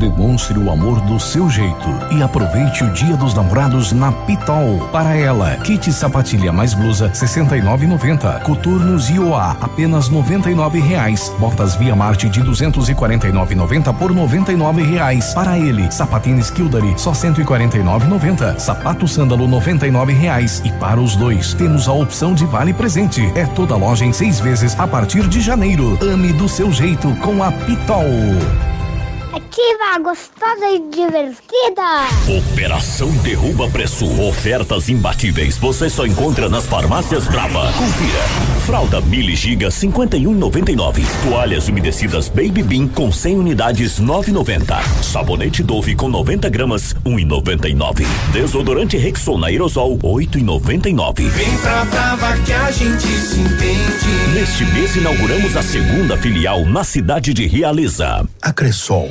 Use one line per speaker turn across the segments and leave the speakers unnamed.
Demonstre o amor do seu jeito e aproveite o Dia dos Namorados na Pitol. Para ela, kit sapatilha mais blusa 69,90. Coturnos IOA apenas 99 reais. Botas Via Marte de 249,90 por 99 reais. Para ele, sapatênis Kildare só 149,90. Sapato sândalo 99 reais. E para os dois, temos a opção de vale presente. É toda loja em seis vezes a partir de janeiro. Ame do seu jeito com a Pitol.
Ativa, gostosa e divertida.
Operação Derruba Preço. Ofertas imbatíveis. Você só encontra nas farmácias Brava. Confira. Fralda Mili Giga 51,99. Toalhas umedecidas Baby Bean com 100 unidades 9,90. Sabonete Dove com 90 gramas 1,99. Desodorante Rexona Aerosol 8,99.
Vem pra Brava que a gente se entende.
Neste mês inauguramos a segunda filial na cidade de Realiza.
A Cressol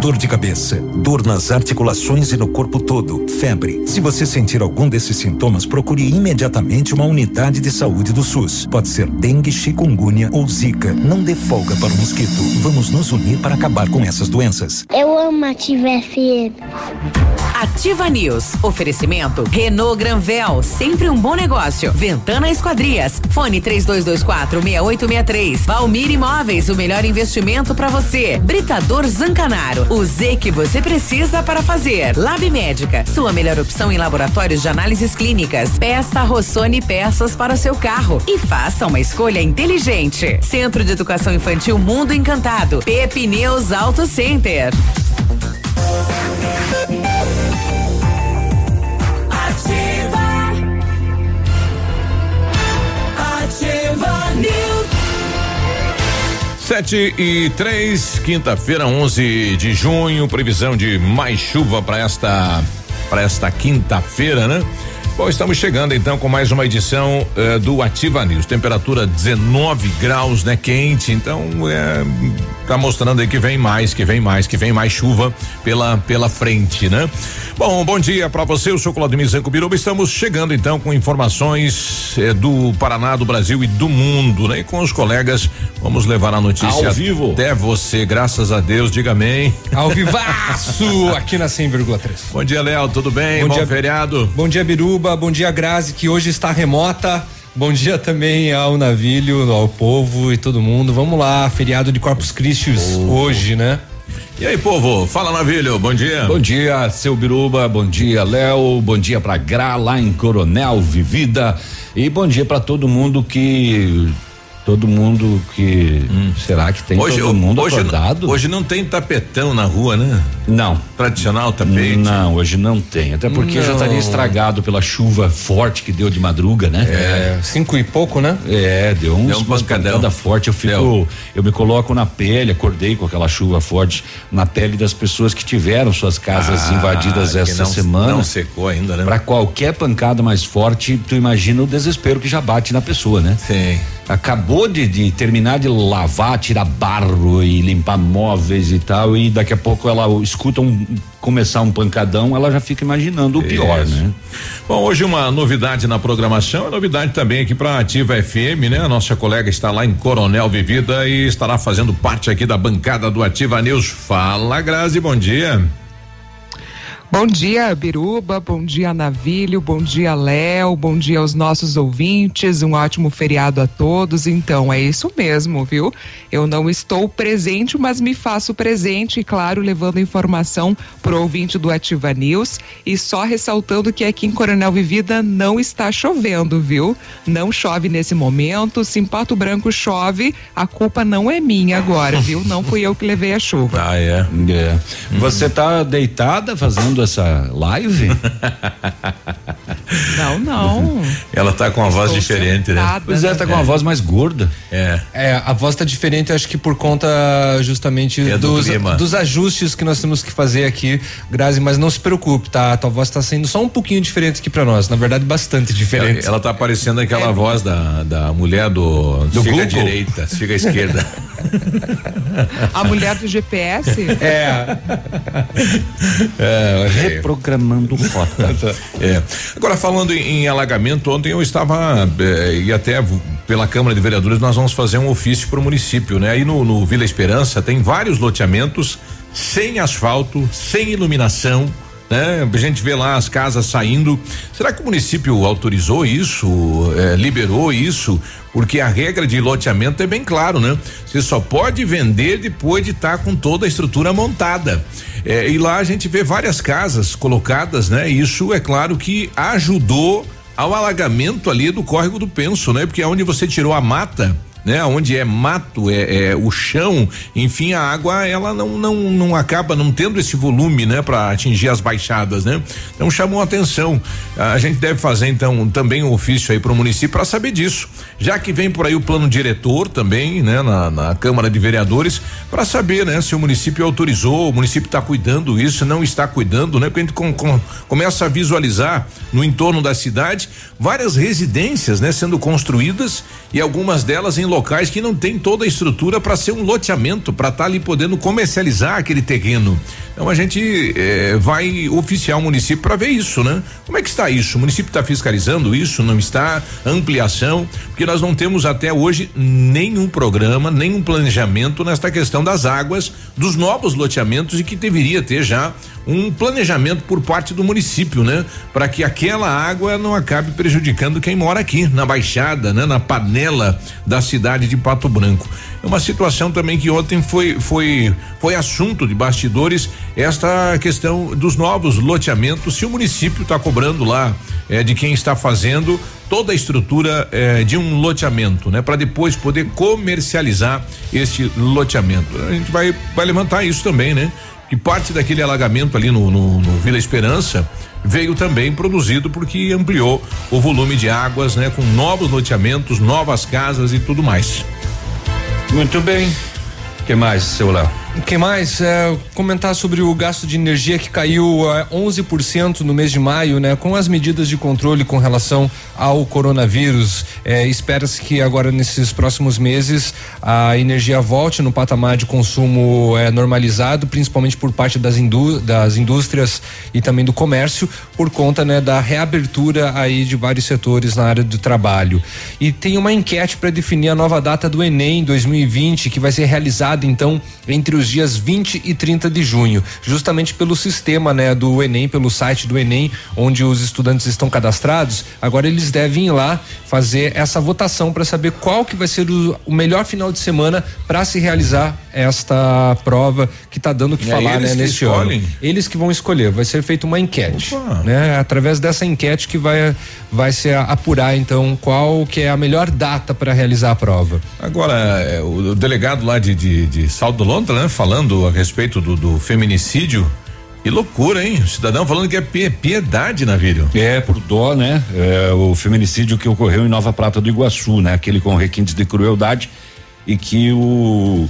Dor de cabeça, dor nas articulações e no corpo todo, febre. Se você sentir algum desses sintomas, procure imediatamente uma unidade de saúde do SUS. Pode ser dengue, chikungunya ou zika. Não dê folga para o mosquito. Vamos nos unir para acabar com essas doenças.
Eu amo Ativa FM.
Ativa News. Oferecimento Renault Granvel, sempre um bom negócio. Ventana Esquadrias. Fone 3224 6863. Valmir Imóveis, o melhor investimento para você. Britador Zancanaro. O Z que você precisa para fazer. Lab Médica, sua melhor opção em laboratórios de análises clínicas. Peça Rossoni peças para o seu carro e faça uma escolha inteligente. Centro de Educação Infantil Mundo Encantado. Pepineus Auto Center.
7 e 3, quinta-feira, 11 de junho, previsão de mais chuva para esta para esta quinta-feira, né? Bom, estamos chegando então com mais uma edição eh, do Ativa News. Temperatura 19 graus, né? Quente, então é tá mostrando aí que vem mais, que vem mais, que vem mais chuva pela pela frente, né? Bom, bom dia para você, eu sou Claudio Zanco Biruba. Estamos chegando então com informações eh, do Paraná, do Brasil e do mundo, né? E com os colegas vamos levar a notícia
Ao vivo.
até você, graças a Deus, diga amém.
Ao vivaço aqui na 100,3.
Bom dia, Léo, tudo bem?
Bom
Bom,
dia.
feriado.
Bom dia, Biruba. Bom dia, Grazi, que hoje está remota. Bom dia também ao Navilho, ao povo e todo mundo. Vamos lá, feriado de Corpus Christi hoje, né?
E aí, povo? Fala, Navilho, bom dia.
Bom dia, seu Biruba, bom dia, Léo, bom dia pra Gra lá em Coronel Vivida e bom dia pra todo mundo que todo mundo que será que tem todo mundo
hoje,
acordado?
hoje não tem tapetão na rua, né?
Não.
Tradicional tapete?
Não, hoje não tem, até porque já
Não.
estaria estragado pela chuva forte que deu de madruga, né?
É, cinco e pouco, né?
É, deu uns
Deu um
umas
pancadão.
pancada forte. Eu fico,
Deu.
eu me coloco na pele, acordei com aquela chuva forte na pele das pessoas que tiveram suas casas
Ah,
invadidas essa
não-
semana.
Não secou ainda, né?
Pra qualquer pancada mais forte, tu imagina o desespero que já bate na pessoa, né?
Sim.
Acabou de, de, terminar de lavar, tirar barro e limpar móveis e tal, e daqui a pouco ela escuta um começar um pancadão, ela já fica imaginando o pior, Isso. né?
Bom, hoje uma novidade na programação, é novidade também aqui para Ativa FM, né? A nossa colega está lá em Coronel Vivida e estará fazendo parte aqui da bancada do Ativa News. Fala, Grazi, bom dia.
Bom dia, Biruba, bom dia, Navilho, bom dia, Léo, bom dia aos nossos ouvintes, um ótimo feriado a todos. Então, é isso mesmo, viu? Eu não estou presente, mas me faço presente, e claro, levando informação pro ouvinte do Ativa News e só ressaltando que aqui em Coronel Vivida não está chovendo, viu? Não chove nesse momento, se em Pato Branco chove, a culpa não é minha agora, viu? Não fui eu que levei a chuva.
Ah, é? é. Você tá deitada fazendo essa live?
Não, não.
Ela tá com uma voz diferente, né?
Pois é, tá com uma voz mais gorda.
É. É, a voz tá diferente, acho que por conta justamente é dos, do dos ajustes que nós temos que fazer aqui, Grazi, mas não se preocupe, tá? A tua voz tá sendo só um pouquinho diferente aqui para nós, na verdade bastante diferente.
Ela, ela tá parecendo aquela é. voz da, da mulher do, do fica à direita, fica à esquerda.
A mulher do GPS?
É.
é Reprogramando rota.
é. Agora, falando em, em, alagamento, ontem eu estava, é, e até pela Câmara de Vereadores, nós vamos fazer um ofício para o município, né? Aí no, no Vila Esperança tem vários loteamentos sem asfalto, sem iluminação, né? A gente vê lá as casas saindo. Será que o município autorizou isso, é, liberou isso? Porque a regra de loteamento é bem claro, né? Você só pode vender depois de estar tá com toda a estrutura montada. É, e lá a gente vê várias casas colocadas, né? Isso é claro que ajudou ao alagamento ali do córrego do Penso, né? Porque é onde você tirou a mata né? Onde é mato, é, é, o chão, enfim, a água ela não, não, não acaba não tendo esse volume, né? Para atingir as baixadas, né? Então chamou a atenção. A gente deve fazer então também um ofício aí para o município para saber disso, já que vem por aí o plano diretor também, né? Na, na Câmara de Vereadores para saber, né? Se o município autorizou, o município está cuidando isso, não está cuidando, né? Porque a gente com, com, começa a visualizar no entorno da cidade várias residências, né? Sendo construídas e algumas delas em locais que não tem toda a estrutura para ser um loteamento, para estar tá ali podendo comercializar aquele terreno. Então a gente eh, vai oficiar o município para ver isso, né? Como é que está isso? O município está fiscalizando isso? Não está? Ampliação? Porque nós não temos até hoje nenhum programa, nenhum planejamento nesta questão das águas, dos novos loteamentos e que deveria ter já um planejamento por parte do município, né? Para que aquela água não acabe prejudicando quem mora aqui na Baixada, né? Na panela da cidade de Pato Branco. Uma situação também que ontem foi foi foi assunto de bastidores esta questão dos novos loteamentos. Se o município está cobrando lá é, de quem está fazendo toda a estrutura é, de um loteamento, né? Para depois poder comercializar este loteamento. A gente vai vai levantar isso também, né? que parte daquele alagamento ali no, no, no, Vila Esperança veio também produzido porque ampliou o volume de águas, né? Com novos loteamentos, novas casas e tudo mais.
Muito bem. O que mais, seu Léo?
Que mais? É, comentar sobre o gasto de energia que caiu é, 11% no mês de maio, né? Com as medidas de controle com relação ao coronavírus. É, Espera-se que agora, nesses próximos meses, a energia volte no patamar de consumo é, normalizado, principalmente por parte das, indú das indústrias e também do comércio, por conta né, da reabertura aí de vários setores na área do trabalho. E tem uma enquete para definir a nova data do Enem 2020, que vai ser realizada então entre os dias 20 e 30 de junho, justamente pelo sistema, né, do Enem, pelo site do Enem, onde os estudantes estão cadastrados. Agora eles devem ir lá fazer essa votação para saber qual que vai ser o, o melhor final de semana para se realizar esta prova que está dando o que e falar, né, neste ano. Eles que vão escolher, vai ser feita uma enquete, Opa. né? Através dessa enquete que vai vai se apurar então qual que é a melhor data para realizar a prova.
Agora, é, o delegado lá de, de, de Saldo Lontra, né? Falando a respeito do, do feminicídio, que loucura, hein? O cidadão falando que é piedade na vídeo.
É, por dó, né? É, o feminicídio que ocorreu em Nova Prata do Iguaçu, né? Aquele com requintes de crueldade e que o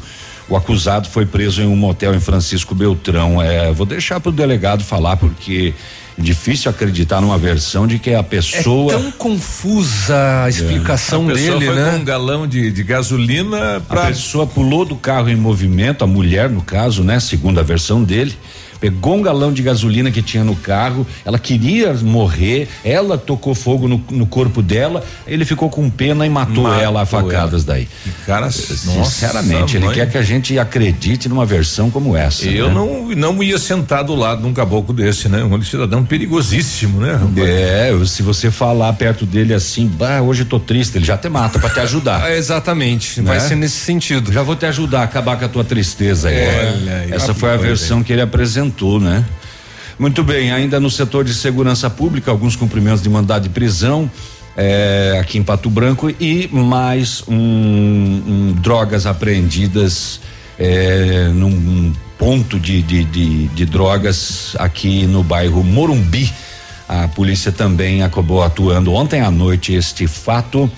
o acusado foi preso em um motel em Francisco Beltrão. É, vou deixar para o delegado falar porque difícil acreditar numa versão de que a pessoa.
É tão confusa a explicação
a pessoa
dele,
foi
né?
com um galão de, de gasolina
A pessoa pulou do carro em movimento, a mulher, no caso, né? Segundo a versão dele. Pegou um galão de gasolina que tinha no carro, ela queria morrer, ela tocou fogo no, no corpo dela, ele ficou com pena e matou,
Matou
ela a facadas
ela.
daí.
Cara,
Sinceramente,
nossa,
ele
mãe.
quer que a gente acredite numa versão como essa.
Eu
né?
não, não ia sentar do lado de um caboclo desse, né? Um cidadão perigosíssimo, né? rapaz?
É, se você falar perto dele assim, bah, hoje tô triste, ele já te mata pra te ajudar.
É, exatamente, vai ser nesse sentido.
Já vou te ajudar a acabar com a tua tristeza aí.
É,
Olha,
aí,
Essa foi a versão que ele apresentou, né? Muito bem, ainda no setor de segurança pública, alguns cumprimentos de mandado de prisão. eh, aqui em Pato Branco e mais um, um, drogas apreendidas eh, num ponto de, de, de, de drogas aqui no bairro Morumbi. A polícia também acabou atuando ontem à noite este fato.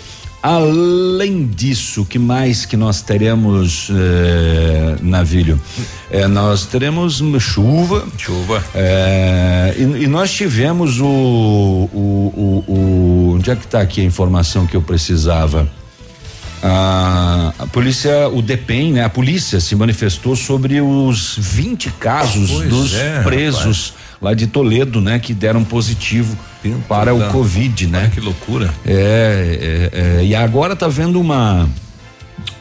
Além disso, que mais que nós teremos, eh, Navilho? Eh, nós teremos chuva.
Chuva.
Eh, e, e nós tivemos o, o, o, o- Onde é que está aqui a informação que eu precisava? Ah, a polícia, o DEPEN, né? A polícia se manifestou sobre os 20 casos
Pois
dos
é,
presos lá de Toledo, né? Que deram positivo para o
da-
Covid, né?
Olha que loucura.
É, é, é, e agora tá vendo uma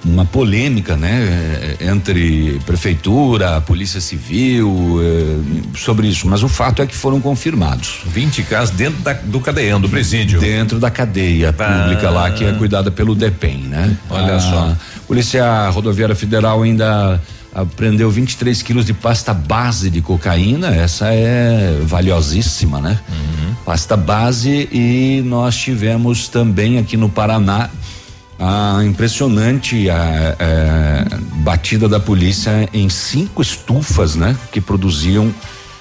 uma polêmica, né, é, entre prefeitura, polícia civil, é, sobre isso. Mas o fato é que foram confirmados.
20 casos dentro da- do cadeião, do presídio.
Dentro da cadeia pública lá que é cuidada pelo DEPEN, né?
Olha
A
só.
Polícia Rodoviária Federal ainda apreendeu 23 quilos de pasta base de cocaína. Essa é valiosíssima, né? Pasta base e nós tivemos também aqui no Paraná a impressionante a, é, batida da polícia em cinco estufas, né? Que produziam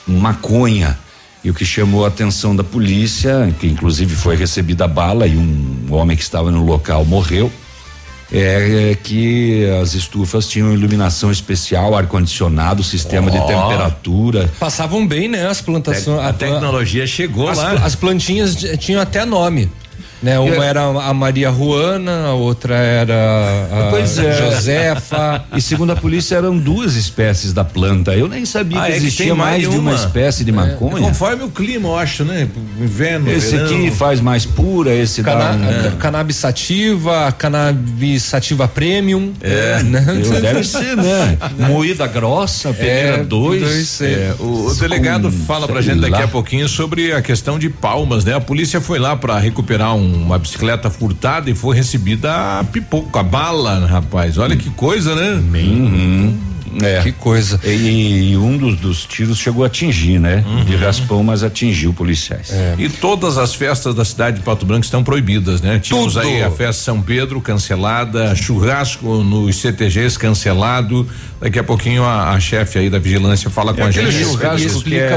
maconha. E o que chamou a atenção da polícia, que inclusive foi recebida a bala e um homem que estava no local morreu, é, é que as estufas tinham iluminação especial, ar-condicionado, sistema de
Ó.
temperatura.
Passavam bem, né? As plantações.
a tecnologia chegou
as,
lá.
As plantinhas de- tinham até nome. Né? Uma
É.
era a Maria Juana, a outra era a
Pois é.
Josefa.
E segundo a polícia eram duas espécies da planta. Eu nem sabia
Ah,
que
é que
existia
tem
mais
mais
de uma
uma.
espécie de maconha.
Conforme o clima, eu acho, né? Inverno,
Esse
verão.
aqui faz mais pura, esse
Cana
dá um,
Cannabis sativa, cannabis sativa premium.
É,
né?
eu- deve ser, né? Moída grossa, peneira
É,
dois.
dois, é.
é,
O, o
com-
delegado fala pra gente daqui
lá.
a pouquinho sobre a questão de palmas, né? A polícia foi lá pra recuperar um- uma bicicleta furtada e foi recebida a pipoco, a bala, rapaz. Olha que coisa, né?
Uhum. É.
Que coisa.
E, e um dos, dos tiros chegou a atingir, né?
Uhum.
De raspão, mas atingiu policiais.
E todas as festas da cidade de Pato Branco estão proibidas, né? Tínhamos
Tudo.
aí a festa São Pedro cancelada, churrasco nos CTGs cancelado. Daqui a pouquinho a, a chefe aí da vigilância fala com a
aquele
gente.
churrasco que é-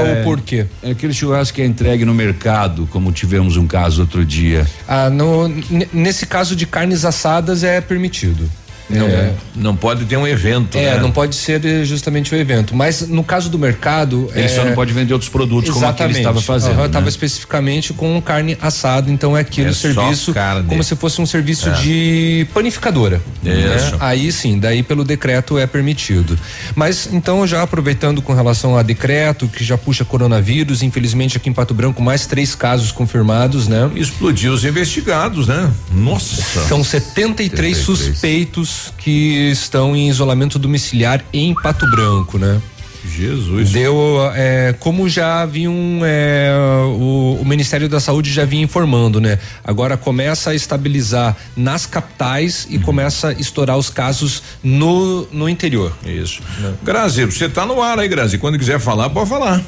É aquele churrasco que é entregue no mercado, como tivemos um caso outro dia.
Ah, no, nesse caso de carnes assadas é permitido.
Não,
É.
não pode ter um evento.
É,
né?
não pode ser eh, justamente o evento. Mas no caso do mercado.
Ele
é,
só não pode vender outros produtos como aquele estava fazendo.
Aham,
né?
Estava especificamente com carne assada, então é aquele
É
serviço como se fosse um serviço
É.
de panificadora. né?
Isso.
Aí sim, daí pelo decreto é permitido. Mas então já aproveitando com relação a decreto que já puxa coronavírus, infelizmente aqui em Pato Branco mais três casos confirmados, né?
Explodiu os investigados, né? Nossa.
São 73, suspeitos que estão em isolamento domiciliar em Pato Branco, né?
Jesus.
Deu, é, como já haviam, é, o, o Ministério da Saúde já vinha informando, né? Agora começa a estabilizar nas capitais
Uhum.
e começa a estourar os casos no, no interior.
Isso. Grazi, você tá no ar aí, Grazi. Quando quiser falar, pode falar.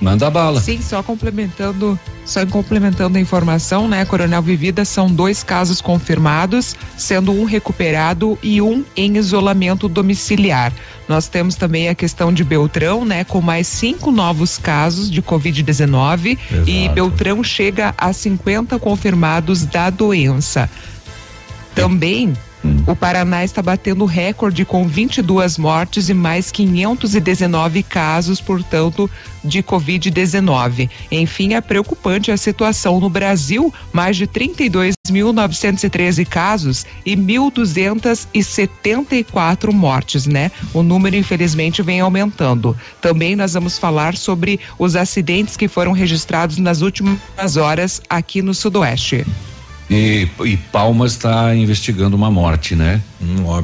Manda bala.
Sim, só complementando, só complementando a informação, né? Coronel Vivida são dois casos confirmados, sendo um recuperado e um em isolamento domiciliar. Nós temos também a questão de Beltrão, né? Com mais cinco novos casos de Covid-19 e. Beltrão chega a 50 confirmados da doença. Também O Paraná está batendo recorde com 22 mortes e mais 519 casos, portanto, de Covid-19. Enfim, é preocupante a situação no Brasil: mais de 32.913 casos e 1.274 mortes, né? O número, infelizmente, vem aumentando. Também nós vamos falar sobre os acidentes que foram registrados nas últimas horas aqui no Sudoeste.
E, e Palmas está investigando uma morte, né?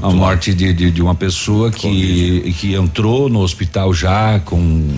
A morte de, de, de uma pessoa que, que entrou no hospital já com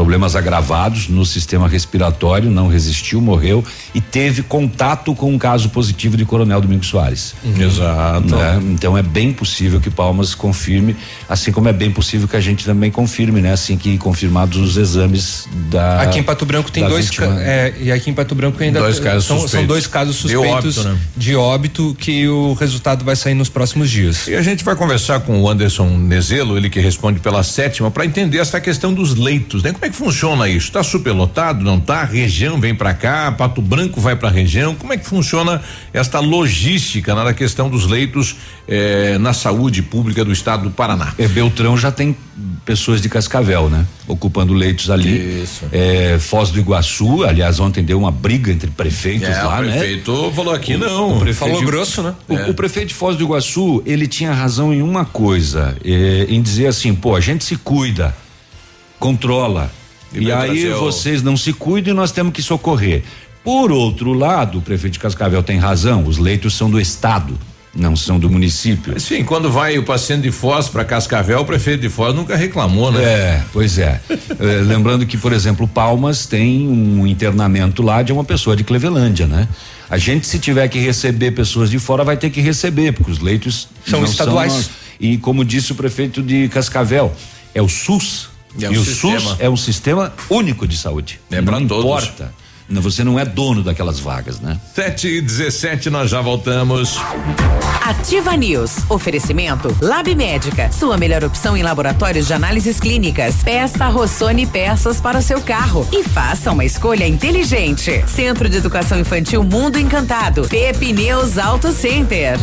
problemas agravados no sistema respiratório, não resistiu, morreu e teve contato com um caso positivo de Coronel Domingos Soares.
Uhum. Exato.
Né? Então é bem possível que Palmas confirme, assim como é bem possível que a gente também confirme, né? Assim que confirmados os exames da.
Aqui em Pato Branco tem dois é, e aqui em Pato Branco ainda
dois casos
são, são dois casos suspeitos de óbito, né? de óbito, que o resultado vai sair nos próximos dias.
E a gente vai conversar com o Anderson Nezelo, ele que responde pela sétima, para entender essa questão dos leitos, né? Como é que funciona isso? Está superlotado? Não está? Região vem para cá, Pato Branco vai para a região. Como é que funciona esta logística na questão dos leitos eh, na saúde pública do estado do Paraná?
É, Beltrão já tem pessoas de Cascavel, né? Ocupando leitos ali.
Isso.
É, Foz do Iguaçu, aliás, ontem deu uma briga entre prefeitos
É,
lá,
o
né?
prefeito falou aqui não.
prefeito
Falou grosso, né?
O,
É.
o prefeito de Foz do Iguaçu, ele tinha razão em uma coisa, eh, em dizer assim, pô, a gente se cuida, controla.
E
E, aí
o-
vocês não se cuidam e nós temos que socorrer. Por outro lado, o prefeito de Cascavel tem razão, os leitos são do estado, não são do município.
Sim, quando vai o paciente de Foz para Cascavel, o prefeito de Foz nunca reclamou, né?
É, pois é. Eh, lembrando que, por exemplo, Palmas tem um internamento lá de uma pessoa de Clevelândia, né? A gente, se tiver que receber pessoas de fora, vai ter que receber, porque os leitos
São estaduais.
nossos. e como disse o prefeito de Cascavel, é o SUS.
É
e
um
o
sistema.
SUS é um sistema único de saúde.
É
não
pra todos.
importa. Você não é dono daquelas vagas, né?
7 e 17 nós já voltamos.
Ativa News. Oferecimento Lab Médica. Sua melhor opção em laboratórios de análises clínicas. Peça Rossoni peças para o seu carro e faça uma escolha inteligente. Centro de Educação Infantil Mundo Encantado. Pepe News Auto Center.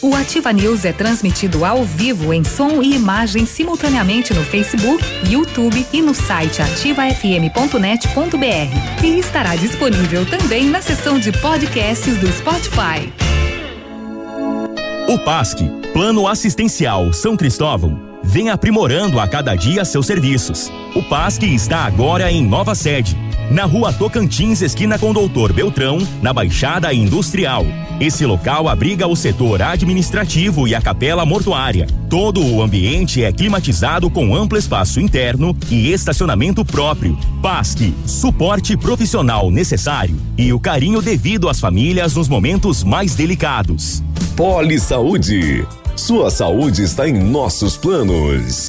O Ativa News é transmitido ao vivo em som e imagem simultaneamente no Facebook, YouTube e no site ativafm.net.br. E estará disponível também na seção de podcasts do Spotify.
O PASC, Plano Assistencial São Cristóvão, vem aprimorando a cada dia seus serviços. O PASC está agora em nova sede, na rua Tocantins, esquina com Doutor Beltrão, na Baixada Industrial. Esse local abriga o setor administrativo e a capela mortuária. Todo o ambiente é climatizado com amplo espaço interno e estacionamento próprio. PASC, suporte profissional necessário e o carinho devido às famílias nos momentos mais delicados.
Poli Saúde. Sua saúde está em nossos planos.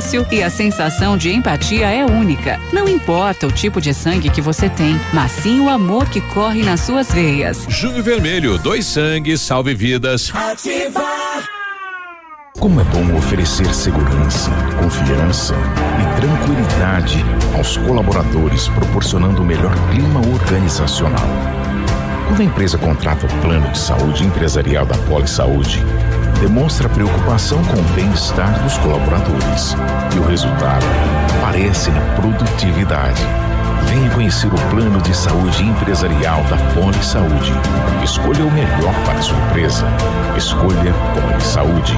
e a sensação de empatia é única. Não importa o tipo de sangue que você tem, mas sim o amor que corre nas suas veias.
Junho Vermelho, dois sangues, salve vidas.
Como é bom oferecer segurança, confiança e tranquilidade aos colaboradores, proporcionando o melhor clima organizacional. Quando a empresa contrata o plano de saúde empresarial da Poli Saúde, demonstra preocupação com o bem-estar dos colaboradores e o resultado aparece na produtividade. Venha conhecer o plano de saúde empresarial da Poli Saúde. Escolha o melhor para sua empresa. Escolha Poli Saúde.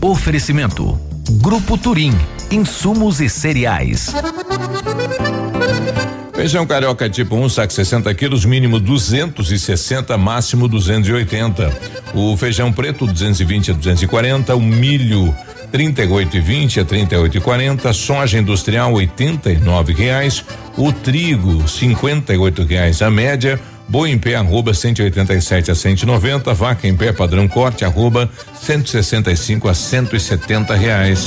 Oferecimento. Grupo Turim. Insumos e cereais.
Feijão carioca tipo 1, um, saco 60 quilos, mínimo 260, máximo 280. O feijão preto 220 a 240, o milho 38,20 a 38,40, soja industrial 89 reais, o trigo 58 reais a média, Boi em pé, arroba 187 a 190. Vaca em pé, padrão corte, arroba 165 a 170 reais.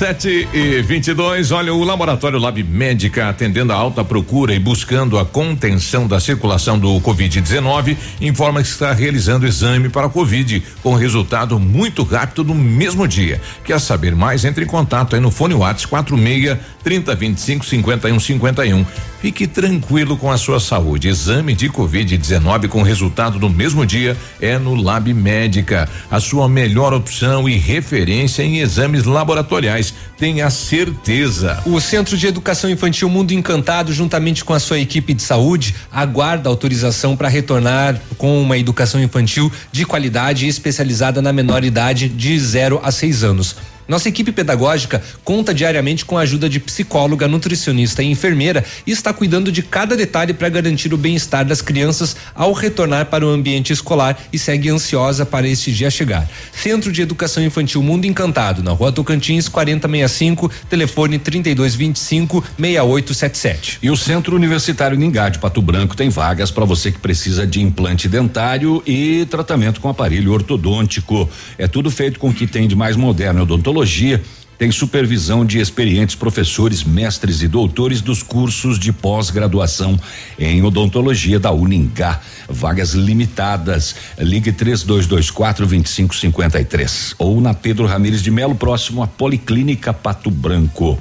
Sete e vinte e dois, olha, o Laboratório Lab Médica atendendo a alta procura e buscando a contenção da circulação do Covid-19, informa que está realizando exame para Covid com resultado muito rápido no mesmo dia. Quer saber mais? Entre em contato aí no fone Whats 46 30 25 51 51. Fique tranquilo com a sua saúde. Exame de Covid-19 com resultado no mesmo dia é no Lab Médica. A sua melhor opção e referência em exames laboratoriais. Tenha certeza.
O Centro de Educação Infantil Mundo Encantado, juntamente com a sua equipe de saúde, aguarda autorização para retornar com uma educação infantil de qualidade e especializada na menor idade de 0 a 6 anos. Nossa equipe pedagógica conta diariamente com a ajuda de psicóloga, nutricionista e enfermeira e está cuidando de cada detalhe para garantir o bem-estar das crianças ao retornar para o ambiente escolar e segue ansiosa para este dia chegar. Centro de Educação Infantil Mundo Encantado, na Rua Tocantins, 4065, telefone 3225 6877.
E o Centro Universitário Ningá de Pato Branco tem vagas para você que precisa de implante dentário e tratamento com aparelho ortodôntico. É tudo feito com o que tem de mais moderno odontologia odontologia tem supervisão de experientes professores, mestres e doutores dos cursos de pós-graduação em odontologia da Uningá. Vagas limitadas. Ligue 3224 2553 ou na Pedro Ramires de Melo, próximo à Policlínica Pato Branco.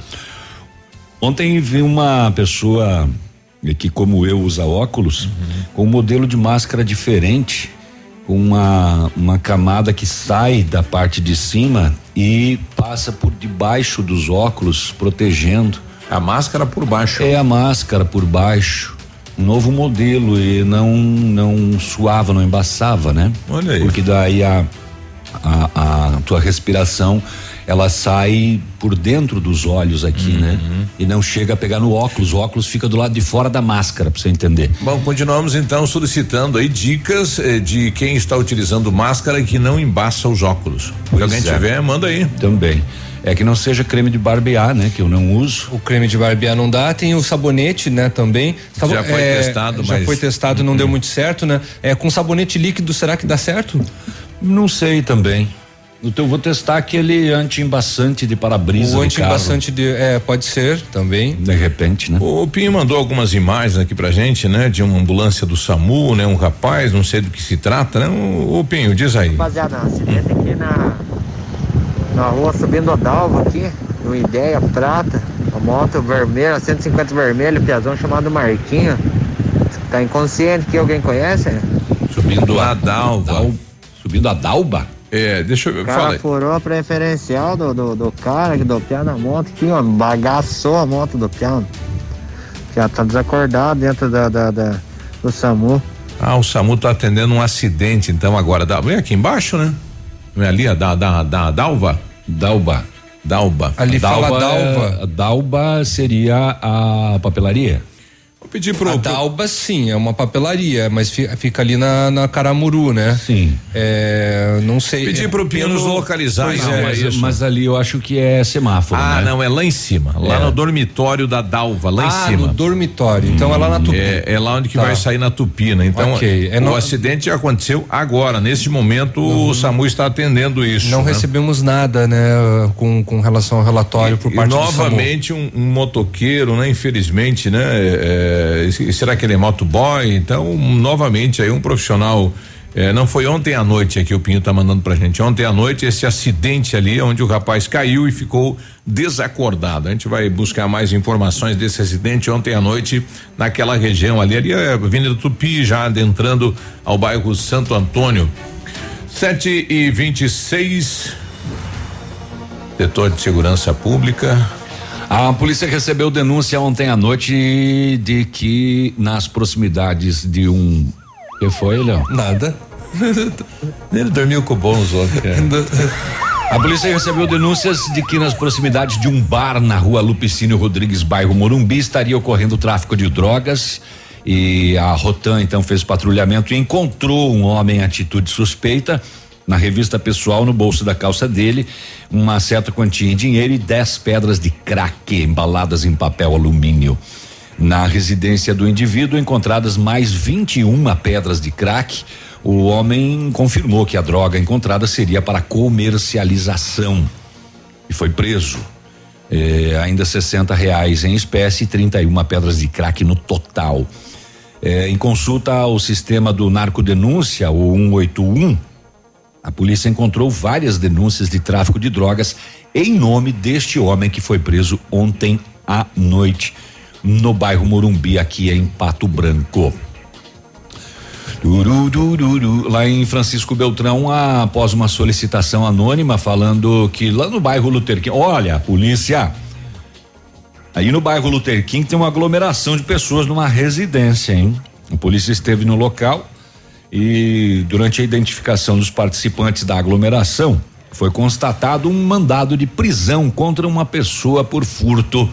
Ontem vi uma pessoa que, como eu, usa óculos, uhum. com um modelo de máscara diferente uma, uma camada que sai da parte de cima e passa por debaixo dos óculos, protegendo.
A máscara por baixo.
É a máscara por baixo. Um novo modelo e não não suava, não embaçava, né?
Olha aí.
Porque daí a a, a tua respiração ela sai por dentro dos olhos aqui, né?
Uhum.
E não chega a pegar no óculos. O óculos fica do lado de fora da máscara, pra você entender.
Bom, continuamos então solicitando aí dicas eh, de quem está utilizando máscara que não embaça os óculos. Se alguém
é.
tiver, manda aí.
Também. É que não seja creme de barbear, né? Que eu não uso.
O creme de barbear não dá, tem o sabonete, né, também. Sabo-
Já foi testado,
já
mas-
foi testado, não deu muito certo, né? É com sabonete líquido, será que dá certo?
Não sei também. Então eu vou testar aquele anti-embaçante de para-brisa.
O anti-embaçante de, é, pode ser também.
De repente, né?
O Pinho mandou algumas imagens aqui pra gente, né? De uma ambulância do SAMU, né? Um rapaz, não sei do que se trata, né? O, o Pinho, diz aí.
Rapaziada, acidente aqui na, na rua subindo a Dalva aqui, no Ideia Prata, a moto vermelha, 150 vermelho, piazão chamado Marquinho. Tá inconsciente que alguém conhece?
Subindo
a Dalva.
subindo a Dalba?
É, deixa eu
cara furou a preferencial do, do, do cara, do piano na moto aqui, ó, bagaçou a moto do piano. Já tá desacordado dentro da, da, da- do SAMU.
Ah, o SAMU tá atendendo um acidente, então agora. Da, vem aqui embaixo, né? Vem ali, a da, da, da Dalva?
Dalba.
Dalba.
Ali fala Dalva.
é- Dalba seria a papelaria.
Vou pedir pro.
A Dalba, sim, é uma papelaria, mas fi- fica ali na, na Caramuru, né?
Sim.
É, não sei.
Pedir
é,
pro Pinho nos localizar,
Pois
então,
é,
é isso.
Mas ali eu acho que é semáforo.
Ah,
né?
não, é lá em cima. Lá
É.
no dormitório da Dalva, lá
ah,
em cima.
no dormitório. Então é lá na Tupi.
É, é lá onde que
Tá.
vai sair na Tupina. Então,
Ok, é
o
no-
acidente aconteceu agora. Nesse momento, o SAMU está atendendo isso.
Não
né?
recebemos nada, né, com, com relação ao relatório por
E
parte do
novamente um, um motoqueiro, né? Infelizmente, né? é, é, será que ele é motoboy? Então, novamente aí um profissional. é, não foi ontem à noite aqui o Pinho tá mandando pra gente. Ontem à noite esse acidente ali onde o rapaz caiu e ficou desacordado. A gente vai buscar mais informações desse acidente ontem à noite naquela região ali, ali é a Avenida Tupi, já adentrando ao bairro Santo Antônio. Sete e vinte e seis. Setor de segurança pública.
A polícia recebeu denúncia ontem à noite de que nas proximidades de um. que foi, Léo?
Nada.
Ele dormiu com bons ontem.
A polícia recebeu denúncias de que nas proximidades de um bar na rua Lupicínio Rodrigues, bairro Morumbi, estaria ocorrendo tráfico de drogas. E a Rotan então fez patrulhamento e encontrou um homem em atitude suspeita. Na revista pessoal, no bolso da calça dele, uma certa quantia em dinheiro e 10 pedras de crack embaladas em papel alumínio. Na residência do indivíduo, encontradas mais 21 pedras de crack. O homem confirmou que a droga encontrada seria para comercialização e foi preso. É, ainda 60 reais em espécie e 31 pedras de crack no total. É, em consulta ao sistema do narcodenúncia, o 181, a polícia encontrou várias denúncias de tráfico de drogas em nome deste homem que foi preso ontem à noite no bairro Morumbi, aqui em Pato Branco. Lá em Francisco Beltrão, após uma solicitação anônima falando que lá no bairro Luther King, olha, polícia, aí no bairro Luther King tem uma aglomeração de pessoas numa residência, hein? A polícia esteve no local e durante a identificação dos participantes da aglomeração foi constatado um mandado de prisão contra uma pessoa por furto.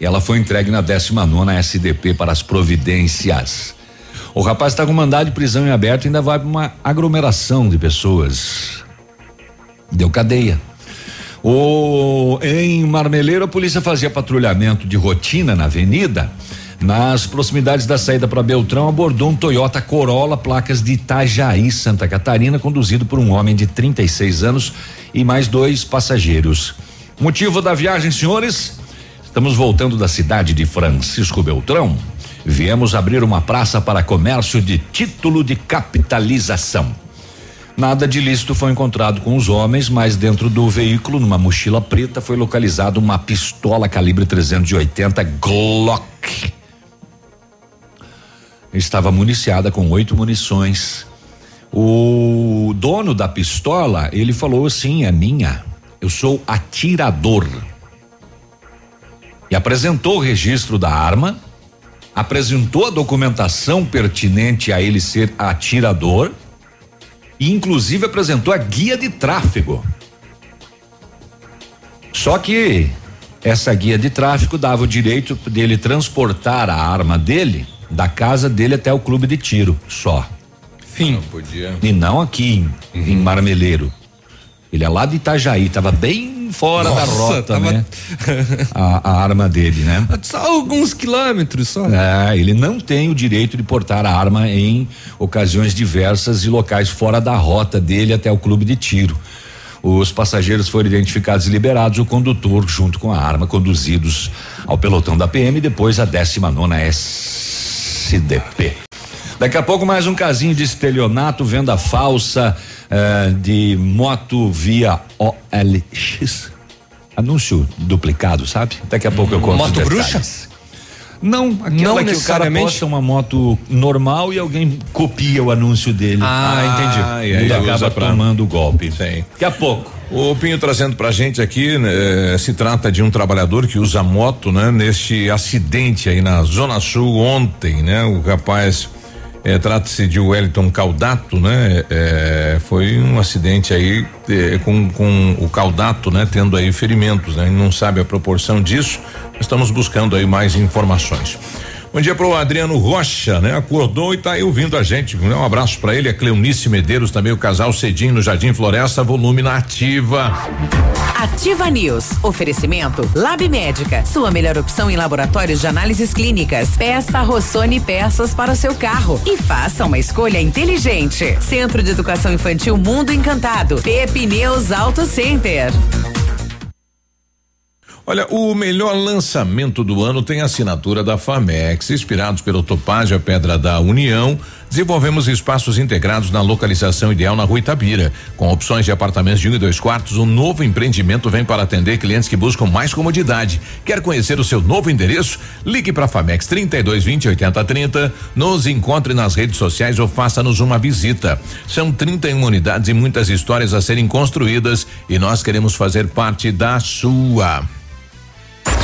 Ela foi entregue na 19 nona SDP para as providências. O rapaz está com mandado de prisão em aberto e ainda vai para uma aglomeração de pessoas. Deu cadeia. O, em Marmeleiro, a polícia fazia patrulhamento de rotina na avenida. Nas proximidades da saída para Beltrão, abordou um Toyota Corolla, placas de Itajaí, Santa Catarina, conduzido por um homem de 36 anos e mais dois passageiros. Motivo da viagem, senhores? Estamos voltando da cidade de Francisco Beltrão. Viemos abrir uma praça para comércio de título de capitalização. Nada de ilícito foi encontrado com os homens, mas dentro do veículo, numa mochila preta, foi localizada uma pistola calibre 380 Glock. Estava municiada com oito munições. O dono da pistola, ele falou assim: é minha. Eu sou atirador. E apresentou o registro da arma, apresentou a documentação pertinente a ele ser atirador e inclusive apresentou a guia de tráfego. Só que essa guia de tráfego dava o direito dele transportar a arma dele da casa dele até o clube de tiro, só.
Fim. Não
podia.
E não aqui em, em Marmeleiro. Ele é lá de Itajaí, tava bem fora
Nossa,
da rota,
tava-
né? A, a arma dele, né?
Só alguns quilômetros só.
É, ele não tem o direito de portar a arma em ocasiões diversas e locais fora da rota dele até o clube de tiro. Os passageiros foram identificados e liberados, o condutor junto com a arma conduzidos ao pelotão da PM e depois a 19 nona SDP. Daqui a pouco mais um casinho de estelionato, venda falsa eh, de moto via OLX. Anúncio duplicado, sabe? Daqui a pouco eu conto.
Moto bruxa?
Não, aquela
Não
que o cara
necessariamente?
posta uma moto normal e alguém copia o anúncio dele.
Ah, entendi.
E aí
Ele
acaba
pra-
tomando o golpe.
Sim.
Daqui a pouco.
O Pinho trazendo pra gente aqui, né, eh, se trata de um trabalhador que usa moto, né? Neste acidente aí na Zona Sul ontem, né? O rapaz, eh, trata-se de Wellington Caldato, né? Eh, foi um acidente aí eh, com, com o Caldato, né? Tendo aí ferimentos, né? Não sabe a proporção disso, estamos buscando aí mais informações. Bom dia pro Adriano Rocha, né? Acordou e tá aí ouvindo a gente. né? Um abraço pra ele, a Cleonice Medeiros, também o casal Cedinho no Jardim Floresta, volume na ativa.
Ativa News. Oferecimento Lab Médica. Sua melhor opção em laboratórios de análises clínicas. Peça Rossoni peças para o seu carro e faça uma escolha inteligente. Centro de Educação Infantil Mundo Encantado. Pepineus Auto Center.
Olha, o melhor lançamento do ano tem a assinatura da Famex. Inspirados pelo Topázio, a Pedra da União, desenvolvemos espaços integrados na localização ideal na Rua Itabira. Com opções de apartamentos de um e dois quartos, um novo empreendimento vem para atender clientes que buscam mais comodidade. Quer conhecer o seu novo endereço? Ligue para a Famex 32 20 80 30. Nos encontre nas redes sociais ou faça-nos uma visita. São 31 unidades e muitas histórias a serem construídas e nós queremos fazer parte da sua.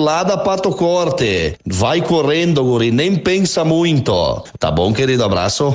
lá da Pato Corte. Vai correndo, guri, nem pensa muito. Tá bom, querido? Abraço.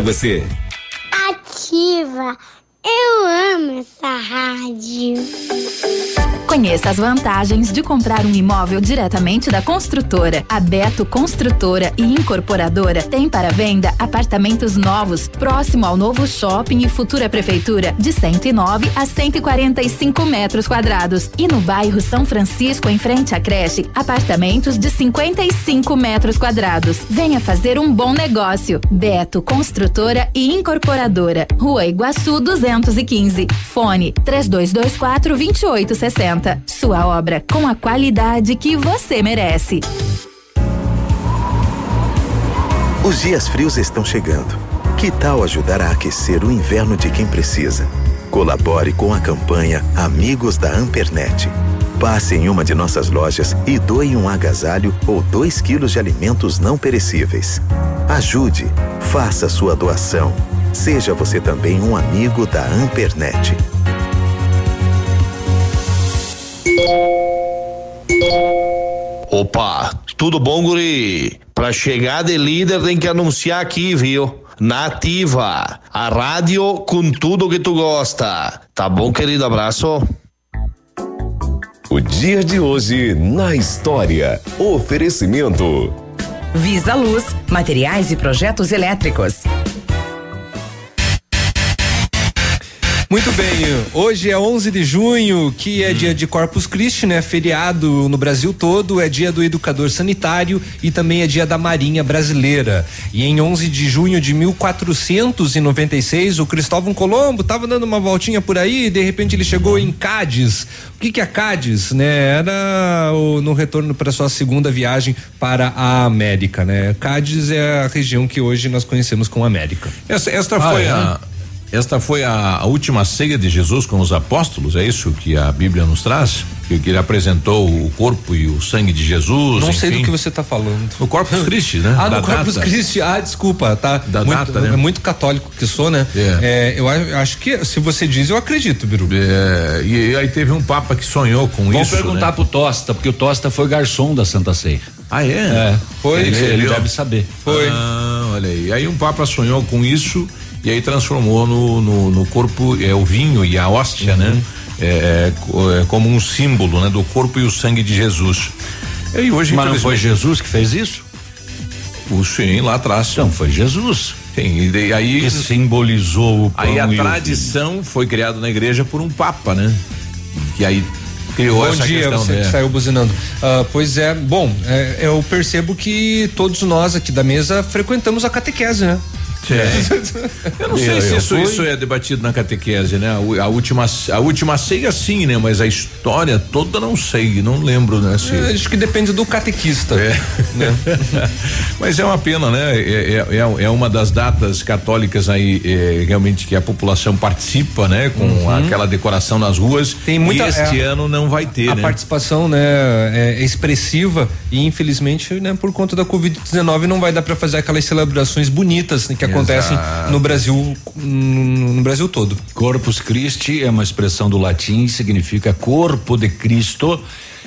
você.
Ativa. Eu amo essa rádio.
Conheça as vantagens de comprar um imóvel diretamente da construtora. A Beto Construtora e Incorporadora tem para venda apartamentos novos, próximo ao novo shopping e futura prefeitura, de 109 a 145 metros quadrados. E no bairro São Francisco, em frente à creche, apartamentos de 55 metros quadrados. Venha fazer um bom negócio. Beto Construtora e Incorporadora. Rua Iguaçu 215. Fone 3224 2860. Sua obra com a qualidade que você merece.
Os dias frios estão chegando. Que tal ajudar a aquecer o inverno de quem precisa? Colabore com a campanha Amigos da Ampernet. Passe em uma de nossas lojas e doe um agasalho ou dois quilos de alimentos não perecíveis. Ajude, faça sua doação. Seja você também um amigo da Ampernet.
Opa, tudo bom, guri? Pra chegar de líder tem que anunciar aqui, viu? Nativa, a rádio com tudo que tu gosta. Tá bom, querido? Abraço.
O dia de hoje na história. Oferecimento.
Visa Luz, materiais e projetos elétricos.
Muito bem, hoje é 11 de junho, que é hum. dia de Corpus Christi, né? Feriado no Brasil todo, é dia do educador sanitário e também é dia da Marinha Brasileira. E em 11 de junho de 1496, o Cristóvão Colombo estava dando uma voltinha por aí e de repente ele chegou em Cádiz. O que que é Cádiz, né? Era o, no retorno para sua segunda viagem para a América, né? Cádiz é a região que hoje nós conhecemos como América.
Esta, esta ah, foi é? a esta foi a, a, última ceia de Jesus com os apóstolos, é isso que a Bíblia nos traz? Que, que ele apresentou o corpo e o sangue de Jesus.
Não
enfim.
sei do que você está falando.
O Corpus Christi, né?
Ah, no Corpus Christi. Ah, desculpa, tá.
Da
muito,
data, né?
É muito católico que sou, né? É. É, eu acho que se você diz, eu acredito, Biru.
É, e, e, aí teve um papa que sonhou com
Vamos
isso.
Vamos perguntar
né?
pro Tosta, porque o Tosta foi garçom da Santa Ceia.
Ah, é?
É. Foi. Ele, ele, ele deve saber.
Foi. Ah, olha aí. Aí um papa sonhou com isso e aí transformou no, no, no corpo é, o vinho e a hóstia, né? uhum. né? É, é, como um símbolo, né? Do corpo e o sangue de Jesus.
E hoje, Mas não foi Jesus que fez isso?
O sim, lá atrás.
Então, foi Jesus.
Sim, e aí.
Que simbolizou o
pão Aí a tradição foi criada na igreja por um papa, né? Que aí criou
Bom
essa
dia,
questão,
você
né?
que saiu buzinando. Uh, pois é, bom, é, eu percebo que todos nós aqui da mesa frequentamos a catequese, né?
É. Eu não sei eu, se isso, isso, é debatido na catequese, né? A, a, última, a última ceia sim, né? Mas a história toda não sei, não lembro, né? Se...
É, acho que depende do catequista.
É. Né? Mas é uma pena, né? É, é, é, é uma das datas católicas aí é, realmente que a população participa, né? Com uhum. aquela decoração nas ruas.
Tem muita,
e este ano não vai ter,
a
né?
participação, né? É expressiva e infelizmente, né? Por conta da Covid-19 não vai dar para fazer aquelas celebrações bonitas né, que acontecem Exato. no Brasil, no, no, Brasil todo.
Corpus Christi é uma expressão do latim, significa corpo de Cristo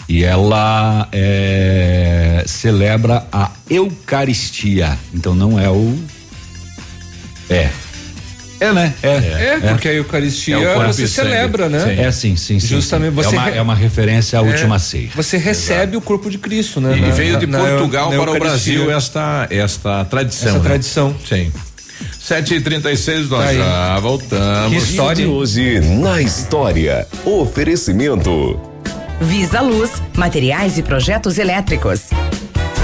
e ela é, celebra a Eucaristia. Então não é o é
é, né? É, é, é, porque a Eucaristia é você celebra, né?
Sim. É sim, sim, sim.
Justamente
sim.
você
é uma, é uma referência à é, última ceia.
Você recebe Exato. o corpo de Cristo, né?
E na, veio de na, Portugal na, para o Brasil esta esta tradição. Essa
né? tradição.
Sim. 7 e 36 nós tá já voltamos.
Que história hoje na história. Oferecimento.
Visa Luz, materiais e projetos elétricos.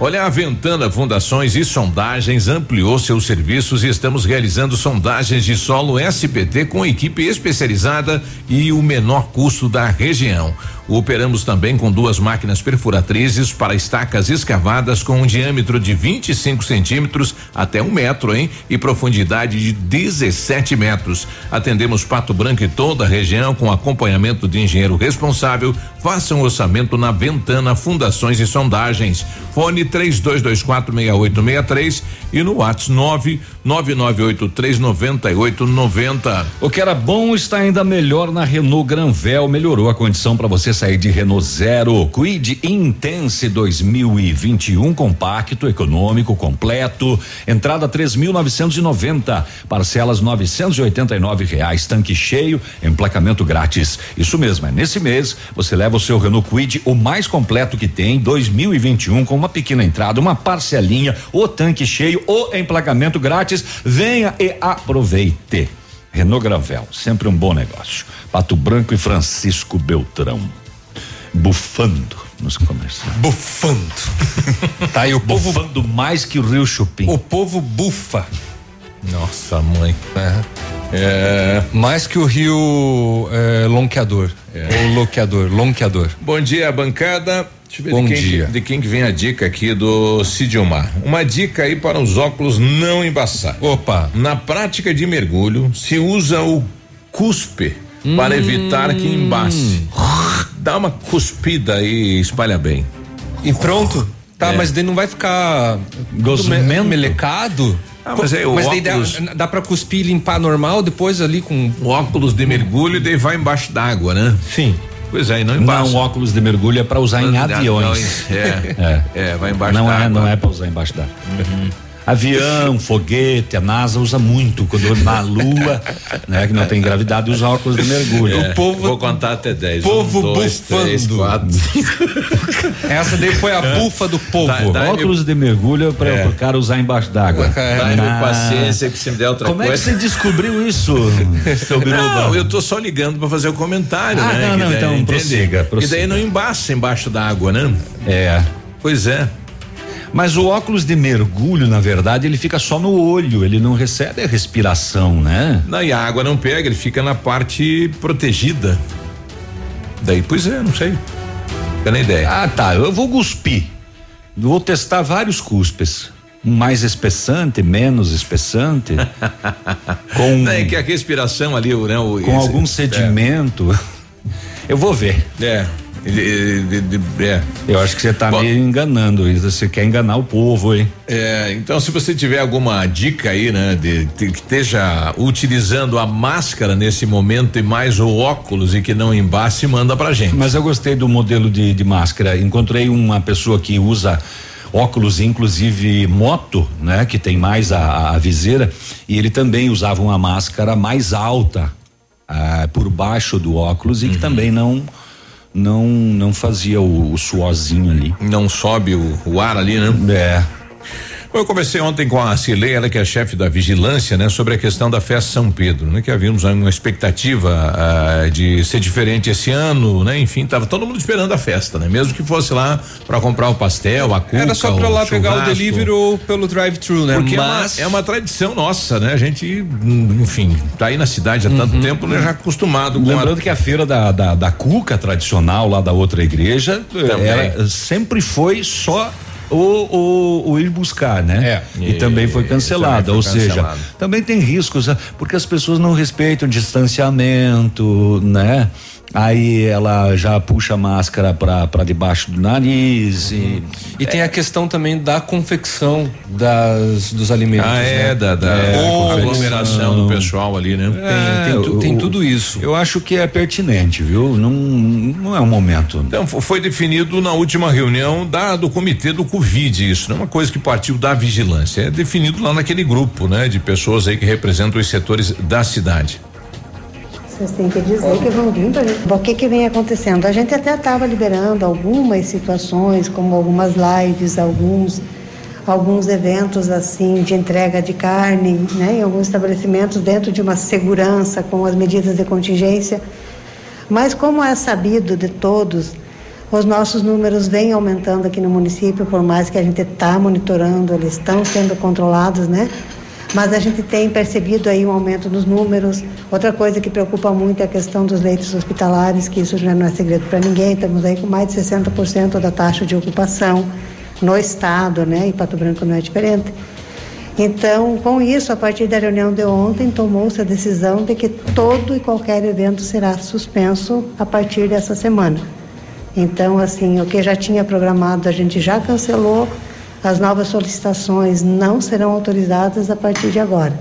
Olha, a Ventana Fundações e Sondagens ampliou seus serviços e estamos realizando sondagens de solo SPT com equipe especializada e o menor custo da região. Operamos também com duas máquinas perfuratrizes para estacas escavadas com um diâmetro de 25 centímetros até um metro, hein? E profundidade de 17 metros. Atendemos Pato Branco e toda a região com acompanhamento de engenheiro responsável. Faça um orçamento na Ventana Fundações e Sondagens. Fone 32246863 e no WhatsApp 999839890.
O que era bom está ainda melhor na Renault Granvel. Melhorou a condição para você sair de Renault Zero. Quid Intense 2021 compacto, econômico, completo. Entrada 3.990, parcelas 989 reais, tanque cheio, emplacamento grátis. Isso mesmo, é nesse mês você leva o seu Renault Quid, o mais completo que tem, 2021 com uma pequena entrada, uma parcelinha, o tanque cheio, o emplacamento grátis. Venha e aproveite. Renault Granvel, sempre um bom negócio. Pato Branco e Francisco Beltrão bufando nos comerciais.
Bufando.
tá aí o povo bufando mais que o Rio Chupim.
O povo bufa.
Nossa, mãe.
É.
É.
Mais que o rio é, Lonqueador. Ou Loqueador, Lonqueador.
Bom dia, bancada. Deixa eu ver
Bom
de, quem,
dia.
de quem que vem a dica aqui do Sidilmar. Uma dica aí para os óculos não embaçar.
Opa!
Na prática de mergulho, se usa o cuspe para
Hum.
evitar que embace. Dá uma cuspida e espalha bem.
E pronto? Tá,
É.
mas daí não vai ficar
Gosmento?
me- melecado?
Ah, mas aí o
daí dá,
óculos-
dá pra cuspir e limpar normal depois ali com.
O óculos de mergulho e daí vai embaixo d'água, né?
Sim.
Pois é, e não embaixo.
Não, óculos de mergulho é para usar em aviões.
É, é, vai embaixo
não é,
d'água.
não é para usar embaixo d'água. Avião, foguete, a NASA usa muito quando na Lua, né, que não tem gravidade, usa óculos de mergulho.
É, Vou contar até 10.
povo
um, dois, três,
bufando.
quatro, cinco.
Essa daí foi a bufa do povo.
Dá- dá-
óculos de mergulho é para
É.
o cara usar embaixo d'água.
Dá-me
Na-
paciência que se me der outra
Como é que
coisa.
você descobriu isso?
Não, eu tô só ligando pra fazer o comentário,
Ah,
né?
não,
Que
não,
daí,
então
entende?
prossiga, prossiga.
E daí não embaça embaixo da água, né?
É.
Pois é.
Mas o óculos de mergulho, na verdade, ele fica só no olho, ele não recebe a respiração, né?
Não, e a água não pega, ele fica na parte protegida. Daí, pois é, não sei. Fica na ideia.
Ah, tá. Eu vou cuspir. Vou testar vários cuspes. Um mais espessante, menos espessante. com
Não, é que a respiração ali, né? O,
com
esse-
algum sedimento. Eu vou ver.
É. É.
Eu acho que você tá
Bom.
meio enganando. Você quer enganar o povo, hein?
É, então se você tiver alguma dica aí, né, de, de que esteja utilizando a máscara nesse momento e mais o óculos e que não embace, manda pra gente.
Mas eu gostei do modelo de, de máscara. Encontrei uma pessoa que usa óculos, inclusive moto, né? Que tem mais a, a viseira e ele também usava uma máscara mais alta ah, por baixo do óculos e que também não não não fazia o, o suorzinho ali.
Não sobe o, o ar ali, né?
É.
Bom, Eu conversei ontem com a Cilei, ela que é chefe da vigilância, né, sobre a questão da festa São Pedro, né, que havíamos uma expectativa ah, de ser diferente esse ano, né, enfim, tava todo mundo esperando a festa, né, mesmo que fosse lá para comprar o pastel, a cuca,
Era só pra
o
lá pegar o delivery ou pelo drive-thru, né?
Porque
Mas
é, uma, é uma tradição nossa, né? A gente, hum, enfim, tá aí na cidade há tanto tempo, né? Já acostumado com
Lembrando que a feira da, da, da Cuca tradicional lá da outra igreja
Também.
era, sempre foi só o, o, o ir buscar, né?
É.
E, também foi
E-
cancelada, ou
foi
seja,
cancelado.
também tem riscos, ah, porque as pessoas não respeitam o distanciamento, né? Aí ela já puxa a máscara pra, pra debaixo do nariz e.
E tem a questão também da confecção das, dos alimentos.
Ah, é,
né?
da, da
É,
aglomeração do pessoal ali, né?
Tem, tem, tu- tem tudo isso.
Eu acho que é pertinente, viu? Não, não é o momento.
Então, fo- foi definido na última reunião da, do comitê do Covid, isso, não é uma coisa que partiu da vigilância, é definido lá naquele grupo, né? De pessoas aí que representam os setores da cidade.
Vocês têm que dizer que vão vir pra gente. O que, que vem acontecendo? A gente até estava liberando algumas situações, como algumas lives, alguns, alguns eventos assim de entrega de carne, né, em alguns estabelecimentos dentro de uma segurança com as medidas de contingência. Mas como é sabido de todos, os nossos números vêm aumentando aqui no município, por mais que a gente está monitorando, eles estão sendo controlados, né? Mas a gente tem percebido aí um aumento dos números. Outra coisa que preocupa muito é a questão dos leitos hospitalares, que isso já não é segredo para ninguém. Estamos aí com mais de 60% da taxa de ocupação no estado, né? E Pato Branco não é diferente. Então, com isso, a partir da reunião de ontem, tomou-se a decisão de que todo e qualquer evento será suspenso a partir dessa semana. Então, assim, o que já tinha programado a gente já cancelou, as novas solicitações não serão autorizadas a partir de agora.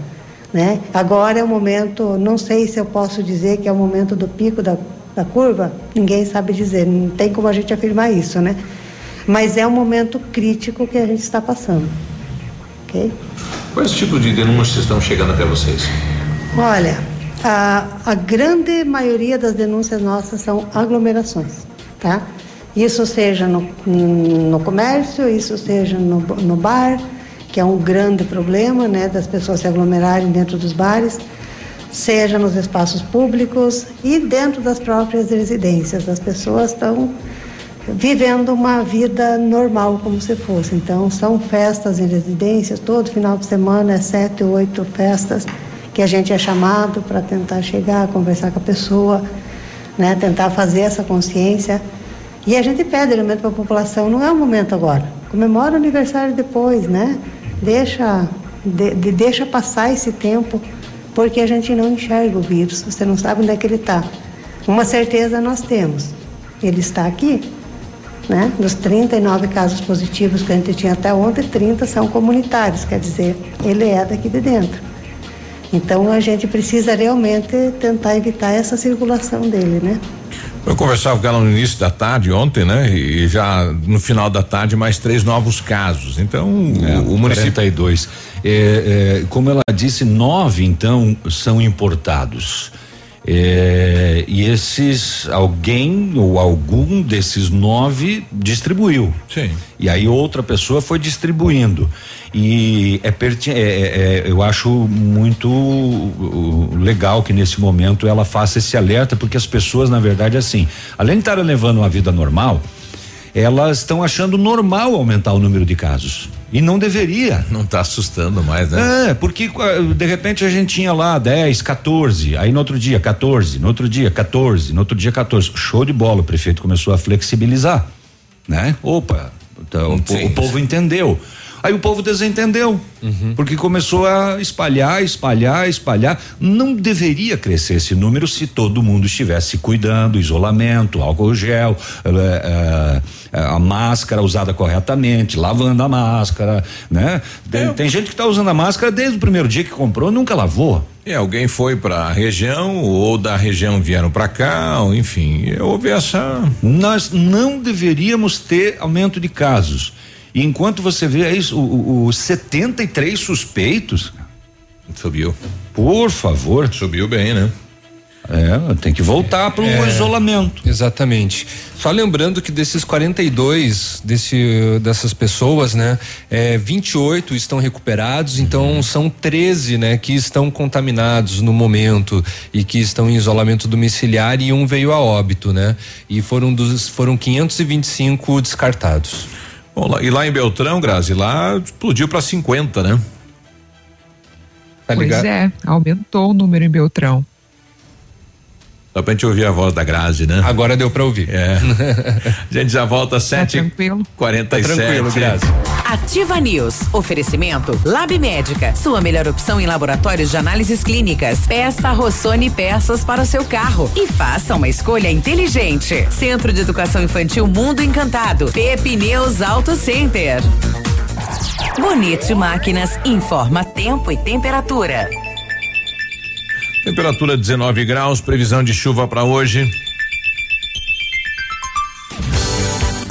Né? Agora é o momento, não sei se eu posso dizer que é o momento do pico da, da curva, ninguém sabe dizer, não tem como a gente afirmar isso, né? Mas é um momento crítico que a gente está passando. Ok?
Quais tipo de denúncias estão chegando até vocês?
Olha, a, a grande maioria das denúncias nossas são aglomerações, tá? Isso seja no, no comércio, isso seja no, no bar, que é um grande problema, né, das pessoas se aglomerarem dentro dos bares, seja nos espaços públicos e dentro das próprias residências. As pessoas estão vivendo uma vida normal como se fosse. Então, são festas em residências, todo final de semana é sete, oito festas que a gente é chamado para tentar chegar, conversar com a pessoa, né, tentar fazer essa consciência. E a gente pede alimento para a população, não é o momento agora. Comemora o aniversário depois, né? Deixa, de, de, deixa passar esse tempo, porque a gente não enxerga o vírus, você não sabe onde é que ele está. Uma certeza nós temos, ele está aqui, né? Dos 39 casos positivos que a gente tinha até ontem, 30 são comunitários, quer dizer, ele é daqui de dentro. Então a gente precisa realmente tentar evitar essa circulação dele, né?
Eu conversava com ela no início da tarde ontem, né? E já no final da tarde mais três novos casos. Então
é, o, o município 42. É, é, como ela disse, nove então são importados. É, e esses alguém ou algum desses nove distribuiu.
Sim.
E aí outra pessoa foi distribuindo. E é, é, é, é, eu acho muito legal que nesse momento ela faça esse alerta, porque as pessoas, na verdade, assim, além de estarem levando uma vida normal, elas estão achando normal aumentar o número de casos. E não deveria.
Não está assustando mais, né?
É, porque de repente a gente tinha lá 10, 14, aí no outro dia 14, no outro dia 14, no outro dia 14. Show de bola, o prefeito começou a flexibilizar, né? Opa, então, o, o povo entendeu. Aí o povo desentendeu, uhum. porque começou a espalhar, espalhar, espalhar. Não deveria crescer esse número se todo mundo estivesse cuidando, isolamento, álcool gel, é, é, a máscara usada corretamente, lavando a máscara, né? Tem, tem gente que está usando a máscara desde o primeiro dia que comprou, nunca lavou.
E alguém foi para a região ou da região vieram para cá, ou, enfim, houve essa.
Nós não deveríamos ter aumento de casos. E enquanto você vê aí os 73 suspeitos.
Subiu.
Por favor.
Subiu bem, né?
É, tem que voltar para o é, isolamento.
Exatamente. Só lembrando que desses 42 desse, dessas pessoas, né, é, 28 estão recuperados, então uhum. são 13, né, que estão contaminados no momento e que estão em isolamento domiciliar e um veio a óbito, né? E foram dos foram 525 descartados.
Bom, lá, e lá em Beltrão, Grazi, lá explodiu para 50, né?
Tá pois é, aumentou o número em Beltrão.
Só pra gente ouvir a voz da Grazi, né?
Agora deu pra ouvir.
É. a gente já volta às tá sete
tranquilo.
quarenta e
tá tranquilo, Grazi.
Ativa News. Oferecimento Lab Médica. Sua melhor opção em laboratórios de análises clínicas. Peça Rossoni peças para o seu carro e faça uma escolha inteligente. Centro de Educação Infantil Mundo Encantado. Pepineus Auto Center. Bonito Máquinas informa tempo e temperatura.
Temperatura 19 graus, previsão de chuva para hoje.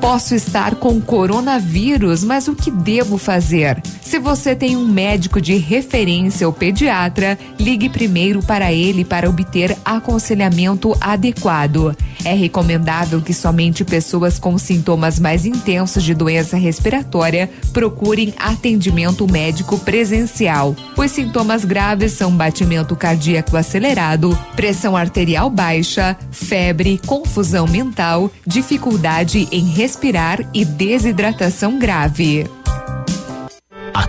Posso estar com coronavírus, mas o que devo fazer? Se você tem um médico de referência ou pediatra, ligue primeiro para ele para obter aconselhamento adequado. É recomendável que somente pessoas com sintomas mais intensos de doença respiratória procurem atendimento médico presencial. Os sintomas graves são batimento cardíaco acelerado, pressão arterial baixa, febre, confusão mental, dificuldade em respirar e desidratação grave.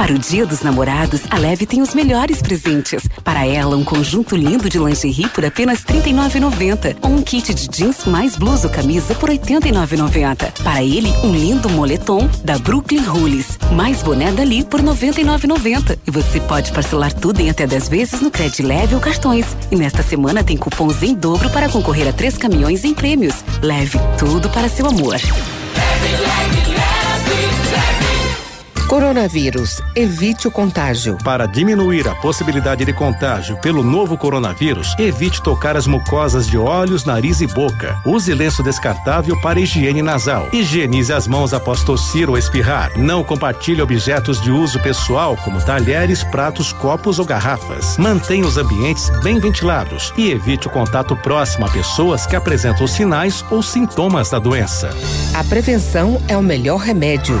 Para o Dia dos Namorados, a Leve tem os melhores presentes. Para ela, um conjunto lindo de lingerie por apenas R$ 39,90 ou um kit de jeans mais blusa ou camisa por R$ 89,90. Para ele, um lindo moletom da Brooklyn Rules, mais boné dali por R$ 99,90. E você pode parcelar tudo em até 10 vezes no Cred Leve ou cartões. E nesta semana tem cupons em dobro para concorrer a três caminhões em prêmios. Leve tudo para seu amor.
Coronavírus. Evite o contágio.
Para diminuir a possibilidade de contágio pelo novo coronavírus, evite tocar as mucosas de olhos, nariz e boca. Use lenço descartável para higiene nasal. Higienize as mãos após tossir ou espirrar. Não compartilhe objetos de uso pessoal, como talheres, pratos, copos ou garrafas. Mantenha os ambientes bem ventilados e evite o contato próximo a pessoas que apresentam sinais ou sintomas da doença.
A prevenção é o melhor remédio.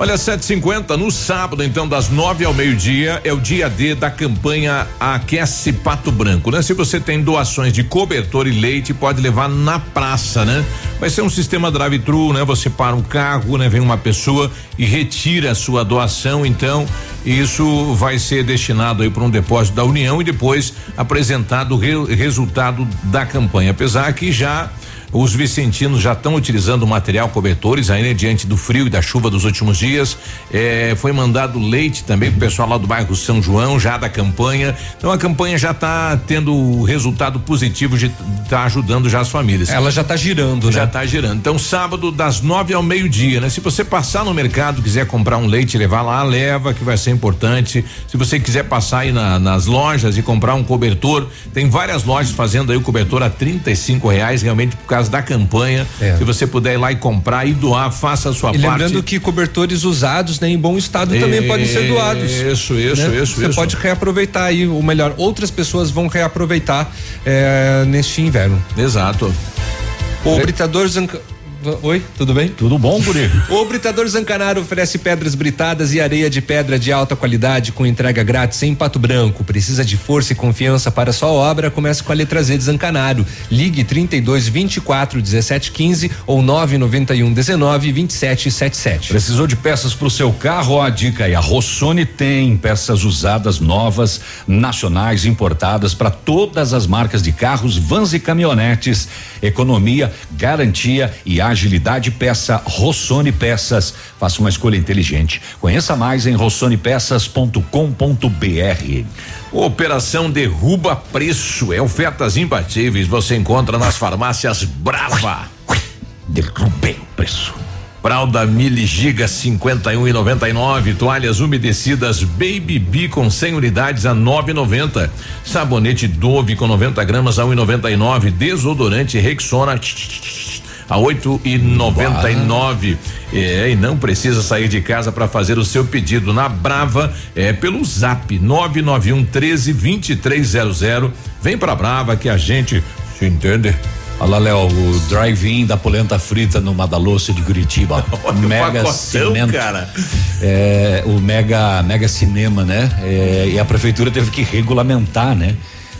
Olha, 750 no sábado, então, das 9 ao meio-dia, é o dia D da campanha Aquece Pato Branco, né? Se você tem doações de cobertor e leite, pode levar na praça, né? Vai ser um sistema drive-thru, né? Você para um carro, né? Vem uma pessoa e retira a sua doação, então, isso vai ser destinado aí para um depósito da União e depois apresentado o re resultado da campanha. Apesar que já os vicentinos já estão utilizando o material cobertores ainda diante do frio e da chuva dos últimos dias. Eh, foi mandado leite também pro pessoal lá do bairro São João, já da campanha. Então a campanha já está tendo resultado positivo de tá ajudando já as famílias.
Ela já está girando,
já
né?
está girando. Então sábado das nove ao meio-dia, né? Se você passar no mercado, quiser comprar um leite levar lá, leva que vai ser importante. Se você quiser passar aí na, nas lojas e comprar um cobertor, tem várias lojas fazendo aí o cobertor a trinta e cinco reais, realmente por causa da campanha.
É.
Se você puder ir lá e comprar e doar, faça a sua
E
parte.
lembrando que cobertores usados né, em bom estado também podem ser doados.
Isso, isso,
né?
isso,
Você
isso.
pode reaproveitar aí, ou melhor, outras pessoas vão reaproveitar eh, neste inverno.
Exato.
O britador Zanca... Oi, tudo bem?
Tudo bom, Guri?
O Britador Zancanaro oferece pedras britadas e areia de pedra de alta qualidade com entrega grátis em Pato Branco. Precisa de força e confiança para sua obra? Comece com a letra Z de Zancanaro. Ligue 32 24 17 15 ou 991 19 27 77.
Precisou de peças para o seu carro? Ó, a dica aí, a Rossoni tem peças usadas, novas, nacionais, importadas para todas as marcas de carros, vans e caminhonetes. Economia, garantia e agilidade. Peça Rossoni Peças. Faça uma escolha inteligente. Conheça mais em rossonipeças.com.br.
Operação Derruba Preço. É ofertas imbatíveis. Você encontra nas farmácias Brava.
Derrubei o preço.
Fralda Mili Giga 51 e 99, toalhas umedecidas Baby B com 100 unidades a 9,90. Sabonete Dove com 90 gramas a 1,99. Desodorante Rexona a oito e noventa e nove. É, e não precisa sair de casa para fazer o seu pedido na Brava, é pelo Zap 991 13 2300. Vem pra Brava que a gente se entende.
Olha lá, Léo, o drive-in da polenta frita no Madalosso de Curitiba.
Olha
mega
pacotão,
cimento.
cara.
É, o mega, mega cinema, né? É, e a prefeitura teve que regulamentar, né?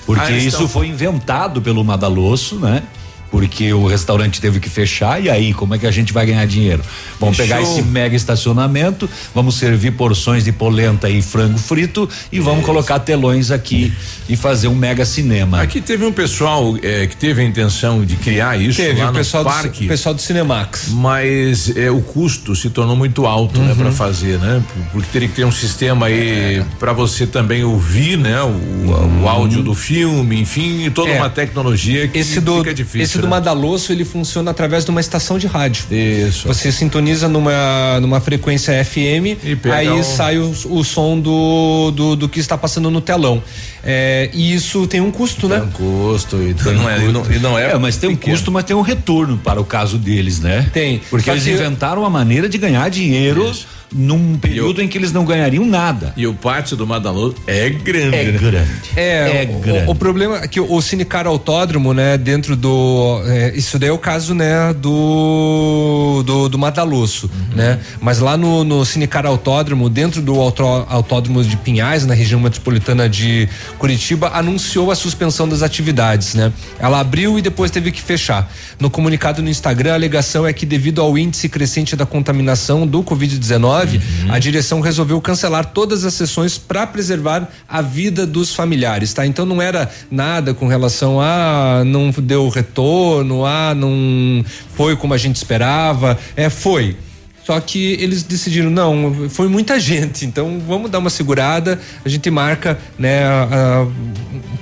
Porque
Ah,
isso
tão-
foi inventado pelo Madalosso, né? Porque o restaurante teve que fechar e aí como é que a gente vai ganhar dinheiro? Vamos
Fechou.
pegar esse mega estacionamento, vamos servir porções de polenta e frango frito e vamos colocar telões aqui e fazer um mega cinema.
Aqui teve um pessoal eh, que teve a intenção de criar isso
Teve,
lá
o
no
pessoal do,
parque.
o pessoal do Cinemax.
Mas eh, o custo se tornou muito alto, né, para fazer, né? Porque teria que ter um sistema aí para você também ouvir, né, o, o áudio do filme, enfim, toda
É.
uma tecnologia que
Esse do,
fica difícil.
esse do
né?
Madalosso, ele funciona através de uma estação de rádio.
Isso.
Você sintoniza numa, numa frequência FM,
pega
aí
o-
sai o, o som do, do, do que está passando no telão. É, e isso tem um custo, né?
Tem um custo e
Tem
não, é, e não, e não é.
É, mas tem um custo, mas tem um retorno para o caso deles, né?
Tem.
Porque
Só
eles
que-
inventaram uma maneira de ganhar dinheiro num período em que eles não ganhariam nada.
E o pátio do Madaloso é grande.
É
né?
grande.
É,
É
o-
grande.
O, o problema é que o Cinecar Autódromo, né, dentro do. é, isso daí é o caso, né, do. do, do Madalosso,
Uhum.
né? Mas lá no, no Cinecar Autódromo, dentro do autó- autódromo de Pinhais, na região metropolitana de Curitiba, anunciou a suspensão das atividades, né? Ela abriu e depois teve que fechar. No comunicado no Instagram, a alegação é que devido ao índice crescente da contaminação do Covid-19, a direção resolveu cancelar todas as sessões para preservar a vida dos familiares, tá? Então não era nada com relação a não deu retorno, a não foi como a gente esperava, é foi. Só que eles decidiram, não, foi muita gente, então vamos dar uma segurada, a gente marca, né,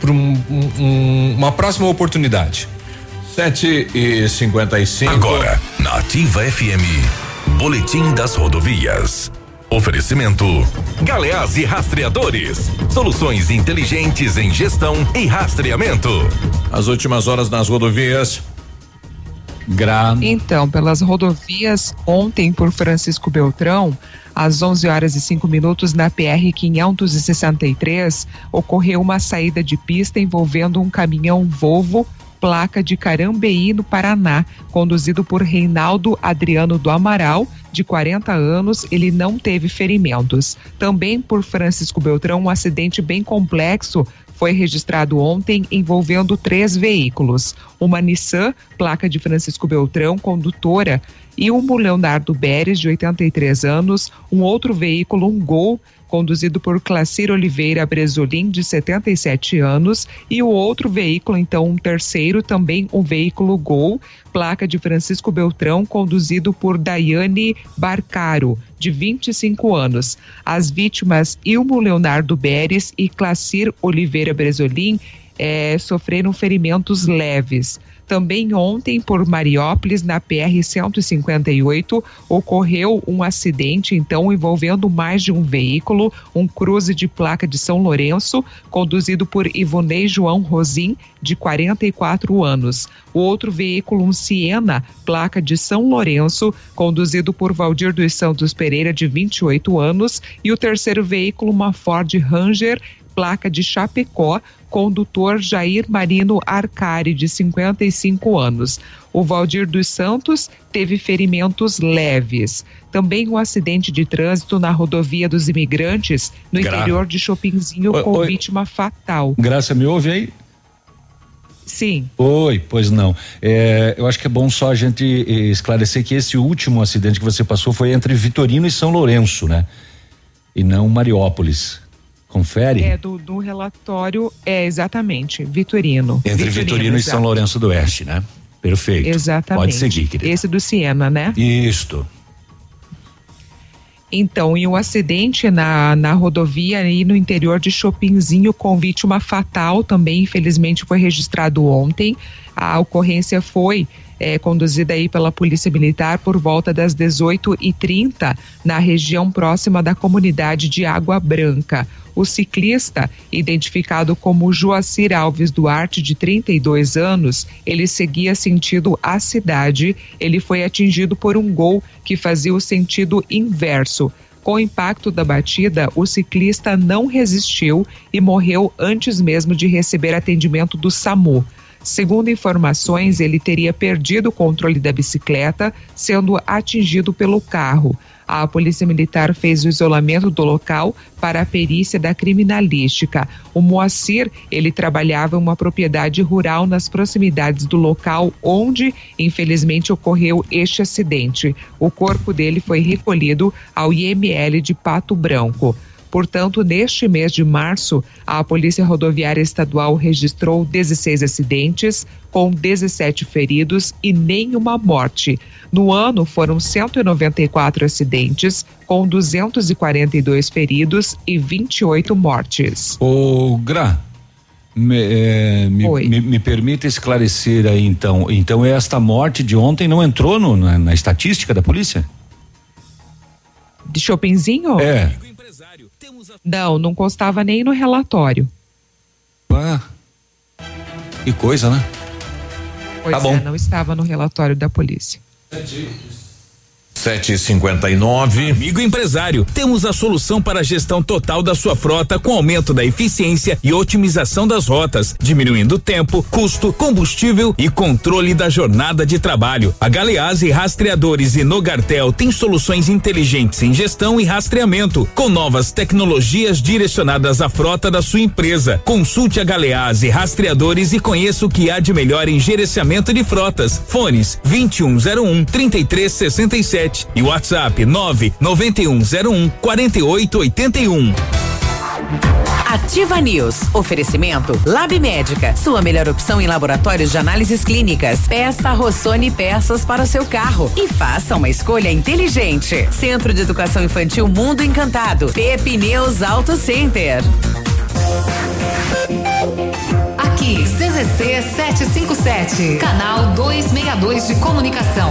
para uma próxima oportunidade.
7 e 55
Agora, na Ativa FM, Boletim das Rodovias. Oferecimento: Galeás e Rastreadores. Soluções inteligentes em gestão e rastreamento.
As últimas horas nas rodovias.
Gra...
Então, pelas rodovias, ontem por Francisco Beltrão, às 11 horas e 5 minutos, na PR 563, ocorreu uma saída de pista envolvendo um caminhão Volvo placa de Carambeí, no Paraná, conduzido por Reinaldo Adriano do Amaral, de 40 anos, ele não teve ferimentos. Também por Francisco Beltrão, um acidente bem complexo foi registrado ontem envolvendo três veículos: uma Nissan, placa de Francisco Beltrão, condutora, e um Leonardo Beres, de 83 anos, um outro veículo, um Gol, conduzido por Clacir Oliveira Bresolim, de 77 anos, e o outro veículo, então, um terceiro, também um veículo Gol, placa de Francisco Beltrão, conduzido por Daiane Barcaro, de 25 anos. As vítimas Ilmo Leonardo Beres e Clacir Oliveira Bresolim eh, sofreram ferimentos leves. Também ontem, por Mariópolis, na PR-158, ocorreu um acidente, então, envolvendo mais de um veículo, um cruze de placa de São Lourenço, conduzido por Ivonei João Rosim, de 44 anos. O outro veículo, um Siena, placa de São Lourenço, conduzido por Valdir dos Santos Pereira, de 28 anos. E o terceiro veículo, uma Ford Ranger, placa de Chapecó, condutor Jair Marino Arcari, de 55 anos. O Valdir dos Santos teve ferimentos leves. Também um acidente de trânsito na rodovia dos imigrantes, no
Gra-
interior de Chopinzinho,
Oi,
com
oi.
vítima fatal.
Graça, me ouve aí?
Sim.
Oi, pois não. É, eu acho que é bom só a gente eh, esclarecer que esse último acidente que você passou foi entre Vitorino e São Lourenço, né? E não Mariópolis. Confere?
É, do, do relatório, é exatamente, Vitorino.
entre Vitorino, e São. Lourenço do Oeste, né? Perfeito.
Exatamente.
Pode seguir, querido.
Esse do Siena, né?
Isto.
Então, e um acidente na, na rodovia aí no interior de Chopinzinho com vítima fatal também, infelizmente, foi registrado ontem. A ocorrência foi eh, conduzida aí pela Polícia Militar por volta das 18h30 na região próxima da comunidade de Água Branca. O ciclista, identificado como Joacir Alves Duarte, de 32 anos, ele seguia sentido à cidade. Ele foi atingido por um gol que fazia o sentido inverso. Com o impacto da batida, o ciclista não resistiu e morreu antes mesmo de receber atendimento do SAMU. Segundo informações, ele teria perdido o controle da bicicleta, sendo atingido pelo carro. A Polícia Militar fez o isolamento do local para a perícia da criminalística. O Moacir, ele trabalhava em uma propriedade rural nas proximidades do local onde, infelizmente, ocorreu este acidente. O corpo dele foi recolhido ao IML de Pato Branco. Portanto, neste mês de março, a Polícia Rodoviária Estadual registrou 16 acidentes, com 17 feridos e nenhuma morte. No ano, foram 194 acidentes, com 242 feridos e 28 mortes.
Ô, Gra, me, é, me, me, me permita esclarecer aí então. Então, esta morte de ontem não entrou no- na, na estatística da polícia?
De Chopinzinho?
É.
Não, não constava nem no relatório.
Ah, que coisa, né?
Pois
Tá bom.
é, não estava no relatório da polícia.
Sete e cinquenta e nove.
Amigo empresário, temos a solução para a gestão total da sua frota com aumento da eficiência e otimização das rotas, diminuindo tempo, custo, combustível e controle da jornada de trabalho. A Galease Rastreadores e Nogartel tem soluções inteligentes em gestão e rastreamento, com novas tecnologias direcionadas à frota da sua empresa. Consulte a Galease Rastreadores e conheça o que há de melhor em gerenciamento de frotas. Fones 2101 3367 e WhatsApp 99101 4881.
Ativa News. Oferecimento Lab Médica. Sua melhor opção em laboratórios de análises clínicas. Peça Rossoni peças para o seu carro e faça uma escolha inteligente. Centro de Educação Infantil Mundo Encantado. Pepe News Auto Center.
Aqui, CZC 757, canal 262 de comunicação.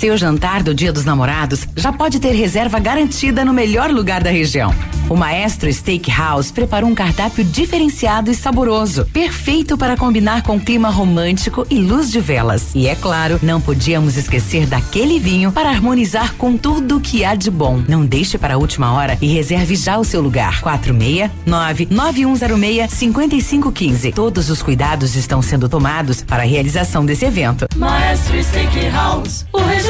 Seu jantar do Dia dos Namorados já pode ter reserva garantida no melhor lugar da região. O Maestro Steakhouse preparou um cardápio diferenciado e saboroso, perfeito para combinar com clima romântico e luz de velas. E é claro, não podíamos esquecer daquele vinho para harmonizar com tudo o que há de bom. Não deixe para a última hora e reserve já o seu lugar. 469 9106 5515. Todos os cuidados estão sendo tomados para a realização desse evento.
Maestro Steakhouse, o registro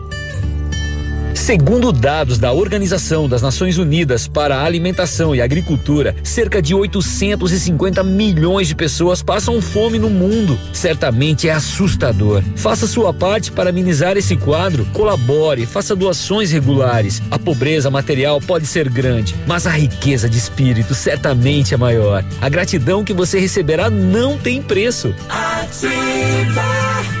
Segundo dados da Organização das Nações Unidas para a Alimentação e Agricultura, cerca de 850 milhões de pessoas passam fome no mundo. Certamente é assustador. Faça sua parte para amenizar esse quadro, colabore, faça doações regulares. A pobreza material pode ser grande, mas a riqueza de espírito certamente é maior. A gratidão que você receberá não tem preço.
Ativa.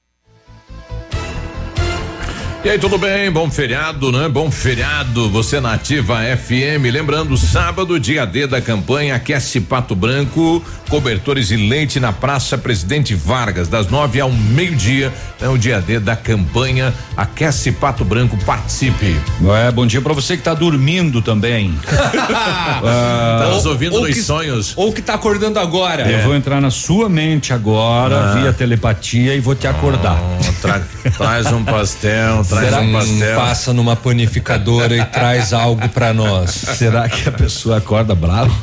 E aí, tudo bem? Bom feriado, né? Bom feriado, você na Ativa FM. Lembrando, sábado, dia D da campanha Aquece Pato Branco, cobertores e leite na Praça Presidente Vargas, das nove ao meio-dia. É o dia D da campanha Aquece Pato Branco. Participe.
É, bom dia pra você que tá dormindo também.
Ah, tá nos ouvindo
ou
nos
que-
sonhos.
Ou que tá acordando agora.
Eu vou entrar na sua mente agora,
Ah.
via telepatia, e vou te acordar.
Tra- traz um pastel,
Traz um pastel. Passa numa panificadora e traz algo para nós.
Será que a pessoa acorda bravo?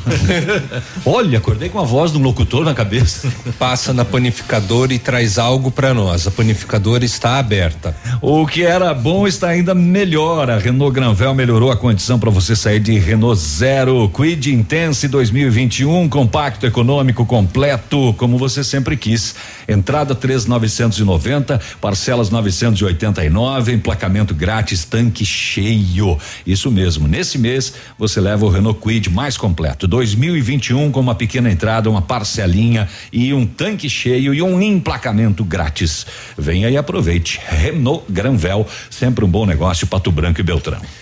Olha, acordei com a voz do locutor na cabeça.
Passa na panificadora e traz algo para nós. A panificadora está aberta.
O que era bom está ainda melhor. A Renault Granvel melhorou a condição para você sair de Renault Zero. Quid Intense 2021, compacto, econômico, completo, como você sempre quis. Entrada 3,990, parcelas 989, emplacamento grátis, tanque cheio. Isso mesmo. Nesse mês você leva o Renault Quid mais completo. 2021 com uma pequena entrada, uma parcelinha e um tanque cheio e um emplacamento grátis. Venha e aproveite. Renault Granvel, sempre um bom negócio, Pato Branco e Beltrão.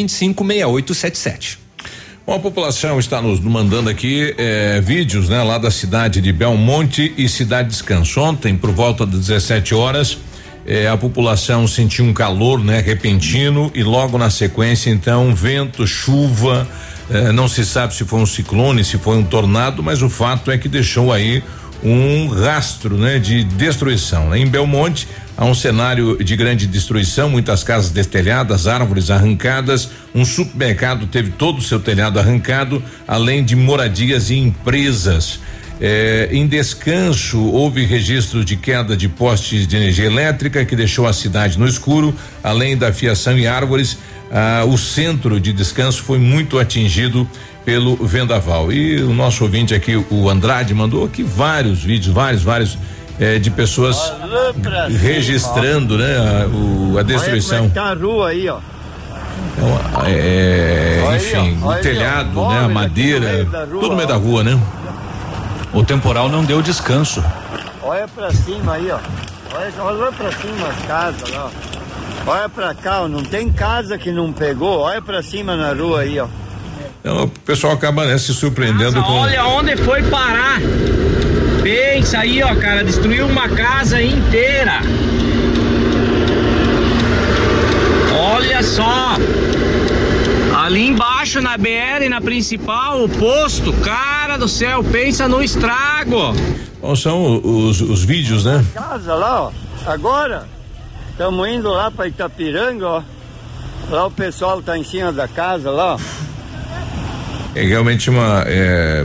25 6877.
Bom, a população está nos mandando aqui eh, vídeos, né, lá da cidade de Belmonte e Cidade Descanso. Ontem, por volta das 17 horas, eh, a população sentiu um calor, né, repentino e logo na sequência, então, vento, chuva. Eh, não se sabe se foi um ciclone, se foi um tornado, mas o fato é que deixou aí um rastro, né, de destruição. Né? Em Belmonte há um cenário de grande destruição, muitas casas destelhadas, árvores arrancadas, um supermercado teve todo o seu telhado arrancado, além de moradias e empresas. É, em descanso, houve registro de queda de postes de energia elétrica que deixou a cidade no escuro, além da fiação e árvores. Ah, o centro de descanso foi muito atingido pelo vendaval. E o nosso ouvinte aqui, o Andrade, mandou aqui vários vídeos, vários, vários eh, de pessoas registrando, né, a, o, a destruição.
Olha tá a rua aí, ó.
Então, é, enfim, aí, o telhado, né, a madeira, tudo no meio da rua, né?
O temporal não deu descanso.
Olha pra cima aí, ó. Olha, olha pra cima as casas lá, ó. Olha pra cá, ó. não tem casa que não pegou. Olha pra cima na rua aí, ó.
Então, o pessoal acaba né, se surpreendendo Nossa, com.
Olha onde foi parar. Pensa aí, ó, cara, destruiu uma casa inteira. Olha só. Ali embaixo na BR, na principal, o posto, cara do céu, pensa no estrago.
Bom, são os, os vídeos, né?
Casa lá, ó. Agora, estamos indo lá para Itapiranga, ó. Lá o pessoal tá em cima da casa lá, ó.
É realmente uma é,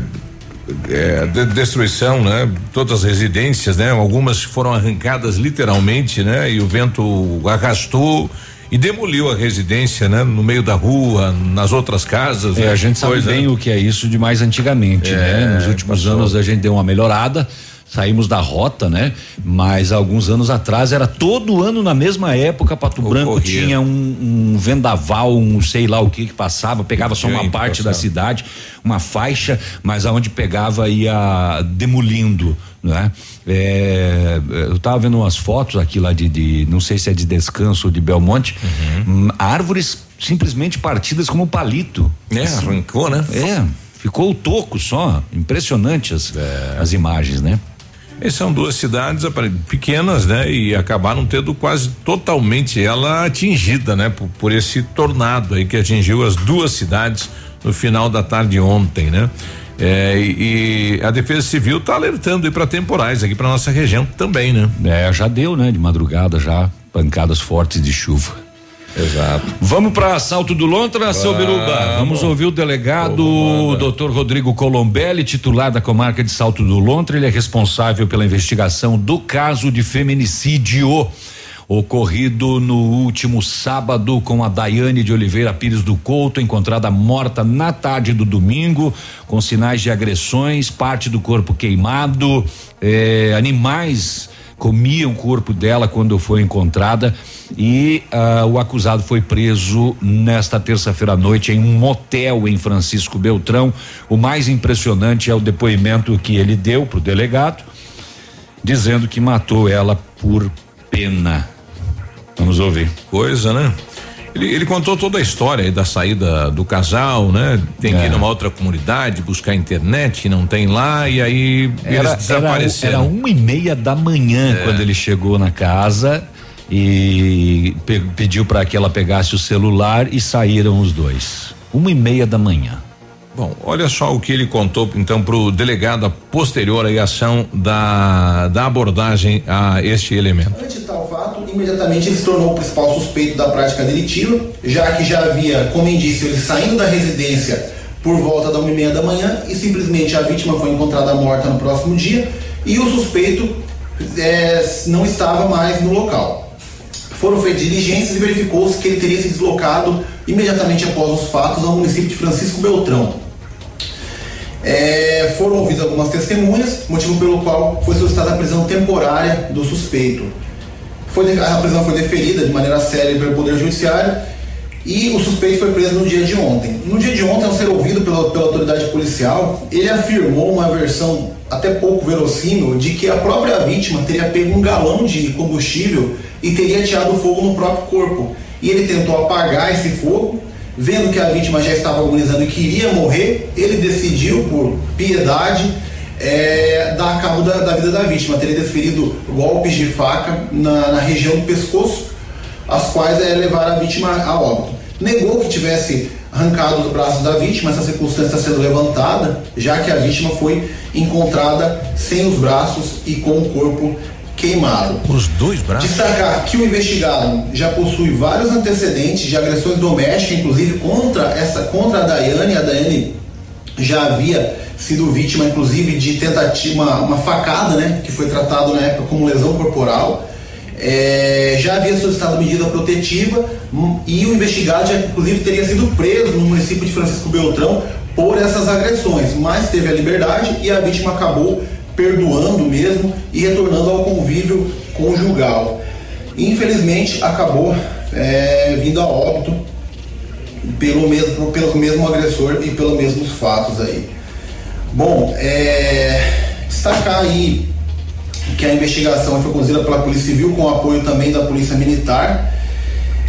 é, de destruição, né? Todas as residências, né? Algumas foram arrancadas literalmente, né? E o vento arrastou e demoliu a residência, né? No meio da rua, nas outras casas.
É,
né?
a gente sabe
Coisa,
bem
né?
o que é isso de mais antigamente,
É,
né? Nos últimos
passou.
anos a gente deu uma melhorada. Saímos da rota, né? Mas alguns anos atrás era todo ano na mesma época Pato Branco
Ocorria.
tinha um, um vendaval, um sei lá o que que passava, pegava só uma parte da
passava.
cidade, uma faixa, mas aonde pegava ia demolindo, né? É, eu tava vendo umas fotos aqui lá de, de não sei se é de descanso ou de Belmonte,
Uhum.
hum, árvores simplesmente partidas como palito.
É, arrancou, né?
É, ficou o toco só, impressionante as, as imagens, né?
E são duas cidades pequenas, né? E acabaram tendo quase totalmente ela atingida, né? Por, por esse tornado aí que atingiu as duas cidades no final da tarde ontem, né? É, e, e a Defesa Civil está alertando para temporais aqui para nossa região também, né?
É, já deu, né? De madrugada já, pancadas fortes de chuva.
Exato.
Vamos para Salto do Lontra, seu. Biruba. Vamos ouvir o delegado Dr. Rodrigo Colombelli, titular da comarca de Salto do Lontra. Ele é responsável pela investigação do caso de feminicídio ocorrido no último sábado com a Daiane de Oliveira Pires do Couto, encontrada morta na tarde do domingo, com sinais de agressões, parte do corpo queimado, eh, animais comiam o corpo dela quando foi encontrada e ah, o acusado foi preso nesta terça-feira à noite em um motel em Francisco Beltrão. O mais impressionante é o depoimento que ele deu para o delegado, dizendo que matou ela por pena. Vamos ouvir.
Coisa, né? Ele, ele, contou toda a história aí da saída do casal, né? Tem que é. ir numa outra comunidade, buscar internet, não tem lá, e aí
era, eles desapareceram. Era, era uma e meia da manhã é. quando ele chegou na casa e pe pediu para que ela pegasse o celular e saíram os dois. Uma e meia da manhã.
Bom, olha só o que ele contou então para o delegado posterior à ação da, da abordagem a este elemento.
Ante tal fato, imediatamente ele se tornou o principal suspeito da prática delitiva, já que já havia como indício ele saindo da residência por volta da uma e meia da manhã e simplesmente a vítima foi encontrada morta no próximo dia e o suspeito é, não estava mais no local. Foram feitas diligências e verificou-se que ele teria se deslocado imediatamente após os fatos ao município de Francisco Beltrão, é, foram ouvidas algumas testemunhas, motivo pelo qual foi solicitada a prisão temporária do suspeito. Foi, a prisão foi deferida de maneira séria pelo Poder Judiciário e o suspeito foi preso no dia de ontem. No dia de ontem, ao ser ouvido pela, pela autoridade policial, ele afirmou uma versão até pouco verossímil de que a própria vítima teria pego um galão de combustível e teria ateado fogo no próprio corpo. E ele tentou apagar esse fogo vendo que a vítima já estava agonizando e queria morrer, ele decidiu, por piedade, é, dar cabo da, da, vida da vítima. Teria desferido golpes de faca na, na região do pescoço, as quais é, levaram a vítima a óbito. Negou que tivesse arrancado os braços da vítima, essa circunstância sendo levantada, já que a vítima foi encontrada sem os braços e com o corpo queimado.
Os dois braços?
Destacar que o investigado já possui vários antecedentes de agressões domésticas, inclusive contra essa contra a Daiane. A Daiane já havia sido vítima, inclusive, de tentativa, uma, uma facada, né? Que foi tratado na época como lesão corporal. É, já havia solicitado medida protetiva hum, e o investigado já, inclusive, teria sido preso no município de Francisco Beltrão por essas agressões, mas teve a liberdade e a vítima acabou perdoando mesmo e retornando ao convívio conjugal. Infelizmente acabou é, vindo a óbito pelo mesmo, pelo mesmo agressor e pelos mesmos fatos aí. Bom, é, destacar aí que a investigação foi conduzida pela Polícia Civil com apoio também da Polícia Militar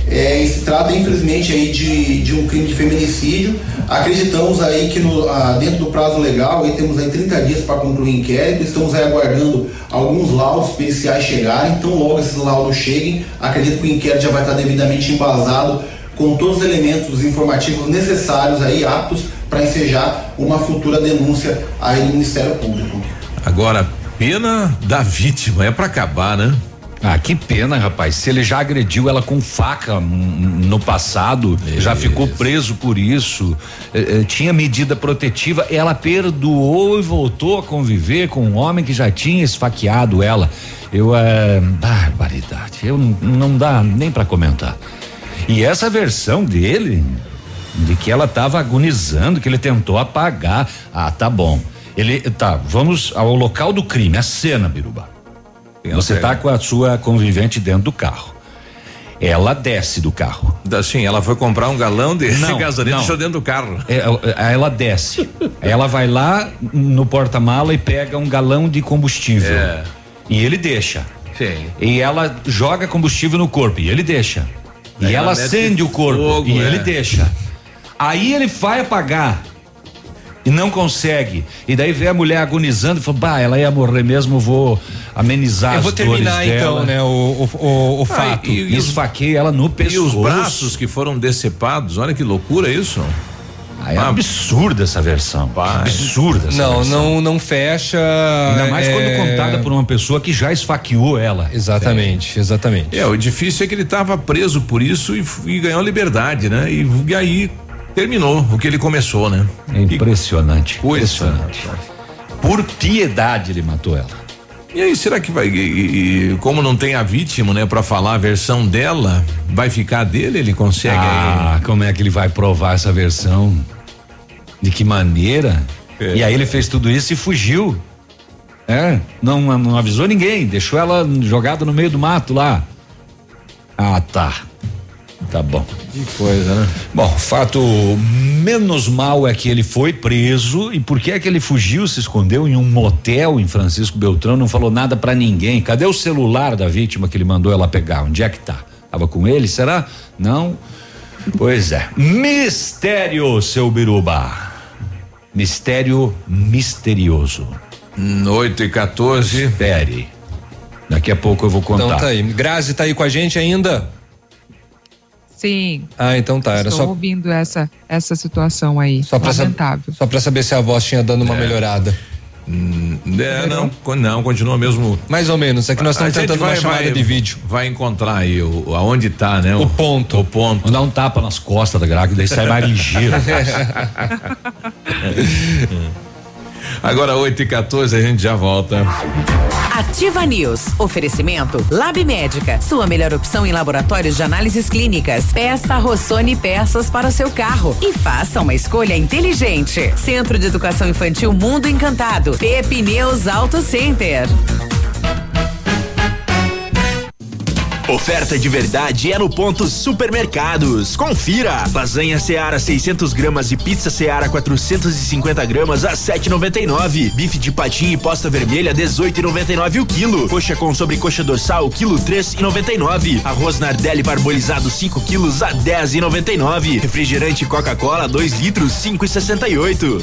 é, se trata, infelizmente, aí de, de um crime de feminicídio. Acreditamos aí que no, ah, dentro do prazo legal, aí temos aí 30 dias para concluir o inquérito. Estamos aí aguardando alguns laudos periciais chegarem. Então, logo esses laudos cheguem, acredito que o inquérito já vai estar devidamente embasado com todos os elementos informativos necessários aí, aptos para ensejar uma futura denúncia aí no Ministério Público.
Agora, pena da vítima, é para acabar, né?
Ah, que pena, rapaz. Se ele já agrediu ela com faca no passado, isso. já ficou preso por isso, eh, eh, tinha medida protetiva, ela perdoou e voltou a conviver com um homem que já tinha esfaqueado ela. Eu, é. Barbaridade. Eu não, não dá nem para comentar. E essa versão dele, de que ela estava agonizando, que ele tentou apagar. Ah, tá bom. Ele, tá, vamos ao local do crime, a cena, Biruba. Você está com a sua convivente dentro do carro. Ela desce do carro.
Sim, ela foi comprar um galão de não, gasolina e deixou dentro do carro.
É, é, ela desce. ela vai lá no porta-mala e pega um galão de combustível. É. E ele deixa. Sim. E ela joga combustível no corpo e ele deixa. E ela, ela acende o corpo fogo, e é. ele deixa. Aí ele vai apagar e não consegue. E daí vê a mulher agonizando e fala, bah, ela ia morrer mesmo, vou amenizar Eu
vou terminar então, né, o, o, o, ah, fato.
E, e esfaquei ela no pescoço.
E os braços que foram decepados, olha que loucura isso.
Ah, é ah, absurda essa versão. Pai. Absurda essa
não,
versão.
Não, não fecha.
Ainda mais é... quando contada por uma pessoa que já esfaqueou ela.
Exatamente, é. exatamente.
É, o difícil é que ele estava preso por isso e, e ganhou liberdade, né? E, e aí terminou o que ele começou, né?
É impressionante. Coisa. Impressionante. Por piedade ele matou ela.
E aí, será que vai, e, e, como não tem a vítima, né, para falar a versão dela, vai ficar dele? Ele consegue?
Ah, aí? como é que ele vai provar essa versão? De que maneira? É. E aí ele fez tudo isso e fugiu. É, não, não avisou ninguém, deixou ela jogada no meio do mato lá. Ah, tá. Tá bom.
Que coisa, né?
Bom, fato menos mal é que ele foi preso e por que é que ele fugiu, se escondeu em um motel em Francisco Beltrão, não falou nada para ninguém. Cadê o celular da vítima que ele mandou ela pegar? Onde é que tá? Tava com ele, será? Não? Pois é. Mistério, seu Biruba. Mistério misterioso.
8 e 14.
Espere. Daqui a pouco eu vou contar.
Então tá aí. Grazi tá aí com a gente ainda?
Sim.
Ah, então tá. Era
Estou
só,
ouvindo essa, essa situação aí.
só,
lamentável.
só pra saber se a voz tinha dando uma
É.
melhorada.
É, não, não, continua mesmo.
Mais ou menos. É que nós estamos tentando uma
vai-
chamada
vai-
de vídeo.
Vai encontrar aí o, aonde tá, né?
O ponto.
O ponto.
Vamos dar um tapa nas costas da grávida e sai mais ligeiro.
Agora 8 e 14 a gente já volta.
Ativa News. Oferecimento Lab Médica. Sua melhor opção em laboratórios de análises clínicas. Peça Rossoni peças para o seu carro e faça uma escolha inteligente. Centro de Educação Infantil Mundo Encantado. Pepineus Auto Center.
Oferta de verdade é no ponto Supermercados. Confira. Lasanha Seara 600 gramas e pizza Seara 450 gramas a 7,99. Bife de patinho e posta vermelha 18,99 o quilo. Coxa com sobrecoxa dorsal quilo 3,99. Arroz Nardelli parbolizado 5 quilos a 10,99. Refrigerante Coca-Cola 2 litros 5,68.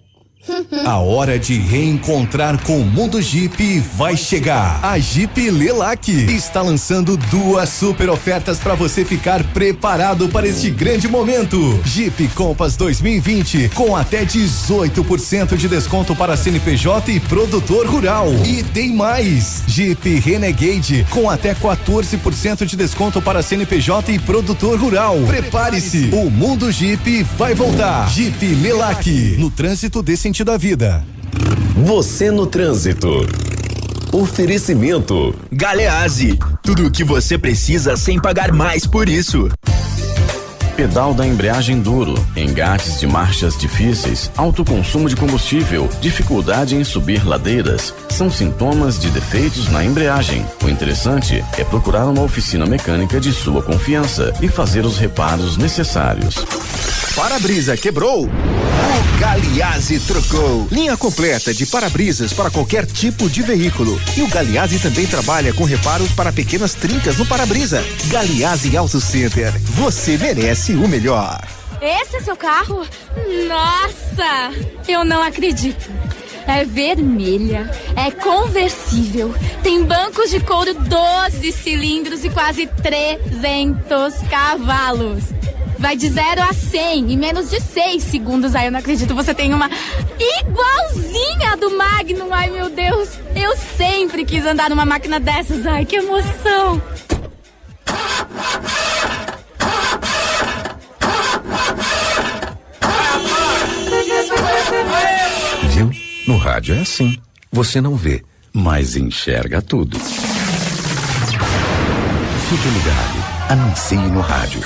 A hora de reencontrar com o mundo Jeep vai chegar. A Jeep Lelac está lançando duas super ofertas para você ficar preparado para este grande momento. Jeep Compass 2020 com até 18% de desconto para CNPJ e produtor rural. E tem mais. Jeep Renegade com até 14% de desconto para CNPJ e produtor rural. Prepare-se. O mundo Jeep vai voltar. Jeep Lelac no trânsito desse sentido da vida.
Você no trânsito. Oferecimento. Galeazzi. Tudo o que você precisa sem pagar mais por isso.
Pedal da embreagem duro, engates de marchas difíceis, alto consumo de combustível, dificuldade em subir ladeiras, são sintomas de defeitos na embreagem. O interessante é procurar uma oficina mecânica de sua confiança e fazer os reparos necessários.
Para-brisa quebrou? O Galiase trocou. Linha completa de para-brisas para qualquer tipo de veículo. E o Galiase também trabalha com reparos para pequenas trincas no para-brisa. Galiase Auto Center. Você merece o melhor.
Esse é seu carro? Nossa! Eu não acredito. É vermelha, é conversível, tem bancos de couro 12 cilindros e quase 300 cavalos. Vai de 0 a 100 em menos de 6 segundos. Ai, eu não acredito. Você tem uma igualzinha do Magnum. Ai, meu Deus. Eu sempre quis andar numa máquina dessas. Ai, que emoção.
No rádio é assim. Você não vê, mas enxerga tudo. Fique ligado. Anuncie no rádio.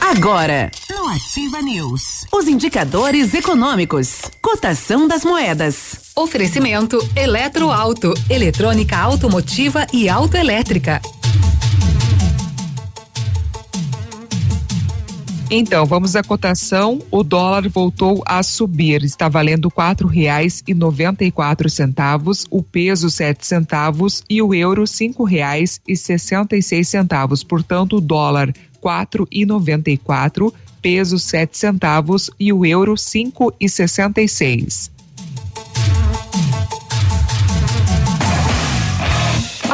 Agora, no Ativa News, os indicadores econômicos, cotação das moedas.
Oferecimento Eletroauto, eletrônica automotiva e autoelétrica.
Então, vamos à cotação. O dólar voltou a subir, está valendo quatro reais e noventa e quatro centavos, o peso sete centavos e o euro cinco reais e sessenta e seis centavos. Portanto, o dólar quatro e noventa e quatro, peso sete centavos e o euro cinco e sessenta e seis.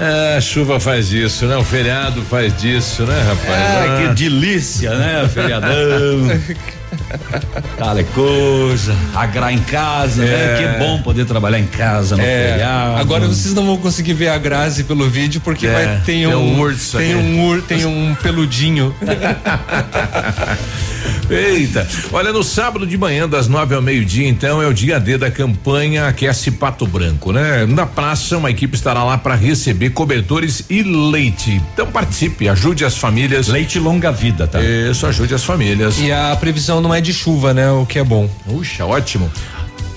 É, a chuva faz isso, né? O feriado faz disso, né, rapaz?
Ah, que delícia, né? Feriadão. Tal coisa, agrar em casa, né?
É.
Que bom poder trabalhar em casa no
É,
feriado.
agora vocês não vão conseguir ver a Grazi pelo vídeo porque
É,
vai, tem,
tem
um,
um urso
tem
aqui.
um ur, tem um peludinho.
Eita, olha, no sábado de manhã, das nove ao meio-dia, então, é o dia D da campanha Aquece Pato Branco, né? Na praça, uma equipe estará lá para receber cobertores e leite. Então participe, ajude as famílias.
Leite longa vida, tá?
Isso, ajude as famílias.
E a previsão não é de chuva, né? O que é bom.
Puxa, ótimo.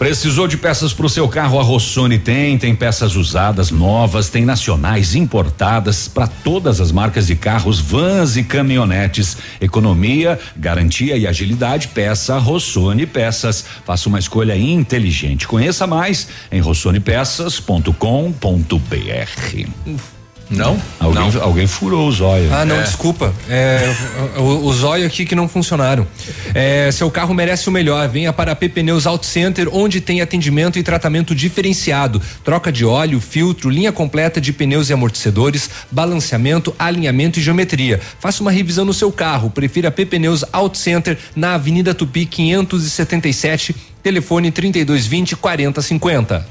Precisou de peças para o seu carro? A Rossoni tem, tem peças usadas, novas, tem nacionais, importadas para todas as marcas de carros, vans e caminhonetes. Economia, garantia e agilidade. Peça Rossoni Peças. Faça uma escolha inteligente. Conheça mais em rossonepeças.com.br.
Não?
Alguém, alguém furou os olhos.
Ah, não, desculpa. É, o- os olhos aqui que não funcionaram. É, seu carro merece o melhor. Venha para a P Pneus Auto Center, onde tem atendimento e tratamento diferenciado. Troca de óleo, filtro, linha completa de pneus e amortecedores, balanceamento, alinhamento e geometria. Faça uma revisão no seu carro. Prefira a P Pneus Auto Center na Avenida Tupi 577, telefone 3220 4050.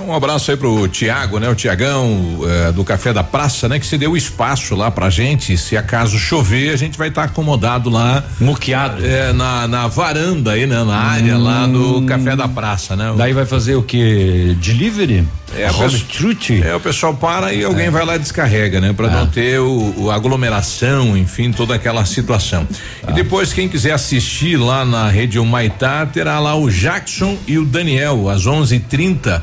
Um abraço aí pro Tiago, né? O Tiagão eh, do Café da Praça, né? Que se deu espaço lá pra gente. Se acaso chover, a gente vai estar acomodado lá.
Muqueado.
É, na, na varanda aí, né? Na área lá do Café da Praça, né?
Daí vai fazer o que? Delivery?
É? É, o pessoal para e alguém vai lá e descarrega, né? Pra não ter o, o aglomeração, enfim, toda aquela situação. E depois, quem quiser assistir lá na rede Humaitá, terá lá o Jackson e o Daniel, às 11:30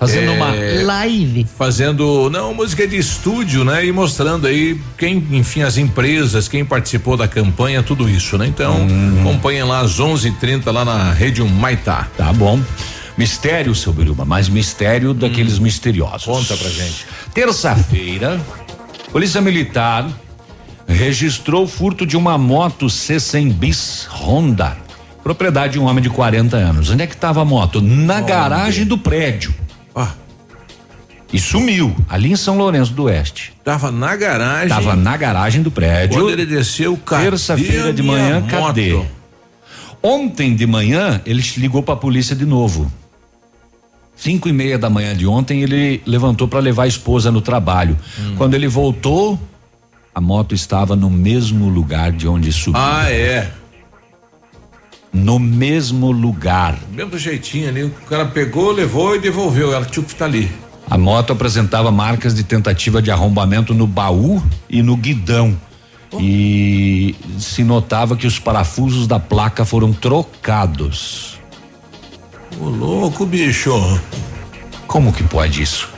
Fazendo uma
live. Fazendo, não, música de estúdio, né? E mostrando aí quem, enfim, as empresas, quem participou da campanha, tudo isso, né? Então, acompanhem lá às 11:30 lá na rede Humaitá.
Tá bom. Mistério, seu Biruba, mas mistério daqueles misteriosos.
Conta pra gente.
Terça-feira, Polícia Militar registrou o furto de uma moto C100 bis Honda, propriedade de um homem de 40 anos. Onde é que estava a moto? Na garagem do prédio. E sumiu, ali em São Lourenço do Oeste.
Tava na garagem.
Tava na garagem do prédio.
Quando ele desceu, cadê
Terça-feira
a
de manhã,
moto?
cadê? Ontem de manhã, ele ligou pra polícia de novo. Cinco e meia da manhã de ontem, ele levantou para levar a esposa no trabalho.
Hum.
Quando ele voltou, a moto estava no mesmo lugar de onde subiu.
Ah, é.
No mesmo lugar.
Mesmo jeitinho ali, o cara pegou, levou e devolveu. Ela tinha que estar ali.
A moto apresentava marcas de tentativa de arrombamento no baú e no guidão. E se notava que os parafusos da placa foram trocados.
Ô, louco, bicho.
Como que pode isso?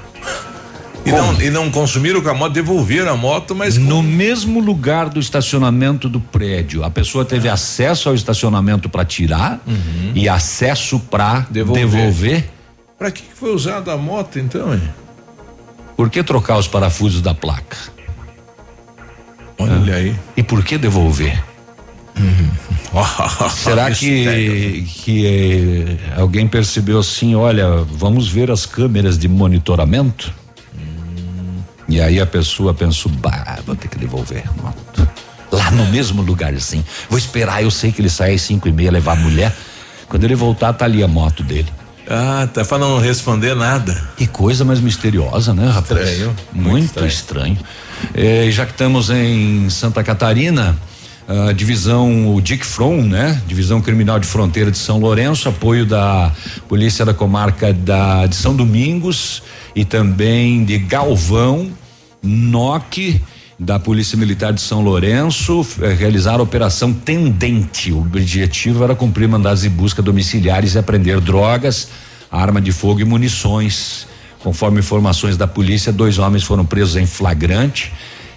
E não, e não consumiram com a moto, devolveram a moto, mas.
No mesmo lugar do estacionamento do prédio. A pessoa teve acesso ao estacionamento para tirar e acesso para
Devolver.
devolver.
Pra que foi usada a moto então, hein?
Por que trocar os parafusos da placa?
Olha aí.
E por que devolver? Será que, que eh, alguém percebeu assim, olha, vamos ver as câmeras de monitoramento? E aí a pessoa pensou, bah, vou ter que devolver. Lá no mesmo lugarzinho. Vou esperar, eu sei que ele sai às cinco e meia levar a mulher. Quando ele voltar, tá ali a moto dele.
Ah, tá pra não responder nada.
Que coisa mais misteriosa, né, rapaz?
Estranho,
Muito,
muito
estranho. Eh, já que estamos em Santa Catarina, a divisão o Dick From, né? Divisão Criminal de Fronteira de São Lourenço, apoio da Polícia da Comarca da de São Domingos e também de Galvão, NOC da Polícia Militar de São Lourenço eh, realizaram a operação Tendente. O objetivo era cumprir mandados de busca domiciliares e apreender drogas, arma de fogo e munições. Conforme informações da polícia, dois homens foram presos em flagrante.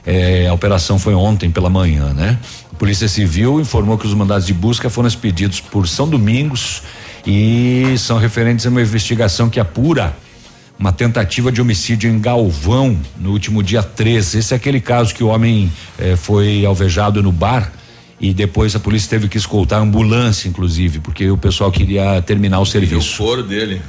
Eh, a operação foi ontem pela manhã, né? A Polícia Civil informou que os mandados de busca foram expedidos por São Domingos e são referentes a uma investigação que apura uma tentativa de homicídio em Galvão no último dia 13. Esse é aquele caso que o homem eh, foi alvejado no bar e depois a polícia teve que escoltar a ambulância, inclusive, porque o pessoal queria terminar o serviço.
O foro dele.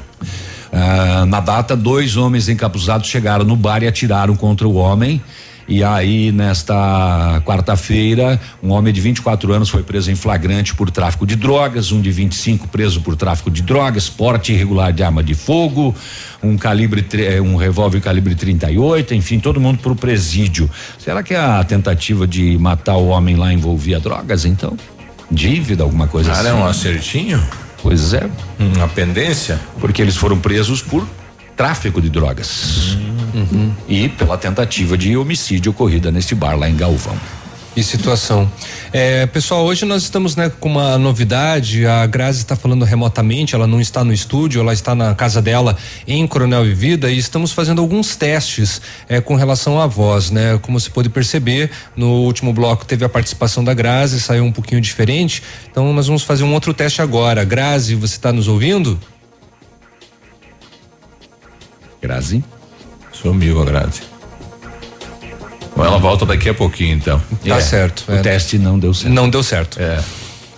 Ah, na data, dois homens encapuzados chegaram no bar e atiraram contra o homem. E aí, nesta quarta-feira, um homem de 24 anos foi preso em flagrante por tráfico de drogas, um de 25 preso por tráfico de drogas, porte irregular de arma de fogo, um calibre, tre- um revólver calibre 38, enfim, todo mundo pro presídio. Será que a tentativa de matar o homem lá envolvia drogas, então? Dívida, alguma coisa
Cara,
assim?
é um acertinho?
Pois é.
Uma pendência?
Porque eles foram presos por tráfico de drogas.
Uhum.
E pela tentativa de homicídio ocorrida neste bar lá em Galvão.
Que situação. É, pessoal, hoje nós estamos né, com uma novidade. A Grazi está falando remotamente, ela não está no estúdio, ela está na casa dela em Coronel Vivida e estamos fazendo alguns testes é, com relação à voz, né? Como você pode perceber, no último bloco teve a participação da Grazi, saiu um pouquinho diferente. Então nós vamos fazer um outro teste agora. Grazi, você está nos ouvindo?
Grazi?
Sumiu a Grazi. Bom, ela volta daqui a pouquinho, então.
Tá certo.
O teste não deu certo.
Não deu certo.
É.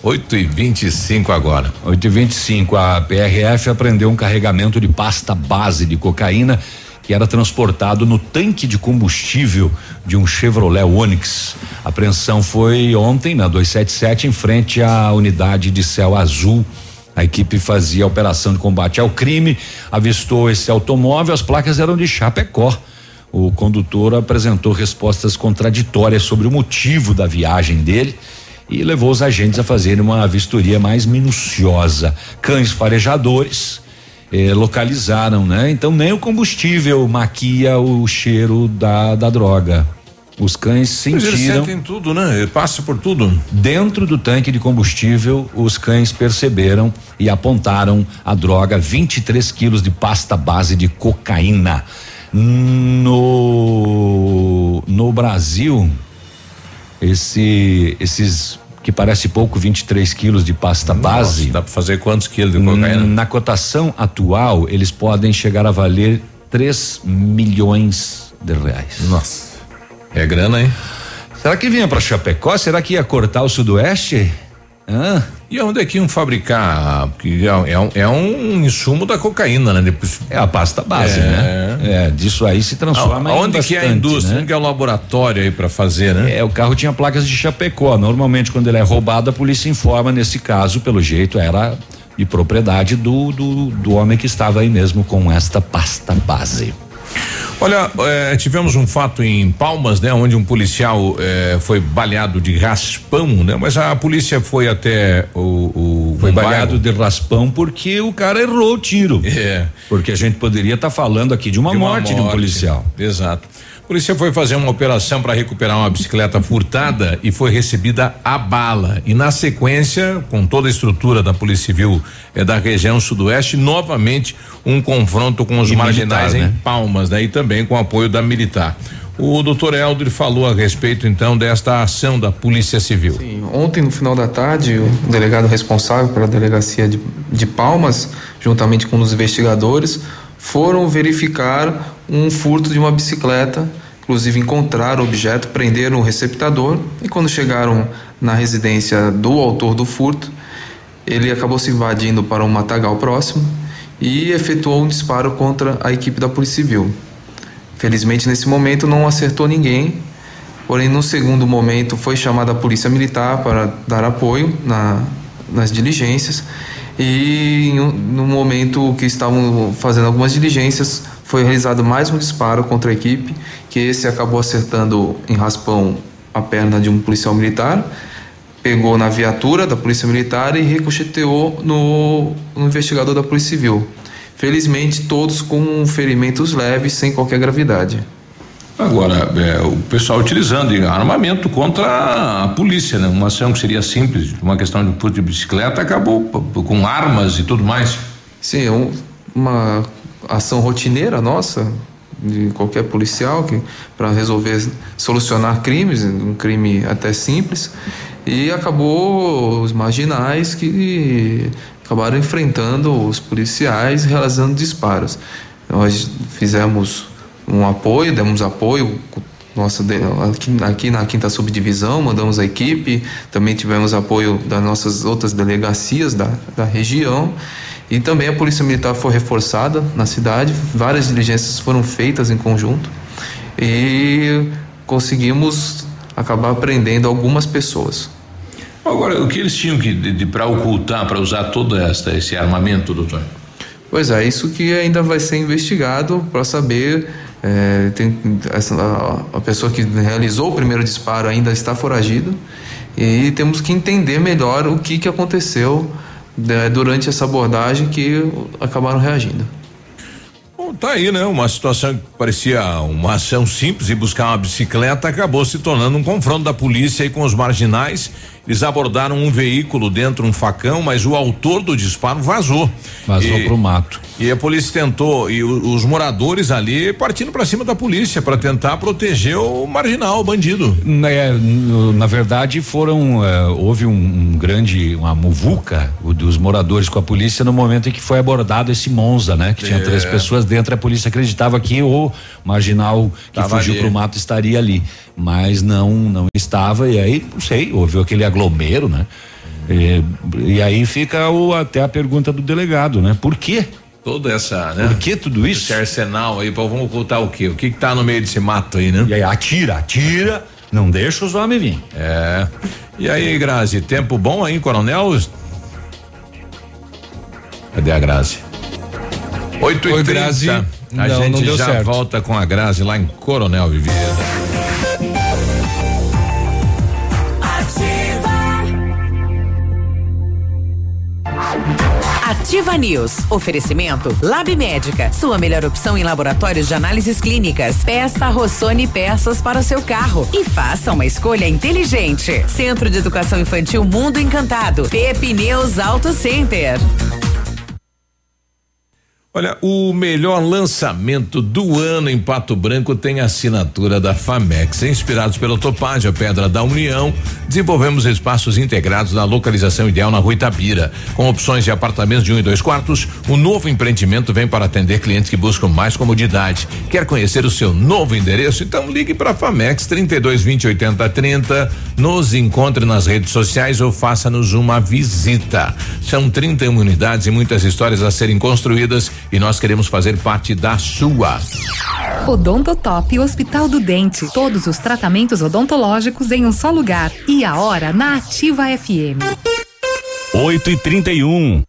8 e 25 agora.
8 e 25 a PRF apreendeu um carregamento de pasta base de cocaína que era transportado no tanque de combustível de um Chevrolet Onix. A apreensão foi ontem na 277 em frente à unidade de céu azul. A equipe fazia a operação de combate ao crime, avistou esse automóvel, as placas eram de Chapecó. O condutor apresentou respostas contraditórias sobre o motivo da viagem dele e levou os agentes a fazerem uma vistoria mais minuciosa. Cães farejadores eh, localizaram, né? Então nem o combustível maquia o cheiro da, da droga. Os cães
Mas eles
sentiram.
sentem tudo, né? Ele passa por tudo.
Dentro do tanque de combustível, os cães perceberam e apontaram a droga 23 quilos de pasta base de cocaína. No, no Brasil, esse, esses que parece pouco, 23 quilos de pasta base.
dá para fazer quantos quilos de cocaína?
Na cotação atual, eles podem chegar a valer 3 milhões de reais.
Nossa. É grana, hein?
Será que vinha para Chapecó? Será que ia cortar o sudoeste? Hã?
E onde é que iam fabricar? Porque é, é um, é um insumo da cocaína, né? Depois,
é a pasta base,
é.
né? É, disso aí se transforma
Onde que é a
bastante,
indústria?
né?
Onde que é o laboratório aí para fazer, né?
É, o carro tinha placas de Chapecó. Normalmente, quando ele é roubado, a polícia informa. Nesse caso, pelo jeito, era de propriedade do, do, do homem que estava aí mesmo com esta pasta base.
Olha, eh, tivemos um fato em Palmas, né, onde um policial eh, foi baleado de raspão, né? Mas a polícia foi até o, o
Foi
um
baleado
bairro.
de raspão porque o cara errou o tiro.
É.
Porque a gente poderia estar falando aqui de uma,
De uma
morte, de um
morte.
policial.
Exato. A polícia foi fazer uma operação para recuperar uma bicicleta furtada e foi recebida a bala. E na sequência, com toda a estrutura da Polícia Civil eh, da região sudoeste, novamente um confronto com os
E
marginais
militar,
em
né?
Palmas, né? E também com apoio da militar. O doutor Helder falou a respeito então desta ação da Polícia Civil.
Ontem, no final da tarde, o delegado responsável pela delegacia de, de Palmas, juntamente com os investigadores, foram verificar um furto de uma bicicleta. Inclusive, encontraram o objeto, prenderam o receptador e, quando chegaram na residência do autor do furto, ele acabou se invadindo para um matagal próximo e efetuou um disparo contra a equipe da Polícia Civil. Felizmente, nesse momento, não acertou ninguém, Porém, no segundo momento, foi chamada a Polícia Militar para dar apoio na, nas diligências. E no momento que estavam fazendo algumas diligências, foi realizado mais um disparo contra a equipe, que esse acabou acertando em raspão a perna de um policial militar. pegou na viatura da Polícia Militar e ricocheteou no, no investigador da Polícia Civil. Felizmente, todos com ferimentos leves, sem qualquer gravidade.
Agora, é, o pessoal utilizando armamento contra a polícia, né? Uma ação que seria simples, uma questão de furto de bicicleta, acabou com armas e tudo mais.
Sim, é um, uma ação rotineira nossa, de qualquer policial, para resolver, solucionar crimes, um crime até simples, e acabou os marginais que acabaram enfrentando os policiais realizando disparos. Nós fizemos um apoio, demos apoio nossa aqui, aqui na quinta subdivisão, mandamos a equipe, também tivemos apoio das nossas outras delegacias da, da região e também a Polícia Militar foi reforçada na cidade, várias diligências foram feitas em conjunto e conseguimos acabar prendendo algumas pessoas.
Agora, o que eles tinham que de, de para ocultar, para usar todo esta, esse armamento, doutor?
Pois é, isso que ainda vai ser investigado para saber. É, tem, essa, a, a, pessoa que realizou o primeiro disparo ainda está foragida e temos que entender melhor o que, que aconteceu durante essa abordagem que acabaram reagindo.
Bom, tá aí, né? Uma situação que parecia uma ação simples e buscar uma bicicleta acabou se tornando um confronto da polícia aí com os marginais eles abordaram um veículo dentro um facão, mas o autor do disparo vazou.
Vazou e, pro mato.
E a polícia tentou e o, os moradores ali partindo para cima da polícia para tentar proteger o marginal, o bandido.
É, na verdade foram é, houve um, um, grande uma muvuca dos moradores com a polícia no momento em que foi abordado esse Monza, né? Que tinha é. três pessoas dentro. A polícia acreditava que o marginal que Tava fugiu ali. pro mato estaria ali mas não não estava e aí não sei houve aquele aglomero né? E, e aí fica o, até a pergunta do delegado né? Por quê?
Toda essa né?
Por que tudo isso?
esse arsenal aí vamos ocultar o quê? O que que tá no meio desse mato aí né?
E aí atira atira não deixa os homens vir.
É. E aí Grazi tempo bom aí Coronel? Cadê a Grazi? Oito e Grazi. A não, gente já certo. volta com a Grazi lá em Coronel Vivida
Ativa News. Oferecimento Lab Médica. Sua melhor opção em laboratórios de análises clínicas. Peça Rossoni peças para o seu carro e faça uma escolha inteligente. Centro de Educação Infantil Mundo Encantado. Pepineus Auto Center.
Olha, o melhor lançamento do ano em Pato Branco tem assinatura da Famex. Inspirados pelo Topázio, Pedra da União, desenvolvemos espaços integrados na localização ideal na Rua Itabira. Com opções de apartamentos de um e dois quartos, o novo empreendimento vem para atender clientes que buscam mais comodidade. Quer conhecer o seu novo endereço? Então ligue para a Famex 32 20 80 30. Nos encontre nas redes sociais ou faça-nos uma visita. São 31 unidades e muitas histórias a serem construídas e nós queremos fazer parte da sua.
Odontotop Hospital do Dente. Todos os tratamentos odontológicos em um só lugar. E a hora na Ativa FM.
8 e 31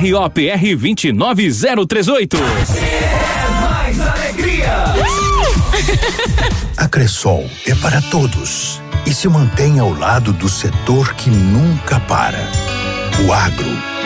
ROPR 29038. É mais
alegria! A Cressol é para todos e se mantém ao lado do setor que nunca para. O agro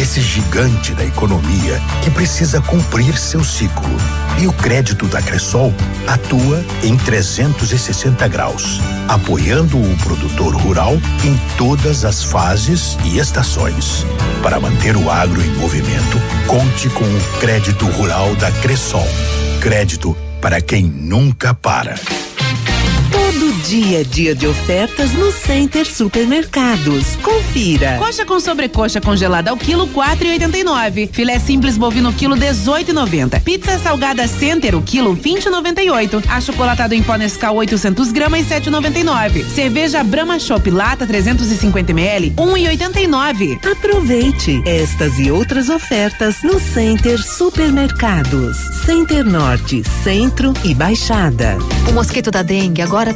esse gigante da economia que precisa cumprir seu ciclo. E o crédito da Cressol atua em 360 graus, apoiando o produtor rural em todas as fases e estações. Para manter o agro em movimento, conte com o crédito rural da Cressol. Crédito para quem nunca para.
Todo
dia a dia de ofertas no Center Supermercados. Confira.
Coxa com sobrecoxa congelada ao quilo 4,89. Filé simples bovino quilo 18,90. Pizza salgada Center o quilo 20,98. Achocolatado em pó Nescau 800 gramas 7,99. Cerveja Brahma Shop lata 350 ml 1,89.
Aproveite estas e outras ofertas no Center Supermercados. Center Norte, Centro e Baixada.
O mosquito da dengue agora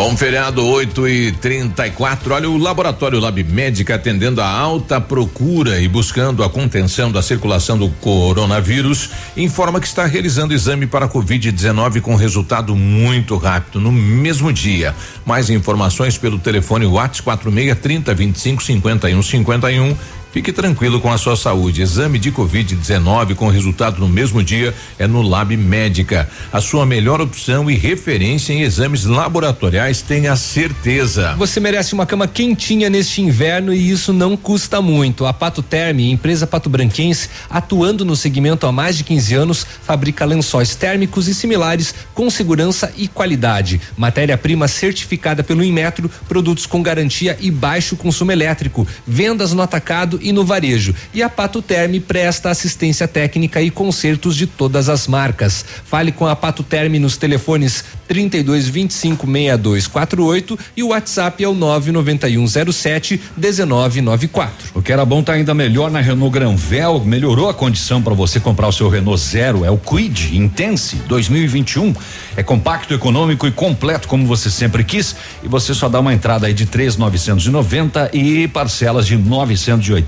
Bom feriado 8 e 34. Olha, o Laboratório Lab Médica atendendo a alta procura e buscando a contenção da circulação do coronavírus, informa que está realizando exame para Covid-19 com resultado muito rápido, no mesmo dia. Mais informações pelo telefone WhatsApp 46 30 25 51 51 Fique tranquilo com a sua saúde. Exame de Covid-19 com resultado no mesmo dia é no Lab Médica. A sua melhor opção e referência em exames laboratoriais, tenha certeza.
Você merece uma cama quentinha neste inverno e isso não custa muito. A Pato Terme, empresa pato branquense, atuando no segmento há mais de 15 anos, fabrica lençóis térmicos e similares com segurança e qualidade. Matéria-prima certificada pelo Inmetro, produtos com garantia e baixo consumo elétrico. Vendas no atacado e no varejo. E a Pato Terme presta assistência técnica e consertos de todas as marcas. Fale com a Pato Terme nos telefones 32 25 62 48 e o WhatsApp é o 99107 1994.
O que era bom tá ainda melhor na Renault Granvel, melhorou a condição para você comprar o seu Renault Zero, é o Quid Intense 2021. É compacto, econômico e completo como você sempre quis e você só dá uma entrada aí de 3.990 e parcelas de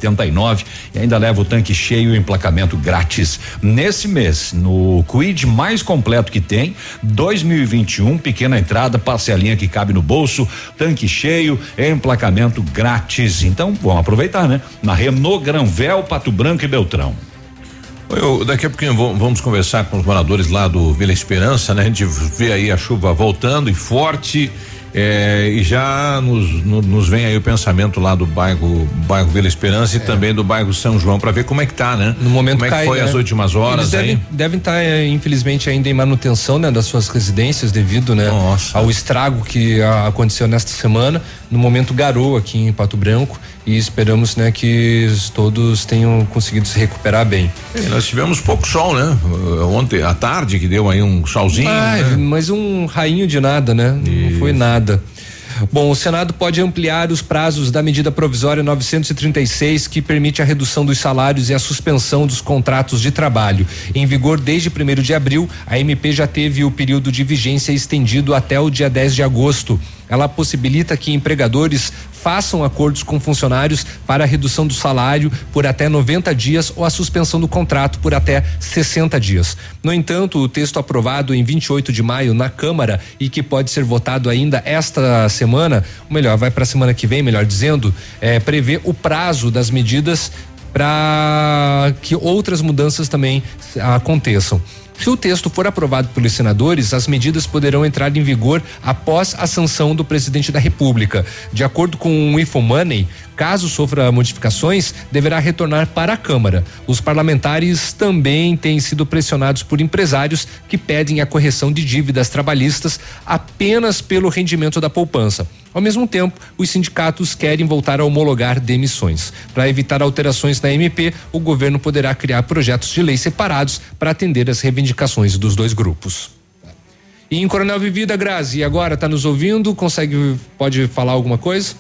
989 e ainda leva o tanque cheio e emplacamento grátis. Nesse mês, no Quid mais completo que tem, 2021, pequena entrada, parcelinha que cabe no bolso, tanque cheio, emplacamento grátis. Então, vamos aproveitar, né? Na Renault Granvel, Pato Branco e Beltrão.
Eu, daqui a pouquinho vamos conversar com os moradores lá do Vila Esperança, né? A gente vê aí a chuva voltando e forte. É, e já nos, no, nos vem aí o pensamento lá do bairro, bairro Vila Esperança é. e também do bairro São João para ver como é que tá, né?
No momento
como é
cai,
que foi
né?
as últimas horas
Eles
aí?
Devem estar, tá, é, infelizmente, ainda em manutenção, né, das suas residências devido, né,
Nossa.
ao estrago que a, aconteceu nesta semana. No momento garou aqui em Pato Branco e esperamos, né, que todos tenham conseguido se recuperar bem.
É, nós tivemos pouco sol, né? Ontem à tarde que deu aí um solzinho.
Ah,
né?
mas um rainho de nada, né? Não foi nada. Bom, o Senado pode ampliar os prazos da medida provisória 936, que permite a redução dos salários e a suspensão dos contratos de trabalho. Em vigor desde 1 de abril, a MP já teve o período de vigência estendido até o dia 10 de agosto. Ela possibilita que empregadores façam acordos com funcionários para a redução do salário por até 90 dias ou a suspensão do contrato por até 60 dias. No entanto, o texto aprovado em 28 de maio na Câmara e que pode ser votado ainda esta semana, ou melhor, vai para a semana que vem, melhor dizendo, é, prevê o prazo das medidas para que outras mudanças também aconteçam. Se o texto for aprovado pelos senadores, as medidas poderão entrar em vigor após a sanção do presidente da República. De acordo com o Infomoney, caso sofra modificações, deverá retornar para a Câmara. Os parlamentares também têm sido pressionados por empresários que pedem a correção de dívidas trabalhistas apenas pelo rendimento da poupança. Ao mesmo tempo, os sindicatos querem voltar a homologar demissões. Para evitar alterações na MP, o governo poderá criar projetos de lei separados para atender as reivindicações dos dois grupos. E em Coronel Vivida, Grazi, e agora tá nos ouvindo? Consegue, pode falar alguma coisa?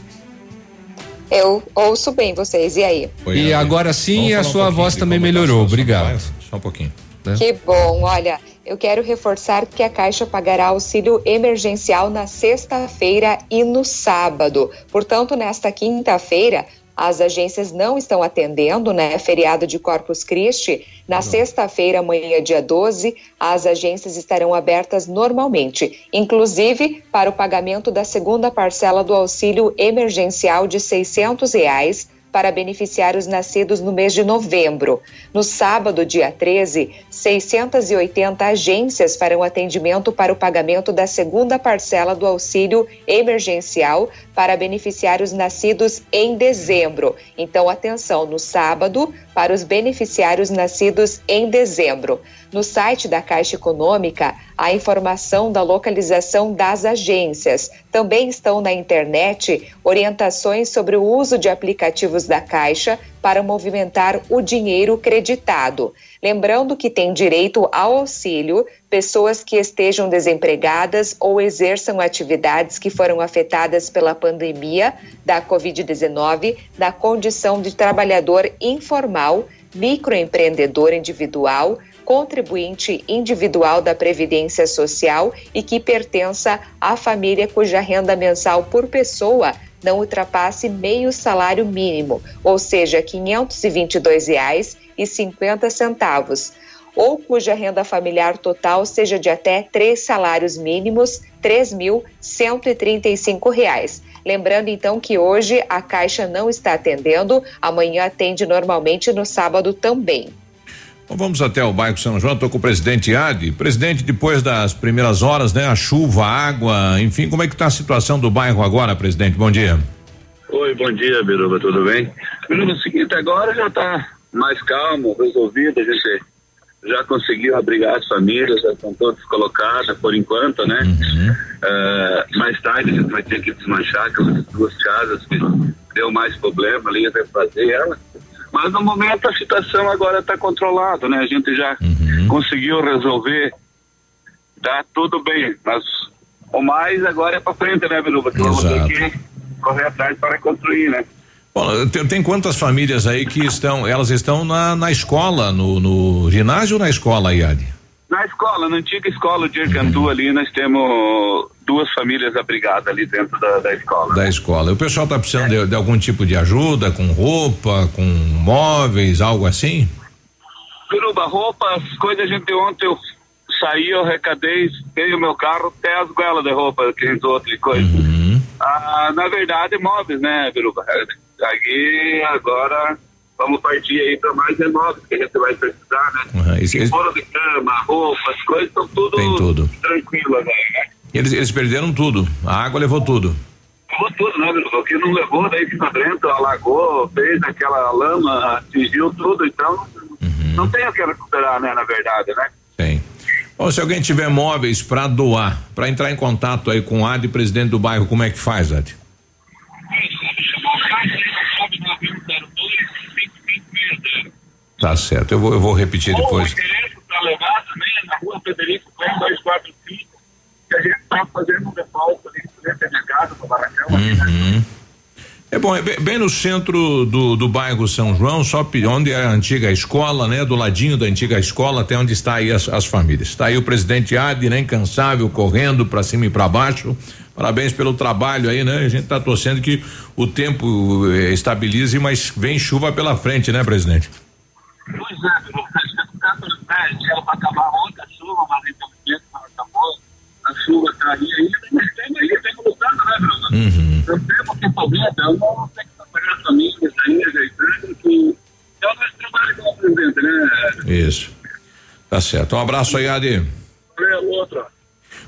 Eu ouço bem vocês, e aí?
Oi, e agora sim a sua um voz também melhorou, obrigado.
Só um pouquinho.
Né? Que bom, olha, eu quero reforçar que a Caixa pagará auxílio emergencial na sexta-feira e no sábado. Portanto, nesta quinta-feira, as agências não estão atendendo, né? Feriado de Corpus Christi. Na sexta-feira, amanhã, dia 12, as agências estarão abertas normalmente, inclusive para o pagamento da segunda parcela do auxílio emergencial de 600 reais para beneficiar os nascidos no mês de novembro. No sábado, dia 13, 680 agências farão atendimento para o pagamento da segunda parcela do auxílio emergencial para beneficiar os nascidos em dezembro. Então, atenção, no sábado, para os beneficiários nascidos em dezembro. No site da Caixa Econômica, a informação da localização das agências. Também estão na internet orientações sobre o uso de aplicativos da Caixa para movimentar o dinheiro creditado. Lembrando que tem direito ao auxílio pessoas que estejam desempregadas ou exerçam atividades que foram afetadas pela pandemia da Covid-19 na condição de trabalhador informal, microempreendedor individual, contribuinte individual da Previdência Social e que pertença à família cuja renda mensal por pessoa não ultrapasse meio salário mínimo, ou seja, R$ 522,50, ou cuja renda familiar total seja de até três salários mínimos, R$ 3.135. Lembrando então que hoje a Caixa não está atendendo, amanhã atende normalmente no sábado também.
Bom, vamos até o bairro São João, estou com o presidente Adi. Presidente, depois das primeiras horas, né? A chuva, a água, enfim, como é que está a situação do bairro agora, presidente? Bom dia.
Oi, bom dia, Biruba, tudo bem? Biruba, é o seguinte, agora já está mais calmo, resolvido, a gente já conseguiu abrigar as famílias, já estão todas colocadas por enquanto, né? Uhum. Uh, mais tarde a gente vai ter que desmanchar aquelas duas casas que deu mais problema ali, até fazer ela. Mas no momento a situação agora está controlada, né? A gente já uhum. conseguiu resolver, tá tudo bem, mas o mais agora é para frente, né, Biruba? Que vamos ter que correr atrás para construir, né?
Bom, tem, tem, quantas famílias aí que estão, elas estão na, na escola, no, no ginásio ou na escola, Iade?
Na escola, na antiga escola de Ercantu uhum. ali, nós temos duas famílias abrigadas ali dentro da, da escola.
Da escola. O pessoal está precisando é. de, de, algum tipo de ajuda, com roupa, com móveis, algo assim?
Piruba, roupa, as coisas a gente ontem eu saí, eu arrecadei, peguei o meu carro, até as goelas de roupa que a gente outra coisa. Uhum. Ah, na verdade, móveis, né, Piruba? Aí agora vamos partir aí para mais imóveis que a gente vai precisar, né? Uhum. Fora de cama, roupa, as coisas estão tudo,
tudo.
tranquilo agora, né?
Eles, eles perderam tudo, a água levou tudo.
Levou tudo, né? O que não levou, daí fica dentro, alagou, fez aquela lama, atingiu tudo, então uhum. não tem o que recuperar, né, na verdade, né?
Tem. Bom, se alguém tiver móveis para doar, para entrar em contato aí com o AD, presidente do bairro, como é que faz, Ad? Tá certo, eu vou, eu vou repetir depois.
O endereço para levar também é na rua Federico Clem 245, que a gente está fazendo um depósito ali dentro da minha casa, no Baracão. Uhum.
É bom, é bem, no centro do, do bairro São João, só onde é a antiga escola, né? Do ladinho da antiga escola, até onde está aí as, as famílias. Está aí o presidente Adi, né? Incansável, correndo para cima e para baixo. Parabéns pelo trabalho aí, né? A gente está torcendo que o tempo eh, estabilize, mas vem chuva pela frente, né, presidente?
Pois é, era para acabar ontem a chuva, mas acabou. A chuva está aí ainda, mas tem aí, tem lutando, né, Bruno? Uhum. Nós temos que fazer, então tem que trabalhar as famílias aí, ajeitando, que é o nosso trabalho como presidente, né?
Isso. Tá certo. Um abraço aí, Adi.
Valeu, outro.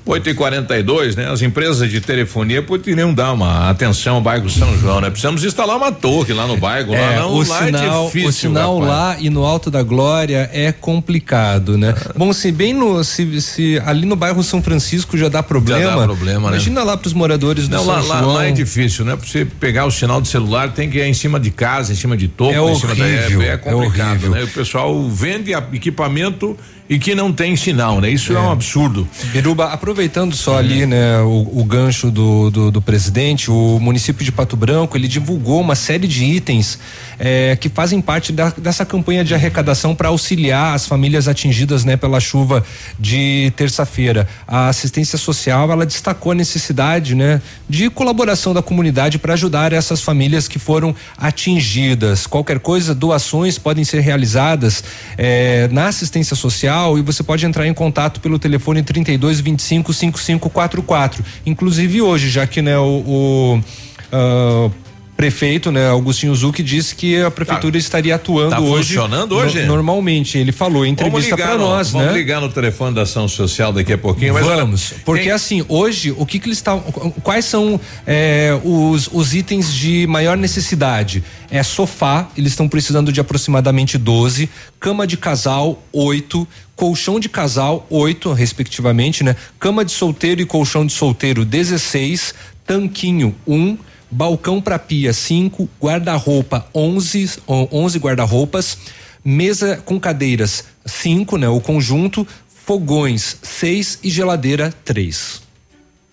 8 e 42 né? As empresas de telefonia poderiam dar uma atenção ao bairro São João, né? Precisamos instalar uma torre lá no bairro, é, lá não,
o
lá é
sinal,
é difícil,
O sinal rapaz. lá e no Alto da Glória é complicado, né? Ah. Bom, se bem no, se, se, ali no bairro São Francisco já dá problema. Já
dá problema,
imagina
né?
lá para os moradores do
não,
São
lá,
João.
Lá, é difícil, né? Pra você pegar o sinal de celular tem que ir em cima de casa, em cima de topo,
é
em cima
horrível,
da, é, é complicado, é né? O pessoal vende equipamento e que não tem sinal, né? Isso é, é um absurdo.
Biruba, aproveitando só ali, né, o, o gancho do, do, do, presidente, o município de Pato Branco, ele divulgou uma série de itens eh, que fazem parte da, dessa campanha de arrecadação para auxiliar as famílias atingidas, né, pela chuva de terça-feira. A assistência social, ela destacou a necessidade, né, de colaboração da comunidade para ajudar essas famílias que foram atingidas. Qualquer coisa, doações podem ser realizadas eh, na assistência social e você pode entrar em contato pelo telefone 32 25 5544. Inclusive hoje, já que né, o, o uh, prefeito, né, Augustinho Zucchi disse que a prefeitura tá,
estaria
atuando
tá
hoje.
funcionando hoje?
No, normalmente, ele falou em entrevista para nós,
vamos
né?
Vamos ligar no telefone da ação social daqui a pouquinho,
vamos, olha, porque tem... assim, hoje o que que eles estão quais são é, os os itens de maior necessidade? É sofá, eles estão precisando de aproximadamente 12, cama de casal 8, colchão de casal 8, respectivamente, né? Cama de solteiro e colchão de solteiro 16, tanquinho 1, um, balcão para pia 5, guarda-roupa 11, 11 guarda-roupas, mesa com cadeiras 5, né, o conjunto, fogões 6 e geladeira 3.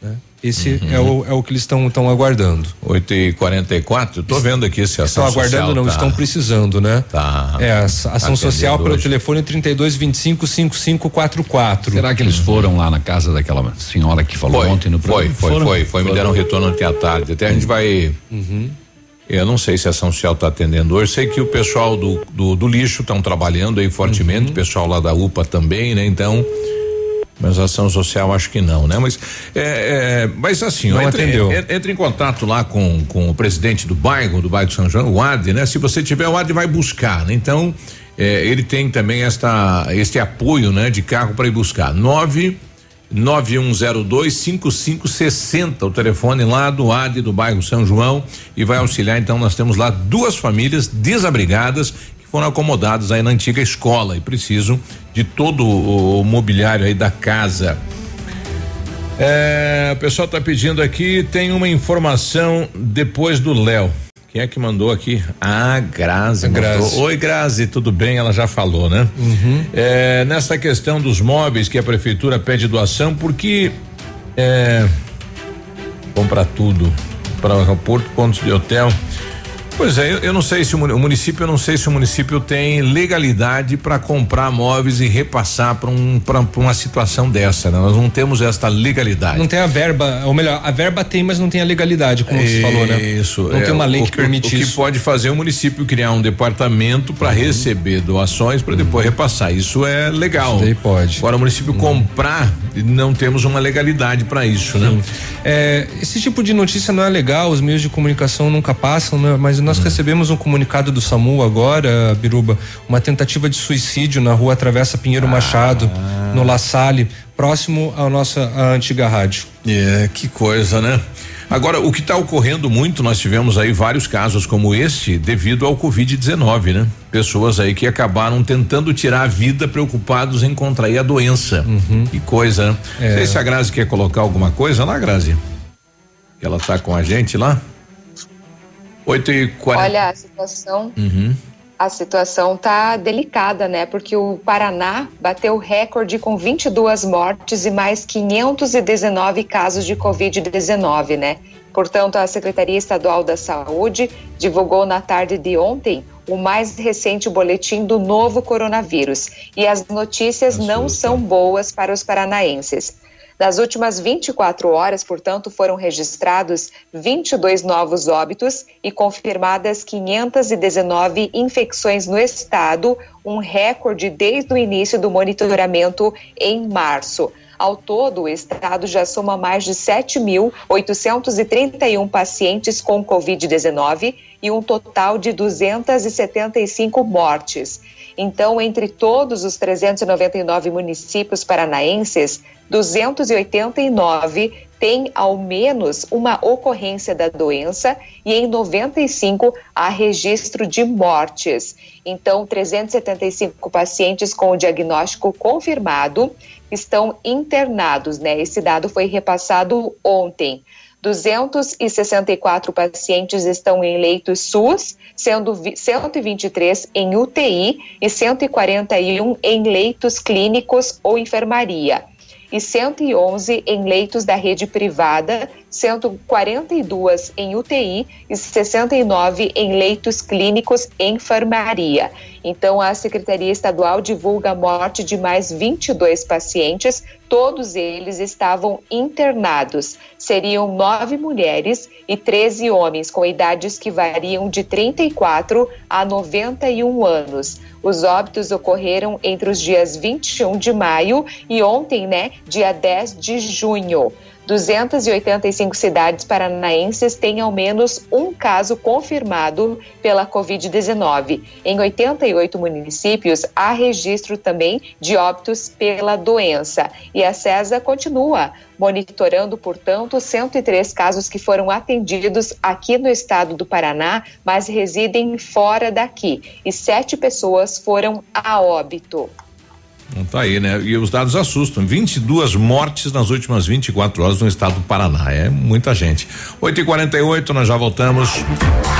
Né? Esse uhum. é, o, é o que eles estão aguardando.
8 e 44 tô vendo aqui se a
ação Estão aguardando, não, tá. estão precisando, né?
Tá.
É, a ação tá social pelo hoje. telefone 32 25 5544.
Será que eles uhum. foram lá na casa daquela senhora que falou
foi,
ontem no
programa? Foi, foi, foi, foi. Me deram um retorno até a tarde. Até a gente vai. Uhum. Eu não sei se a ação social está atendendo hoje. Sei que o pessoal do, do, do lixo estão trabalhando aí fortemente, uhum. o pessoal lá da UPA também, né? Então mas ação social acho que não, né? Mas, é, é, mas assim,
não
entre,
atendeu.
entre em contato lá com, com o presidente do bairro, do bairro de São João, o AD, né? Se você tiver, o AD vai buscar, né? Então, é, ele tem também esta, este apoio, né? De carro para ir buscar. Nove 9102 5560, o telefone lá do AD do bairro São João e vai auxiliar. Então, nós temos lá duas famílias desabrigadas foram acomodados aí na antiga escola e precisam de todo o mobiliário aí da casa. É, o pessoal está pedindo aqui, tem uma informação depois do Léo. Quem é que mandou aqui? Ah, Grazi.
Grazi.
Oi, Grazi, tudo bem? Ela já falou, né?
Uhum.
É, nessa questão dos móveis que a prefeitura pede doação, porque é, comprar tudo para o aeroporto, pontos de hotel. Pois é, eu, eu, não sei se o município, eu não sei se o município tem legalidade para comprar móveis e repassar para um, uma situação dessa, né? Nós não temos esta legalidade.
Não tem a verba, ou melhor, a verba tem, mas não tem a legalidade, como você falou, né?
Isso.
Não
é,
tem uma lei
o,
que permite
o,
isso.
O que pode fazer o município criar um departamento para uhum. receber doações para depois repassar. Isso é legal. Isso
daí pode.
Agora o município uhum. comprar, não temos uma legalidade para isso, né? Sim. né?
É, esse tipo de notícia não é legal, os meios de comunicação nunca passam, né? Mas nós hum. recebemos um comunicado do SAMU agora, Biruba, uma tentativa de suicídio na rua Travessa Pinheiro ah. Machado, no La Salle, próximo à nossa à antiga rádio.
É, que coisa, né? Agora, o que está ocorrendo muito, nós tivemos aí vários casos como este devido ao Covid-19, né? Pessoas aí que acabaram tentando tirar a vida preocupados em contrair a doença.
Uhum.
Que coisa, né? É. Não sei se a Grazi quer colocar alguma coisa lá, Grazi. Ela está com a gente lá? 8 e 40.
Olha, a situação.
Uhum.
A situação tá delicada, né? Porque o Paraná bateu recorde com 22 mortes e mais 519 casos de Covid-19, né? Portanto, a Secretaria Estadual da Saúde divulgou na tarde de ontem o mais recente boletim do novo coronavírus. E as notícias não são boas para os paranaenses. Nas últimas 24 horas, portanto, foram registrados 22 novos óbitos e confirmadas 519 infecções no estado, um recorde desde o início do monitoramento em março. Ao todo, o estado já soma mais de 7.831 pacientes com Covid-19 e um total de 275 mortes. Então, entre todos os 399 municípios paranaenses, 289 têm ao menos uma ocorrência da doença e em 95 há registro de mortes. Então, 375 pacientes com o diagnóstico confirmado estão internados, né? Esse dado foi repassado ontem. 264 pacientes estão em leitos SUS, sendo 123 em UTI e 141 em leitos clínicos ou enfermaria. e 111 em leitos da rede privada, 142 em UTI e 69 em leitos clínicos em enfermaria. Então, a Secretaria Estadual divulga a morte de mais 22 pacientes, todos eles estavam internados. Seriam nove mulheres e 13 homens com idades que variam de 34 a 91 anos. Os óbitos ocorreram entre os dias 21 de maio e ontem, né, dia 10 de junho. 285 cidades paranaenses têm ao menos um caso confirmado pela Covid-19. Em 88 municípios, há registro também de óbitos pela doença. E a CESA continua monitorando, portanto, 103 casos que foram atendidos aqui no estado do Paraná, mas residem fora daqui. E sete pessoas foram a óbito.
Não tá aí, né? E os dados assustam. 22 mortes nas últimas 24 horas no estado do Paraná. É muita gente. 8 e 48 nós já voltamos.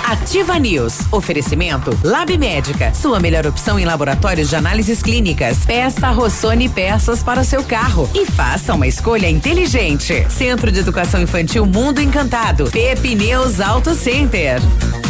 Ativa News. Oferecimento Lab Médica. Sua melhor opção em laboratórios de análises clínicas. Peça Rossoni peças para o seu carro. E faça uma escolha inteligente. Centro de Educação Infantil Mundo Encantado. Pepineus Auto Center.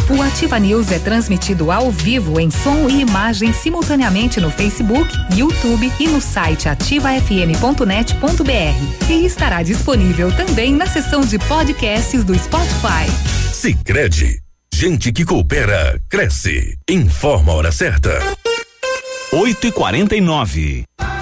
O Ativa News é transmitido ao vivo em som e imagem simultaneamente no Facebook, YouTube e no site ativafm.net.br. E estará disponível também na seção de podcasts do Spotify.
Sicredi, gente que coopera cresce. Informa a hora certa.
8 e 49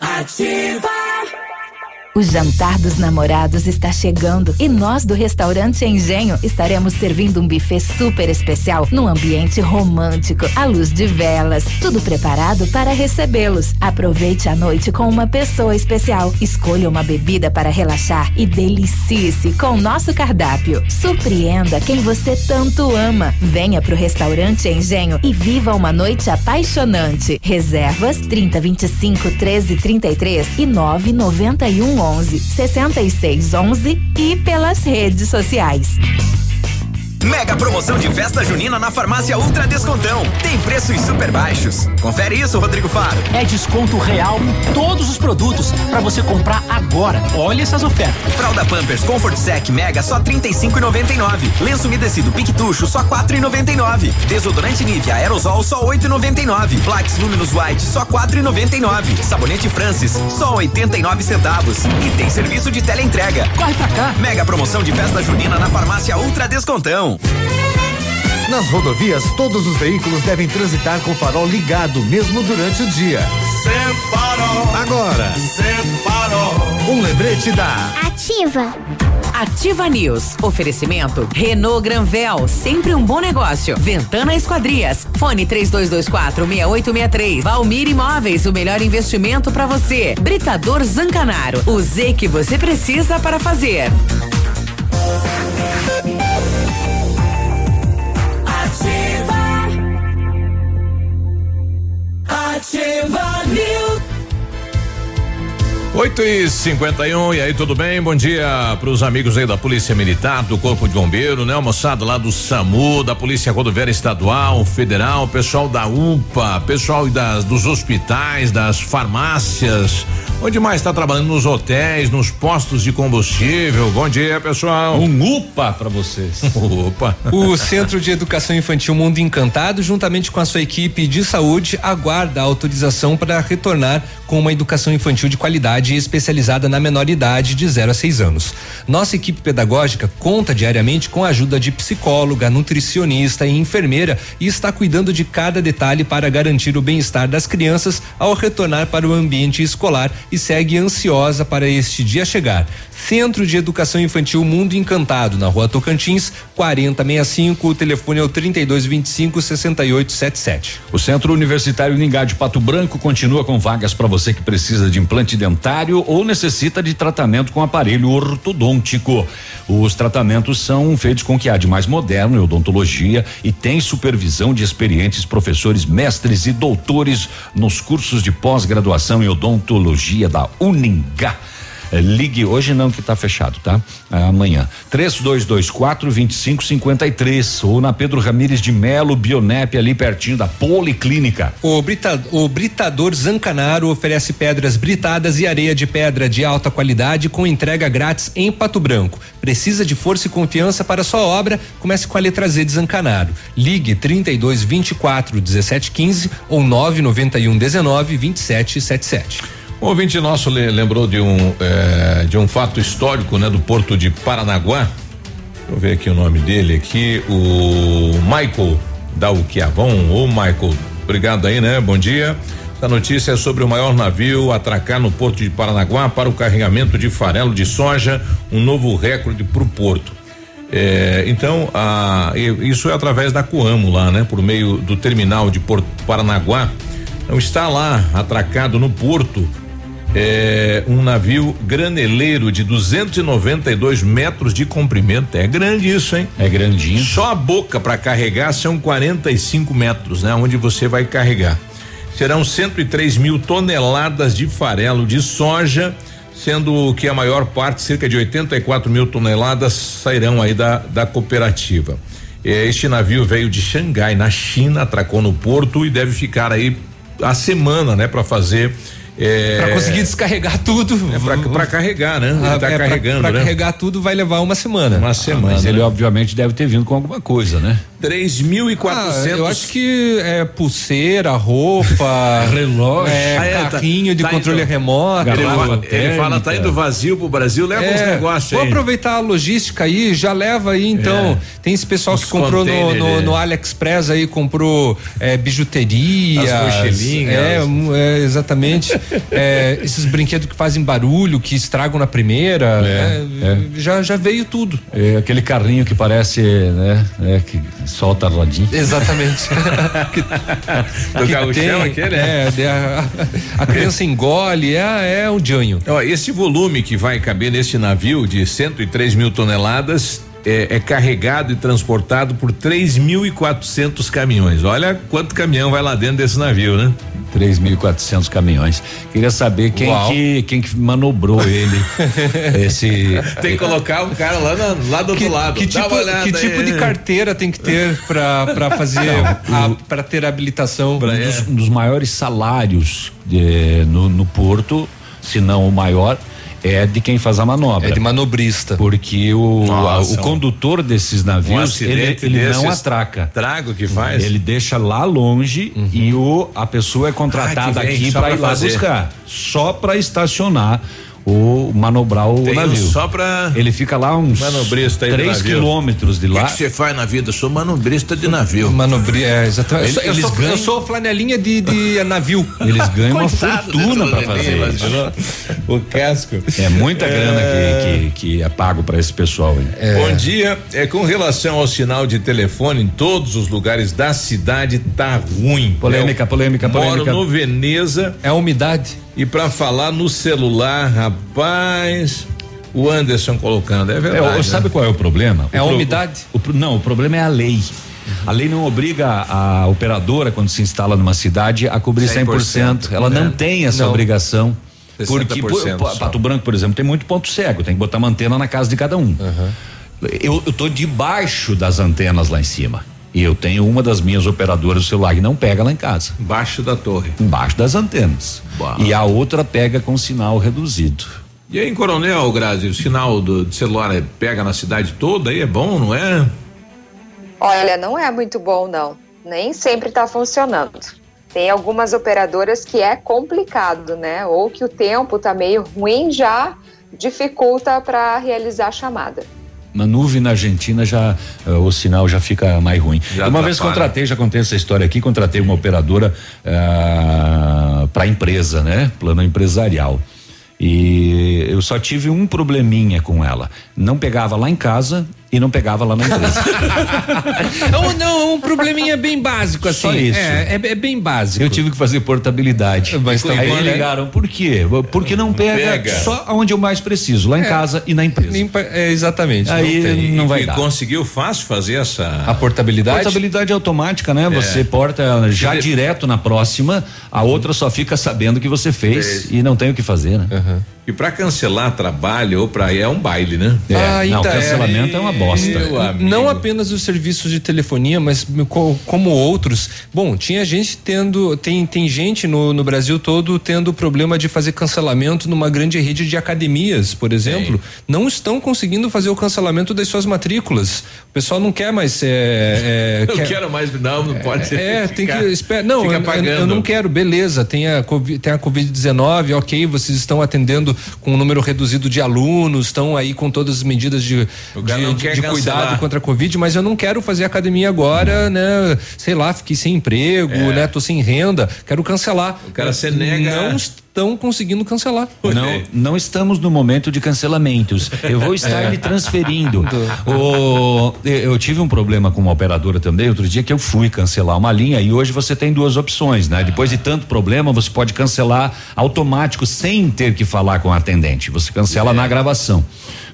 Ativa! O jantar dos namorados está chegando e nós do restaurante Engenho estaremos servindo um buffet super especial num ambiente romântico, à luz de velas, tudo preparado para recebê-los. Aproveite a noite com uma pessoa especial. Escolha uma bebida para relaxar e delicie-se com o nosso cardápio. Surpreenda quem você tanto ama. Venha pro restaurante Engenho e viva uma noite apaixonante. Reservas 30 25 13 33 e 9 91 11 66 11 e pelas redes sociais.
Mega promoção de festa junina na farmácia Ultra Descontão. Tem preços super baixos. Confere isso, Rodrigo Faro.
É desconto real em todos os produtos para você comprar agora. Olha essas ofertas.
Fralda Pampers Comfort Sec Mega só 35,99. Lenço umedecido Piquetucho só 4,99. Desodorante Nivea Aerosol só 8,99. Plax Luminous White só 4,99. Sabonete Francis só 89 centavos. E tem serviço de teleentrega.
Corre pra cá.
Mega promoção de festa junina na farmácia Ultra Descontão.
Nas rodovias, todos os veículos devem transitar com o farol ligado, mesmo durante o dia.
Separou.
Agora,
Separou.
um lembrete da
Ativa. Ativa News. Oferecimento Renault Granvel, sempre um bom negócio. Ventana Esquadrias. Fone 3224 6863. Valmir Imóveis, o melhor investimento para você. Britador Zancanaro. O Z que você precisa para fazer.
Ativa News.
8 e 51 e aí, tudo bem? Bom dia pros amigos aí da Polícia Militar, do Corpo de Bombeiro, né? O moçada lá do SAMU, da Polícia Rodoviária Estadual, Federal, pessoal da UPA, pessoal das, dos hospitais, das farmácias. Onde mais está trabalhando? Nos hotéis, nos postos de combustível. Bom dia, pessoal.
Um UPA para vocês.
UPA.
O Centro de Educação Infantil Mundo Encantado, juntamente com a sua equipe de saúde, aguarda a autorização para retornar com uma educação infantil de qualidade e especializada na menor idade de 0 a 6 anos. Nossa equipe pedagógica conta diariamente com a ajuda de psicóloga, nutricionista e enfermeira e está cuidando de cada detalhe para garantir o bem-estar das crianças ao retornar para o ambiente escolar e segue ansiosa para este dia chegar. Centro de Educação Infantil Mundo Encantado, na Rua Tocantins, 4065, o telefone é o 3225 6877.
O Centro Universitário Ningá de Pato Branco continua com vagas para você que precisa de implante dentário ou necessita de tratamento com aparelho ortodôntico. Os tratamentos são feitos com que há de mais moderno em odontologia e tem supervisão de experientes professores, mestres e doutores nos cursos de pós-graduação em odontologia da Uningá. É, ligue hoje não que está fechado, tá? É, amanhã. 3224 2553 ou na Pedro Ramires de Melo, Bionep ali pertinho da Policlínica.
O, brita, o Britador Zancanaro oferece pedras britadas e areia de pedra de alta qualidade com entrega grátis em Pato Branco. Precisa de força e confiança para sua obra? Comece com a letra Z de Zancanaro. Ligue 32 24 17 15 ou 991 19 27 77.
Um ouvinte nosso lembrou de um eh, de um fato histórico, né, do porto de Paranaguá. Deixa eu ver aqui o nome dele aqui, o Michael Dalquiavon, ou Michael. Obrigado aí, né? Bom dia. Essa notícia é sobre o maior navio atracar no porto de Paranaguá para o carregamento de farelo de soja, um novo recorde para o porto. É, então, a, isso é através da Coamo lá, né? Por meio do terminal de Porto Paranaguá. Então está lá atracado no porto é, um navio graneleiro de 292 metros de comprimento. É grande isso, hein?
É grandinho.
Só a boca para carregar são 45 metros, né? Onde você vai carregar. Serão 103 mil toneladas de farelo de soja, sendo que a maior parte, cerca de 84 mil toneladas, sairão aí da, da cooperativa. É, este navio veio de Xangai, na China, atracou no porto e deve ficar aí a semana, né, para fazer é,
para conseguir descarregar tudo.
É para carregar, né? Ele tá é carregando,
pra,
pra
né? carregar tudo vai levar uma semana.
Uma semana. Ah,
mas ele obviamente deve ter vindo com alguma coisa, né?
3.400. Ah,
eu acho que é pulseira, roupa, relógio, é, ah, é, tá- carrinho tá, de tá controle indo, remoto.
Ele, fala, ele fala, tá indo vazio pro Brasil, leva é, uns negócios aí.
Vou aproveitar a logística aí, já leva aí então. É. Tem esse pessoal que comprou no, no, no, AliExpress aí, comprou é, bijuteria. É, é, exatamente. é, esses brinquedos que fazem barulho, que estragam na primeira. Já, já veio tudo.
aquele carrinho que parece, né? que solta a rodinha.
Exatamente.
Do gauchão aquele,
é. é a, a, criança engole, é, é um janho.
Ó, esse volume que vai caber nesse navio de 103 mil toneladas é, é, carregado e transportado por 3.400 caminhões. Olha quanto caminhão vai lá dentro desse navio, né?
3.400 caminhões. Queria saber quem que, quem que manobrou ele. esse
tem que colocar um cara lá, na, lá do
que,
outro lado.
Que tipo, que tipo de carteira tem que ter para fazer para ter habilitação?
Um dos, um dos maiores salários de, no, no porto, se não o maior, é de quem faz a manobra.
É de manobrista.
Porque o, Nossa, a, o condutor desses navios, um ele, ele não atraca.
Trago que faz?
Ele deixa lá longe uhum. e o, a pessoa é contratada ah, aqui para ir lá fazer. buscar. Só para estacionar o manobrar o Tem navio.
só pra.
Ele fica lá uns
manobrista
3 quilômetros de lá.
O que você faz na vida? Eu sou manobrista de navio.
Manobrista, é, exatamente. Eles, eu, sou, ganham, eu sou flanelinha de, de navio.
Eles ganham uma fortuna para fazer isso.
o casco.
É muita grana é... Que, que, que, é pago para esse pessoal.
É. Bom dia. É com relação ao sinal de telefone em todos os lugares da cidade tá ruim.
Polêmica, polêmica, polêmica.
Moro no Veneza.
É a umidade.
E para falar no celular, rapaz, o Anderson colocando, é verdade.
É, sabe né? qual é o problema?
É
o
a umidade?
O, o, não, o problema é a lei. A lei não obriga a operadora, quando se instala numa cidade, a cobrir 100%. 100% Ela né? não tem essa não. obrigação. Porque por, Pato Branco, por exemplo, tem muito ponto cego, tem que botar uma antena na casa de cada um. Uhum. Eu, eu tô debaixo das antenas lá em cima. E eu tenho uma das minhas operadoras do celular que não pega lá em casa.
Embaixo da torre.
Embaixo das antenas. Uau. E a outra pega com sinal reduzido.
E aí, em Coronel, Grazi, o sinal do, celular é, pega na cidade toda aí é bom, não é?
Olha, não é muito bom, não. Nem sempre está funcionando. Tem algumas operadoras que é complicado, né? Ou que o tempo tá meio ruim já dificulta para realizar a chamada
na nuvem na Argentina já uh, o sinal já fica mais ruim. Já uma vez contratei, já contei essa história aqui, contratei uma operadora uh, eh, para empresa, né? Plano empresarial. E eu só tive um probleminha com ela. Não pegava lá em casa e não pegava lá na empresa.
é um, não, é um probleminha bem básico assim.
Só isso.
É, é, é bem básico.
Eu tive que fazer portabilidade.
Mas
Aí
bom, né?
ligaram, por quê? Porque não pega,
pega.
só onde eu mais preciso, lá em
É.
casa e na empresa.
É, exatamente.
Aí
tem.
não vai
e
dar.
conseguiu fácil fazer essa.
A portabilidade?
Portabilidade automática, né?
É.
Você porta já direto na próxima, a outra só fica sabendo que você fez e não tem o que fazer, né?
E pra cancelar trabalho ou ir é um baile, né?
É,
Ah,
não,
ainda é.
cancelamento é, uma bosta.
Meu amigo.
Não apenas os serviços de telefonia, mas co- como outros. Bom, tinha gente tendo. Tem, tem gente no, no Brasil todo tendo problema de fazer cancelamento numa grande rede de academias, por exemplo. Não estão conseguindo fazer o cancelamento das suas matrículas. O pessoal não quer mais. É, é,
Eu
quer-
quero mais, não, não pode ser.
É, tem
ficar-
que esperar. Não, eu, eu- não quero, beleza. Tem a, tem a Covid-19, ok, vocês estão atendendo com um número reduzido de alunos, estão aí com todas as medidas de, de, de- de cuidado contra a Covid, mas eu não quero fazer academia agora, né? Sei lá, fiquei sem emprego, né? Tô sem renda, quero cancelar.
É. O cara se nega-
Não estão conseguindo cancelar.
Não, não estamos no momento de cancelamentos. Eu vou estar
É.
me transferindo. O- eu tive um problema com uma operadora também, outro dia que eu fui cancelar uma linha e hoje você tem duas opções, né? Depois de tanto problema, você pode cancelar automático sem ter que falar com o atendente. Você cancela na gravação.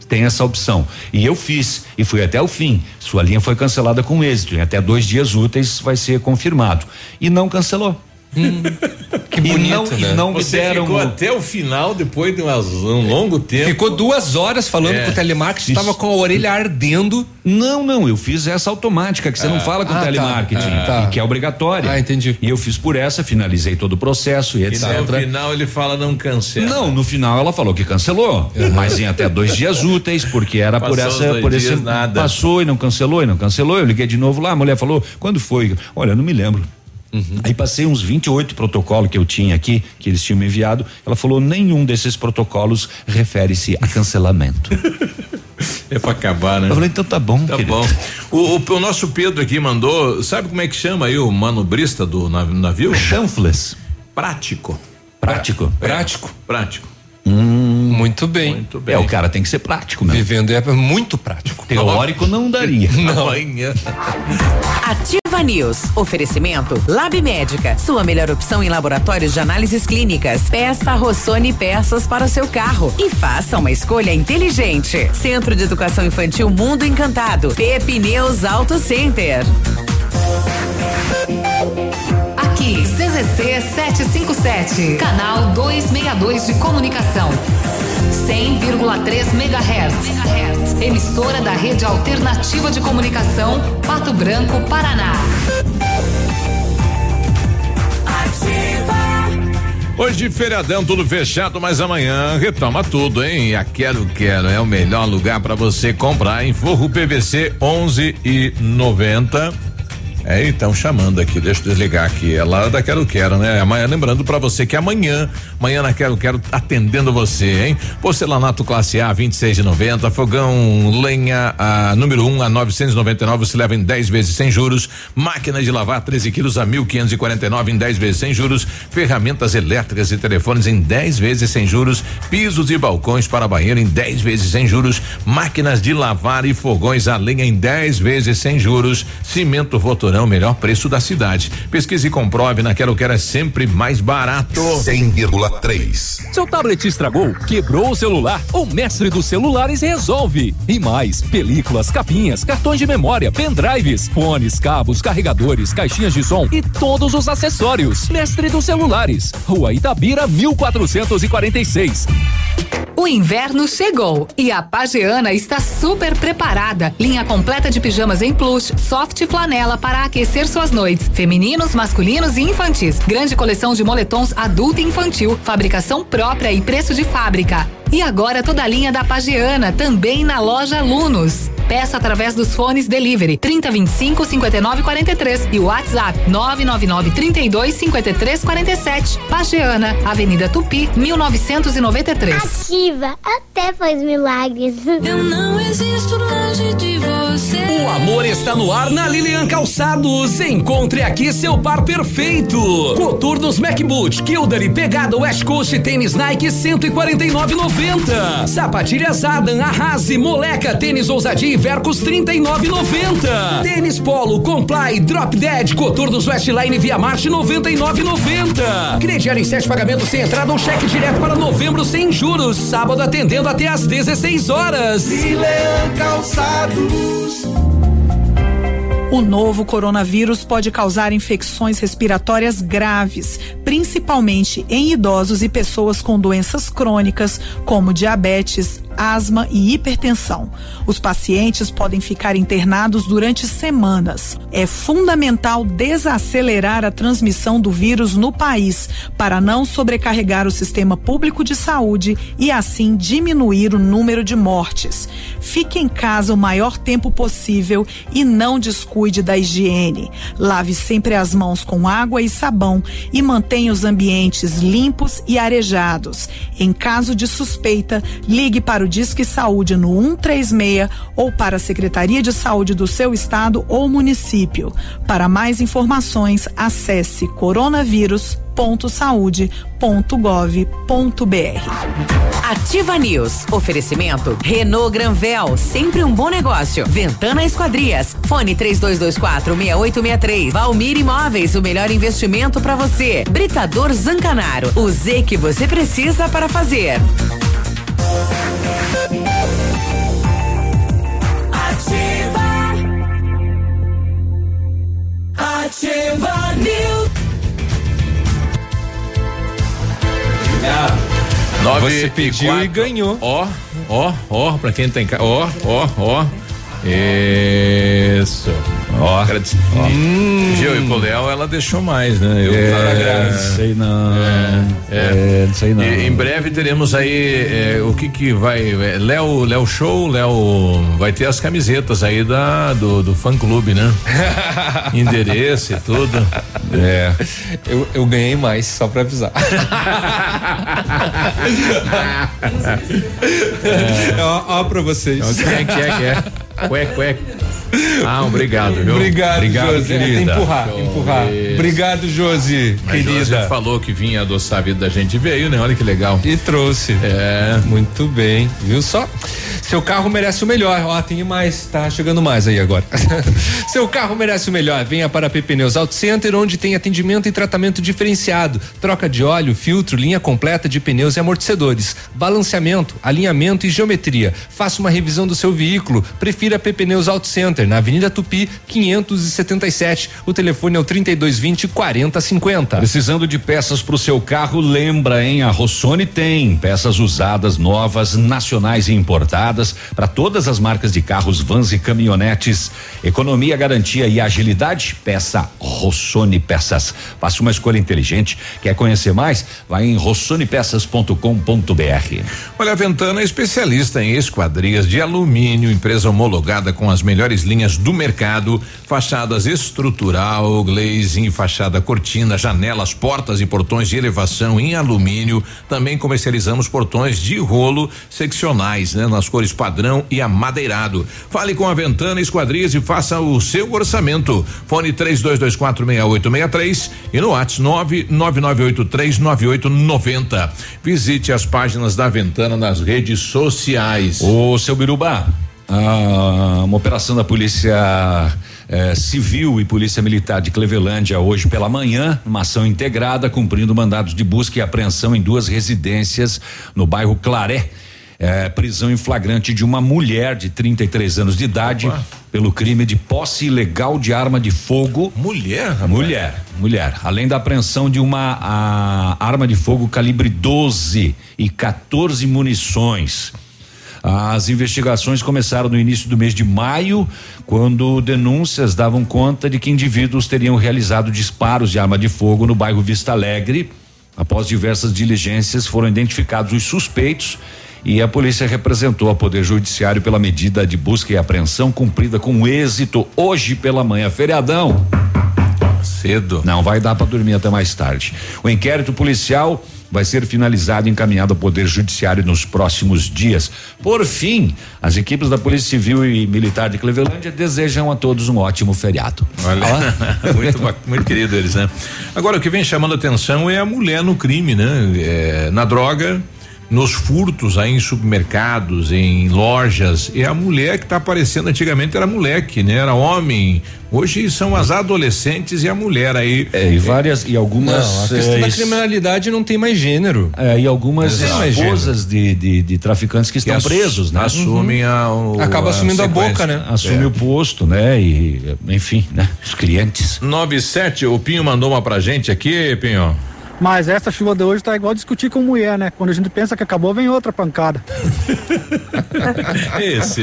Tem essa opção. E eu fiz e fui até o fim. Sua linha foi cancelada com êxito. Em até dois dias úteis vai ser confirmado. E não cancelou.
Que
E
bonito,
não- e
né?
não me
Você
deram
ficou
o-
até o final, depois de umas- um longo tempo.
Ficou duas horas falando
É.
com o telemarketing, estava com a orelha ardendo.
Não, não, eu fiz essa automática que você não fala com
Ah,
o
tá.
telemarketing,
Ah, tá.
e que é obrigatória.
Ah, entendi.
E eu fiz por essa, finalizei todo o processo e
E
etc.
no final ele fala não cancela.
Não, no final ela falou que cancelou, mas em até dois dias úteis, porque era por
Passou os
essa, por esse
nada.
passou e não cancelou e não cancelou. Eu liguei de novo lá, a mulher falou: "Quando foi?" Olha, não me lembro. Aí passei uns 28 protocolos que eu tinha aqui, que eles tinham me enviado. Ela falou: nenhum desses protocolos refere-se a cancelamento.
É pra acabar, né?
Eu falei, então tá bom.
Tá
querido."
bom. O, o- o nosso Pedro aqui mandou, sabe como é que chama aí o manobrista do nav- navio?
Chanfles.
Prático.
Prático.
Prático. Prático.
Muito bem.
Muito bem.
É, o cara tem que ser prático, né?
Vivendo é muito prático.
Teórico não daria.
Amanhã.
Ativa News. Oferecimento Lab Médica. Sua melhor opção em laboratórios de análises clínicas. Peça Rossoni peças para o seu carro e faça uma escolha inteligente. Centro de Educação Infantil Mundo Encantado. Pepineus Auto Center.
Aqui, CZC 757, canal 262 de comunicação. 100,3 MHz. Emissora da Rede Alternativa de Comunicação, Pato Branco, Paraná.
Hoje feriadão, tudo fechado, mas amanhã retoma tudo, hein? A Quero Quero é o melhor lugar para você comprar em Forro PVC 11 e 90. É, então chamando aqui, deixa eu desligar aqui. É lá da Quero Quero, né? Amanhã, lembrando para você que amanhã, amanhã na Quero Quero atendendo você, hein? Porcelanato classe A 26,90, fogão lenha a número 1 um, a 999, você leva em 10 vezes sem juros. Máquina de lavar 13 quilos a 1.549 em 10 vezes sem juros. Ferramentas elétricas e telefones em 10 vezes sem juros. Pisos e balcões para banheiro em 10 vezes sem juros. Máquinas de lavar e fogões a lenha em 10 vezes sem juros. Cimento Votorão, melhor preço da cidade. Pesquise e comprove na Quero Quero é sempre mais barato.
100,3.
Seu tablet estragou, quebrou o celular? O mestre dos celulares resolve. E mais, películas, capinhas, cartões de memória, pendrives, fones, cabos, carregadores, caixinhas de som e todos os acessórios. Mestre dos celulares, Rua Itabira, 1446.
O inverno chegou e a Pageana está super preparada. Linha completa de pijamas em plush, soft flanela para aquecer suas noites. Femininos, masculinos e infantis. Grande coleção de moletons adulto e infantil. Fabricação própria e preço de fábrica. E agora toda a linha da Pageana, também na loja Alunos. Peça através dos fones Delivery 3025 5943 e o WhatsApp 999 32 53 47. Pageana, Avenida Tupi, 1993.
Ativa, até faz milagres. Eu não existo longe de você.
O amor está no ar na Lilian Calçados. Encontre aqui seu par perfeito. Coturnos MacBoot, Kildare, Pegada West Coast, tênis Nike 149,90. Sapatilhas Adam, Arrase, Moleca, tênis Ousadia e Evercos 39,90. Tênis Polo Comply Drop Dead Coturnos Westline Via Marte 99,90. Crediário em sete pagamentos sem entrada ou cheque direto para novembro sem juros. Sábado atendendo até às 16 horas.
Milan Calçados.
O novo coronavírus pode causar infecções respiratórias graves, principalmente em idosos e pessoas com doenças crônicas, como diabetes, asma e hipertensão. Os pacientes podem ficar internados durante semanas. É fundamental desacelerar a transmissão do vírus no país para não sobrecarregar o sistema público de saúde e assim diminuir o número de mortes. Fique em casa o maior tempo possível e não descuide da higiene. Lave sempre as mãos com água e sabão e mantenha os ambientes limpos e arejados. Em caso de suspeita, ligue para o Disque Saúde no 136 ou para a Secretaria de Saúde do seu estado ou município. Para mais informações, acesse coronavírus.saude.gov.br.
Ativa News. Oferecimento Renault Granvel, sempre um bom negócio. Ventana Esquadrias. Fone 3224 6863. Valmir Imóveis, o melhor investimento para você. Britador Zancanaro. O Z que você precisa para fazer.
Ativa. Ativa News.
Nove
Você pediu e ganhou.
Ó, ó, ó, pra quem tem. ca- Ó, ó, ó. Isso. Ó. Hum. Viu? E pro Léo ela deixou mais, né? Eu
É, sei não.
É,
não sei não.
E, em breve teremos aí é, o que que vai. é, Léo, Léo Show, Léo. Vai ter as camisetas aí da, do, do fã clube, né? Endereço e tudo.
É. Eu, eu ganhei mais, só pra avisar. Ó, ó pra vocês.
Então, quem é que é que é? Cué, cué. Ah, obrigado, viu?
Obrigado,
obrigado
Josi. Tem que empurrar, empurrar.
Isso.
Obrigado, Josi,
Mas
querida.
Você falou que vinha adoçar a vida da gente e veio, né? Olha que legal.
E trouxe.
É.
Muito bem, viu só? Seu carro merece o melhor. Ó, tem mais, tá chegando mais aí agora. Seu carro merece o melhor. Venha para a Pneus Auto Center, onde tem atendimento e tratamento diferenciado. Troca de óleo, filtro, linha completa de pneus e amortecedores, balanceamento, alinhamento e geometria. Faça uma revisão do seu veículo. Prefira a PP Pneus Auto Center, na Avenida Tupi, 577. O telefone é o 3220 4050.
Precisando de peças para o seu carro, lembra, hein? A Rossoni tem peças usadas, novas, nacionais e importadas para todas as marcas de carros, vans e caminhonetes. Economia, garantia e agilidade. Peça Rossoni Peças. Faça uma escolha inteligente. Quer conhecer mais? Vai em rossonepeças.com.br.
Olha, a Ventana é especialista em esquadrias de alumínio, empresa homologada com as melhores linhas do mercado, fachadas estrutural, glazing, fachada cortina, janelas, portas e portões de elevação em alumínio. Também comercializamos portões de rolo seccionais, né, nas cores padrão e amadeirado. Fale com a Ventana Esquadrias e faça o seu orçamento. Fone 32246863 e no WhatsApp 999839890. Visite as páginas da Ventana nas redes sociais.
Ô, seu Biruba, ah, uma operação da Polícia eh, Civil e Polícia Militar de Clevelândia hoje pela manhã, uma ação integrada cumprindo mandados de busca e apreensão em duas residências no bairro Claré. Eh, prisão em flagrante de uma mulher de 33 anos de idade pelo crime de posse ilegal de arma de fogo.
Mulher, rapaz.
Mulher, mulher. Além da apreensão de uma a, arma de fogo calibre 12 e 14 munições. As investigações começaram no início do mês de maio, quando denúncias davam conta de que indivíduos teriam realizado disparos de arma de fogo no bairro Vista Alegre. Após diversas diligências, foram identificados os suspeitos e a polícia representou ao Poder Judiciário pela medida de busca e apreensão cumprida com êxito hoje pela manhã. Feriadão.
Cedo.
Não vai dar para dormir até mais tarde. O inquérito policial vai ser finalizado e encaminhado ao Poder Judiciário nos próximos dias. Por fim, as equipes da Polícia Civil e Militar de Clevelândia desejam a todos um ótimo feriado.
Olha, muito, ba- muito querido eles, né? Agora, o que vem chamando atenção é a mulher no crime, né? É, na droga, nos furtos aí em supermercados, em lojas. É a mulher que está aparecendo. Antigamente era moleque, né? Era homem. Hoje são as adolescentes e a mulher aí.
É, e várias e algumas.
Não, a questão
é,
da criminalidade não tem mais gênero.
É, e algumas
Exato.
esposas de, de, de traficantes que estão presos, né?
assumem a- o-
Acaba assumindo a boca, né?
Assume
É.
o posto, né? E, enfim, né? Os clientes.
97, o Pinho mandou uma pra gente aqui, Pinho.
Mas essa chuva de hoje tá igual discutir com mulher, né? Quando a gente pensa que acabou, vem outra pancada.
Esse.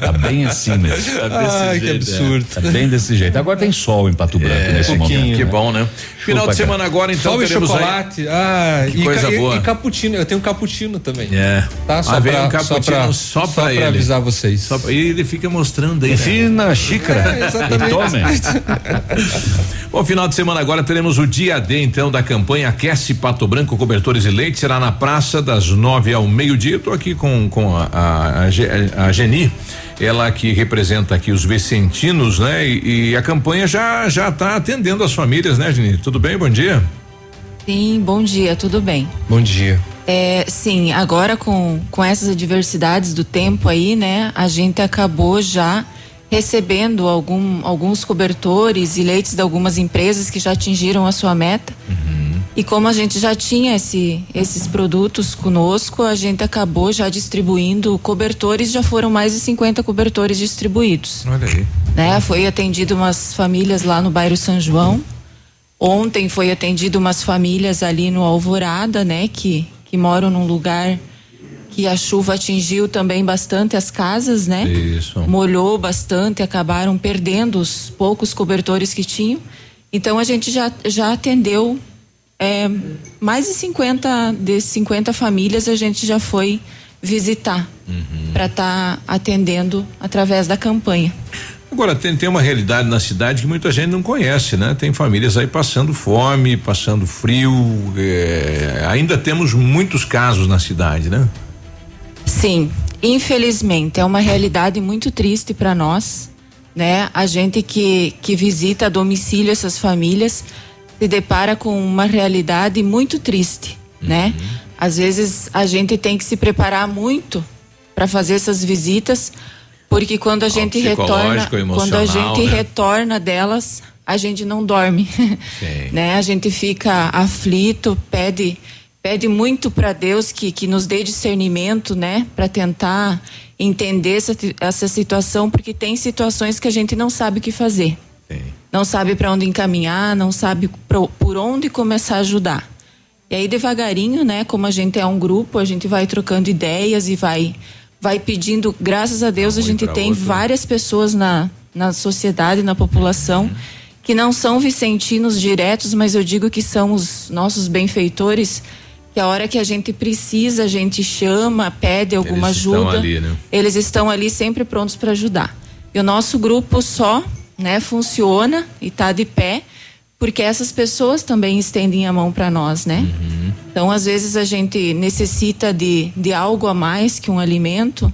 Tá bem assim mesmo.
Tá desse
Ai, que
jeito, é.
absurdo.
Tá bem desse jeito. Agora tem sol em Pato Branco
É,
nesse
pouquinho,
momento.
que bom, né? Final de semana agora, então,
Sol e
teremos
chocolate. Ah,
Que
e,
coisa
ca- e-
boa.
E cappuccino. Eu tenho cappuccino também.
É.
Tá? Só
ah,
pra,
um cappuccino
só
só
pra,
pra,
só pra avisar vocês.
Só pra- e ele fica mostrando aí.
Enfim,
né?
na xícara.
É, exatamente.
E tome.
Bom, final de semana agora teremos o dia D, então, da campanha Aquece Pato Branco, cobertores e leite. Será na praça das nove ao meio-dia. Estou aqui com, com a, a, a, a Geni, ela que representa aqui os vicentinos, né? E, e a campanha já já está atendendo as famílias, né, Geni? Tudo bem? Bom dia.
Sim, bom dia, tudo bem.
Bom dia.
É, sim, agora com, com essas adversidades do tempo aí, né, a gente acabou já recebendo algum, alguns cobertores e leites de algumas empresas que já atingiram a sua meta. E como a gente já tinha esse, esses produtos conosco, a gente acabou já distribuindo cobertores, já foram mais de 50 cobertores distribuídos.
Olha aí.
né? Foi atendido umas famílias lá no bairro São João. Ontem foi atendido umas famílias ali no Alvorada, né? Que, que moram num lugar que a chuva atingiu também bastante as casas, né?
Isso.
Molhou bastante, acabaram perdendo os poucos cobertores que tinham. Então a gente já, já atendeu é, mais de 50 de 50 famílias a gente já foi visitar para estar atendendo através da campanha.
Agora, tem, tem uma realidade na cidade que muita gente não conhece, né? Tem famílias aí passando fome, passando frio. é, ainda temos muitos casos na cidade, né?
Sim, infelizmente é uma realidade muito triste para nós, né? A gente que que visita a domicílio essas famílias se depara com uma realidade muito triste, né? Às vezes a gente tem que se preparar muito para fazer essas visitas, porque quando a gente retorna, quando a gente
né?
retorna delas, a gente não dorme, né? A gente fica aflito, pede pede muito para Deus que, que nos dê discernimento, né, para tentar entender essa, essa situação, porque tem situações que a gente não sabe o que fazer, não sabe para onde encaminhar, não sabe pro, por onde começar a ajudar. E aí devagarinho, né, como a gente é um grupo, a gente vai trocando ideias e vai vai pedindo, graças a Deus a gente tem
outro.
várias pessoas na na sociedade, na população que não são vicentinos diretos, mas eu digo que são os nossos benfeitores, que a hora que a gente precisa, a gente chama, pede alguma
Eles estão
ajuda.
ali, né?
Eles estão ali sempre prontos para ajudar. E o nosso grupo só, né, funciona e está de pé porque essas pessoas também estendem a mão para nós, né? Então, às vezes a gente necessita de, de algo a mais que um alimento,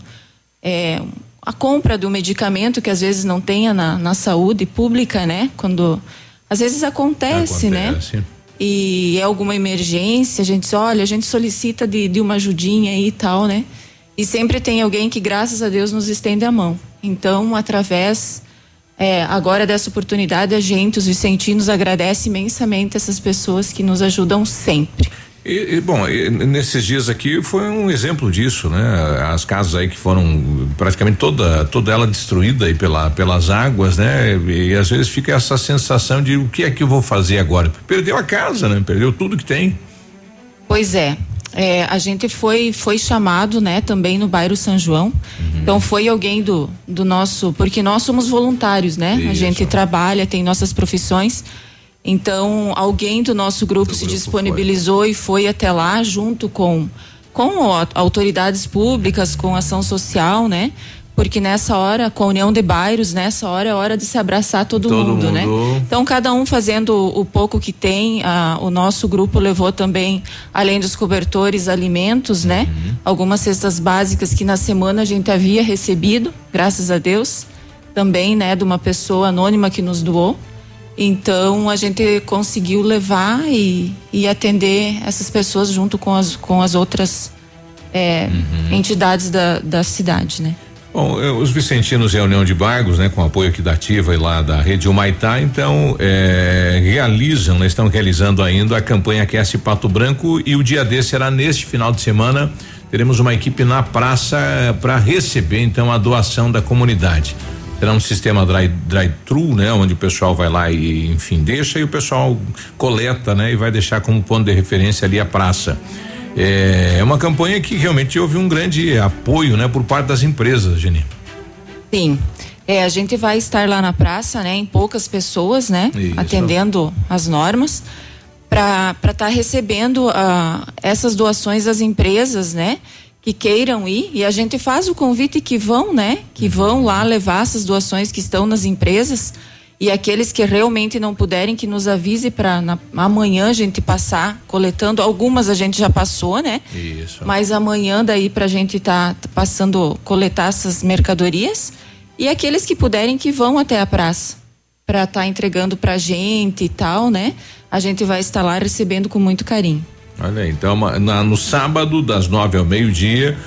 é, a compra do medicamento que às vezes não tenha na, na saúde pública, né? Quando às vezes acontece, né?
Acontece.
e é alguma emergência, a gente diz, olha, a gente solicita de, de uma ajudinha aí e tal, né? E sempre tem alguém que, graças a Deus, nos estende a mão. Então, através é, agora dessa oportunidade, a gente, os vicentinos, agradece imensamente essas pessoas que nos ajudam sempre.
E, e, bom, e nesses dias aqui foi um exemplo disso, né? As casas aí que foram praticamente toda toda ela destruída aí pela, pelas águas, né? E, às vezes fica essa sensação de o que é que eu vou fazer agora? Perdeu a casa, né? Perdeu tudo que tem.
Pois é. É, a gente foi foi chamado, né, também no bairro São João. Então foi alguém do do nosso, porque nós somos voluntários, né? A gente trabalha, tem nossas profissões. Então alguém do nosso grupo se disponibilizou e foi até lá junto com com autoridades públicas, com ação social, né? Porque nessa hora, com a união de bairros, nessa hora é hora de se abraçar todo,
Todo
mundo, né?
mundo.
Então, cada um fazendo o pouco que tem. ah, o nosso grupo levou também, além dos cobertores, alimentos, né? Algumas cestas básicas que na semana a gente havia recebido, graças a Deus. Também, né, de uma pessoa anônima que nos doou. Então, a gente conseguiu levar e, e atender essas pessoas junto com as, com as outras é,
Uhum.
entidades da, da cidade, né?
Bom, eh, os Vicentinos e a União de Bairros, né, com apoio aqui da Ativa e lá da Rede Humaitá, então eh, realizam, né, estão realizando ainda a campanha Aquece Pato Branco e o dia desse será neste final de semana. Teremos uma equipe na praça para receber então a doação da comunidade. Será um sistema dry- drive-thru, né, onde o pessoal vai lá e enfim deixa e o pessoal coleta, né, e vai deixar como ponto de referência ali a praça. É uma campanha que realmente houve um grande apoio, né, por parte das empresas, Geni.
Sim. É, a gente vai estar lá na praça, né, em poucas pessoas, né,
Isso.
atendendo as normas, para estar recebendo ah, essas doações das empresas, né, que queiram ir. E a gente faz o convite que vão, né, que vão lá levar essas doações que estão nas empresas. E aqueles que realmente não puderem, que nos avise para amanhã a gente passar coletando. Algumas a gente já passou, né?
Isso.
Mas amanhã daí pra gente tá, tá passando, coletar essas mercadorias. E aqueles que puderem que vão até a praça para estar entregando pra gente e tal, né? A gente vai estar lá recebendo com muito carinho.
Olha aí, então na- no sábado das nove ao meio-dia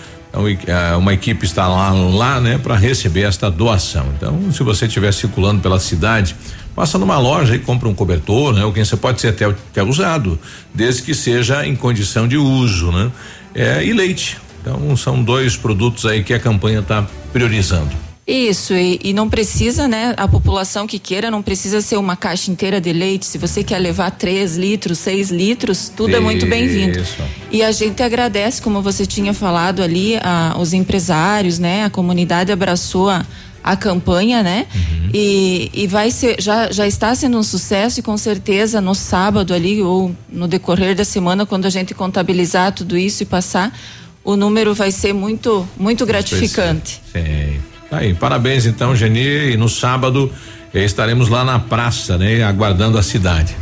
uma equipe está lá, lá né, para receber esta doação. Então, se você estiver circulando pela cidade, passa numa loja e compra um cobertor, né? Ou você pode ser até, até usado, desde que seja em condição de uso, né? É, e leite. Então, são dois produtos aí que a campanha está priorizando.
Isso, e, e não precisa, né? A população que queira não precisa ser uma caixa inteira de leite. Se você quer levar 3 litros, 6 litros, tudo é muito bem-vindo.
Isso.
E a gente agradece, como você tinha falado ali, a, os empresários, né? A comunidade abraçou a, a campanha, né? E, e vai ser, já, já está sendo um sucesso e com certeza no sábado ali ou no decorrer da semana, quando a gente contabilizar tudo isso e passar, o número vai ser muito, muito gratificante.
Sim. Tá aí, parabéns então, Geni. E no sábado eh, estaremos lá na praça, né? Aguardando a cidade.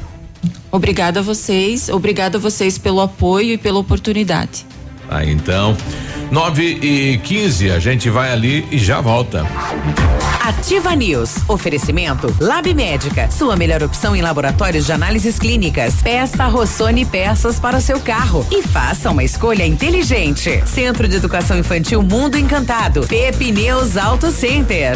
Obrigada a vocês, obrigada a vocês pelo apoio e pela oportunidade.
Tá, então, 9 e 15 a gente vai ali e já volta.
Ativa News. Oferecimento Lab Médica. Sua melhor opção em laboratórios de análises clínicas. Peça Rossoni peças para o seu carro e faça uma escolha inteligente. Centro de Educação Infantil Mundo Encantado. Pepineus Auto Center.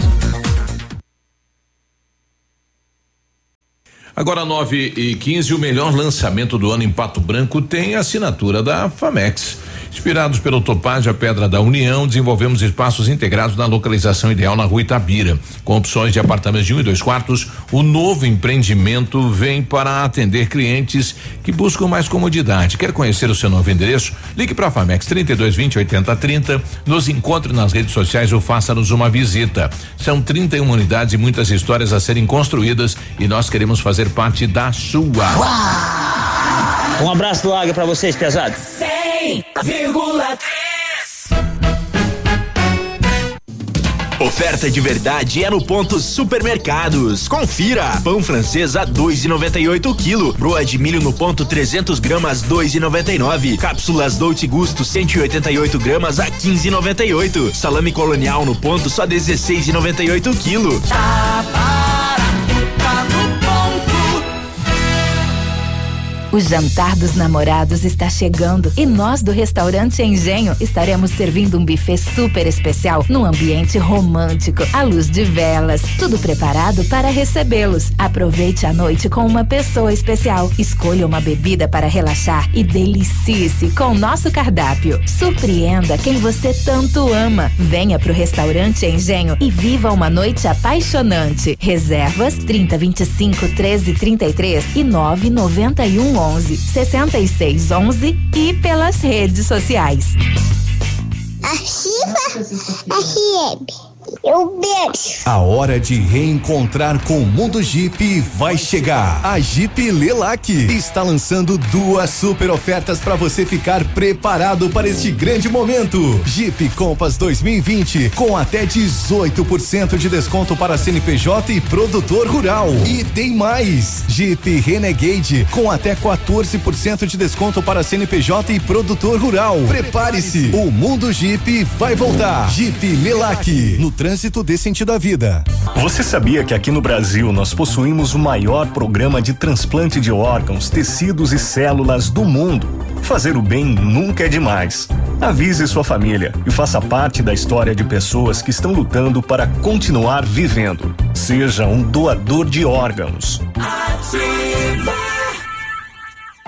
Agora 9 e 15 o melhor lançamento do ano em Pato Branco tem a assinatura da Famex. Inspirados pelo Topázio, a Pedra da União, desenvolvemos espaços integrados na localização ideal na rua Itabira. Com opções de apartamentos de um e dois quartos, o novo empreendimento vem para atender clientes que buscam mais comodidade. Quer conhecer o seu novo endereço? Ligue para a Famex 3220 8030, nos encontre nas redes sociais ou faça-nos uma visita. São 31 unidades e muitas histórias a serem construídas e nós queremos fazer parte da sua.
Um abraço do Águia pra vocês, pesados.
100,3
Oferta de verdade é no ponto supermercados. Confira. Pão francês a 2,98 o quilo. Broa de milho no ponto 300 gramas 2,99. Cápsulas Dolce Gusto 188 gramas a 15,98. Salame colonial no ponto só 16,98 o quilo.
O jantar dos namorados está chegando e nós do restaurante Engenho estaremos servindo um buffet super especial num ambiente romântico, à luz de velas, tudo preparado para recebê-los. Aproveite a noite com uma pessoa especial. Escolha uma bebida para relaxar e delicie-se com o nosso cardápio. Surpreenda quem você tanto ama. Venha pro restaurante Engenho e viva uma noite apaixonante. Reservas 30 25 13 33 e 9 91 11 66 11 e pelas redes sociais.
Ativa FM. Eu beijo.
A hora de reencontrar com o mundo Jeep vai chegar. A Jeep Lelac está lançando duas super ofertas para você ficar preparado para este grande momento. Jeep Compass 2020 com até 18% de desconto para CNPJ e produtor rural. E tem mais. Jeep Renegade com até 14% de desconto para CNPJ e produtor rural. Prepare-se. O mundo Jeep vai voltar. Jeep Lelac no trânsito dê sentido à vida.
Você sabia que aqui no Brasil nós possuímos o maior programa de transplante de órgãos, tecidos e células do mundo? Fazer o bem nunca é demais. Avise sua família e faça parte da história de pessoas que estão lutando para continuar vivendo. Seja um doador de órgãos.
Ativa.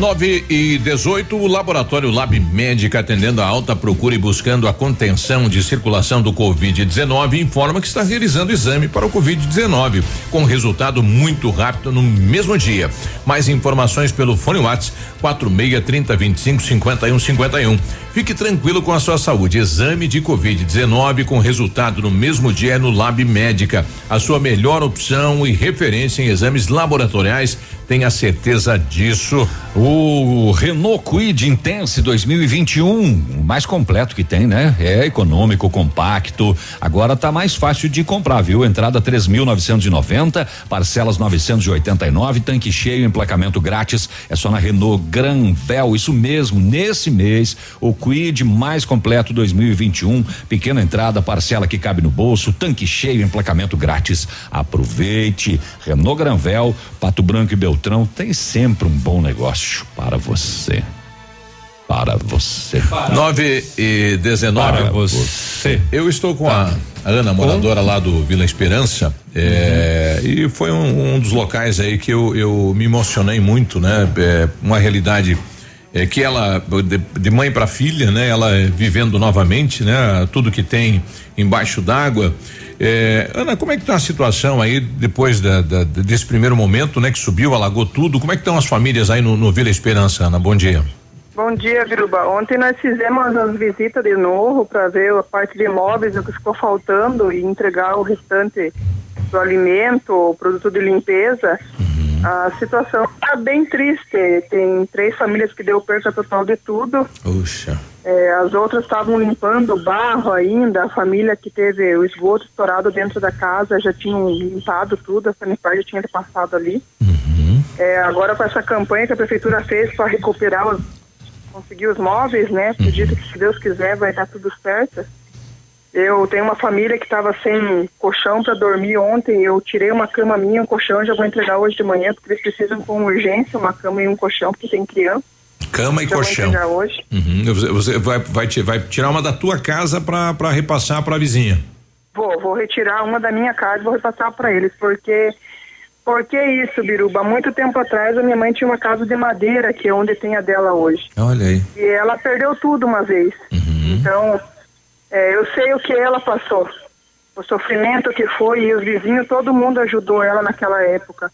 9 e 18, o laboratório Lab Médica, atendendo a alta procura e buscando a contenção de circulação do Covid-19, informa que está realizando exame para o Covid-19, com resultado muito rápido no mesmo dia. Mais informações pelo fone WhatsApp 46 30 25 51 51. Fique tranquilo com a sua saúde. Exame de Covid-19 com resultado no mesmo dia é no Lab Médica. A sua melhor opção e referência em exames laboratoriais. Tenha certeza disso.
O Renault Kwid Intense 2021, o mais completo que tem, né? É econômico, compacto. Agora tá mais fácil de comprar, viu? Entrada 3.990, parcelas 989, tanque cheio, emplacamento grátis. É só na Renault Granvel. Isso mesmo, nesse mês, o Quid mais completo 2021, pequena entrada, parcela que cabe no bolso, tanque cheio, emplacamento grátis. Aproveite. Renault Granvel, Pato Branco e Beltrão tem sempre um bom negócio para você. Para você.
9 e 19.
Para
você. Eu estou com a, a Ana, moradora lá do Vila Esperança. é, E foi um, um dos locais aí que eu, eu me emocionei muito, né? É, uma realidade é que ela de, de mãe para filha, né? Ela é vivendo novamente, né? Tudo que tem embaixo d'água. É, Ana, como é que tá a situação aí depois da, da- desse primeiro momento, né? Que subiu, alagou tudo. Como é que estão as famílias aí no, no Vila Esperança, Ana? Bom dia.
Bom dia, Viruba. Ontem nós fizemos as visitas de novo para ver a parte de imóveis, o que ficou faltando e entregar o restante do alimento, o produto de limpeza. A situação está bem triste. Tem três famílias que deu perca total de tudo.
Puxa.
É, as outras estavam limpando o barro ainda. A família que teve o esgoto estourado dentro da casa já tinham limpado tudo. A já tinha passado ali. É, agora com essa campanha que a prefeitura fez para recuperar os, conseguir os móveis, né? Acredito que se Deus quiser vai dar tudo certo. Eu tenho uma família que estava sem colchão para dormir ontem. Eu tirei uma cama minha, um colchão, já vou entregar hoje de manhã, porque eles precisam com urgência uma cama e um colchão, porque tem criança.
Cama e
Já vou
colchão.
entregar hoje.
Uhum. Você, vai, vai, vai tirar uma da tua casa para repassar para a vizinha.
Vou, vou retirar uma da minha casa e vou repassar para eles, porque porque isso, Biruba. Há muito tempo atrás a minha mãe tinha uma casa de madeira, que é onde tem a dela hoje.
Olha aí.
E ela perdeu tudo uma vez. Então, é, eu sei o que ela passou. O sofrimento que foi, e os vizinhos, todo mundo ajudou ela naquela época.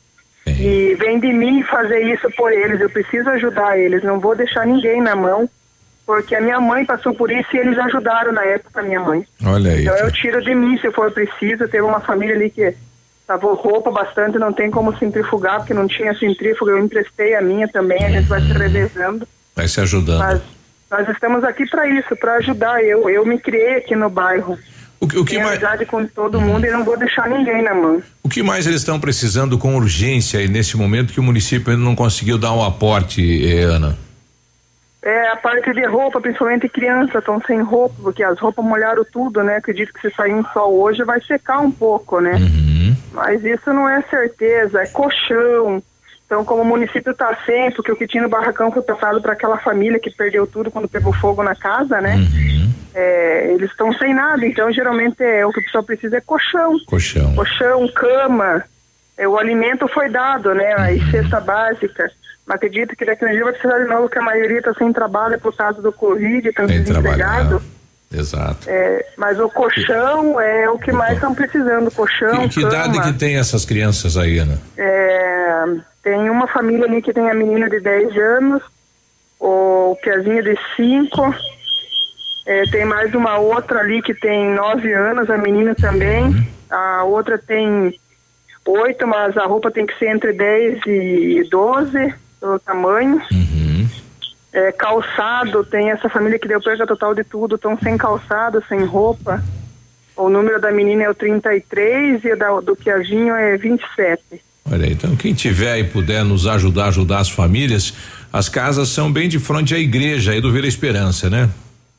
E vem de mim fazer isso por eles. Eu preciso ajudar eles. Não vou deixar ninguém na mão, porque a minha mãe passou por isso e eles ajudaram na época a minha mãe.
Olha aí.
Então eu tiro de mim se for preciso. Teve uma família ali que lavou roupa bastante, não tem como centrifugar, porque não tinha centrífuga. Eu emprestei a minha também, a gente vai se revezando.
Vai se ajudando.
Mas nós estamos aqui para isso, para ajudar. Eu, eu me criei aqui no bairro.
O que, o que mais,
amizade com todo mundo e não vou deixar ninguém na mão.
o que mais eles estão precisando com urgência aí nesse momento que o município ainda não conseguiu dar um aporte, eh, Ana?
É a parte de roupa, principalmente crianças estão sem roupa, porque as roupas molharam tudo, né? Acredito que se sair um sol hoje vai secar um pouco, né? Mas isso não é certeza, é colchão. Então, como o município está sem, porque o que tinha no barracão foi passado para aquela família que perdeu tudo quando pegou fogo na casa, né? É, eles estão sem nada, então geralmente é, o que o pessoal precisa é colchão.
Colchão.
Colchão, cama, é, o alimento foi dado, né? A cesta básica. Mas acredito que daqui a um dia vai precisar de novo, que a maioria está sem trabalho por causa do Covid, estão
Sem
desempregados.
Exato.
É, mas o colchão é o que mais estão precisando, colchão,
Que, que idade que tem essas crianças aí, Ana?
É, tem uma família ali que tem a menina de 10 anos, o Piazinho de 5, é, tem mais uma outra ali que tem 9 anos, a menina também, a outra tem 8, mas a roupa tem que ser entre 10 e 12, o tamanho. É, calçado, tem essa família que deu perda total de tudo, estão sem calçado, sem roupa. O número da menina é o 33 e da, do Piaginho é 27.
Olha aí, então quem tiver e puder nos ajudar, ajudar as famílias, as casas são bem de frente à igreja aí do Vila Esperança, né?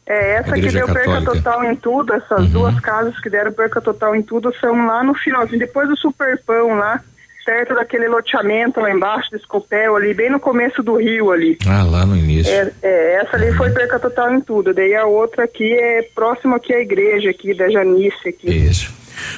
É, essa que deu
Católica.
perca total em tudo, essas
Uhum.
duas casas que deram perca total em tudo são lá no finalzinho, depois do Superpão lá, perto daquele loteamento lá embaixo do Escopel ali, bem no começo do rio ali.
Ah, lá no início.
É, é, essa ali foi perca total em tudo. Daí a outra aqui é próximo aqui à igreja aqui da Janice aqui.
Isso.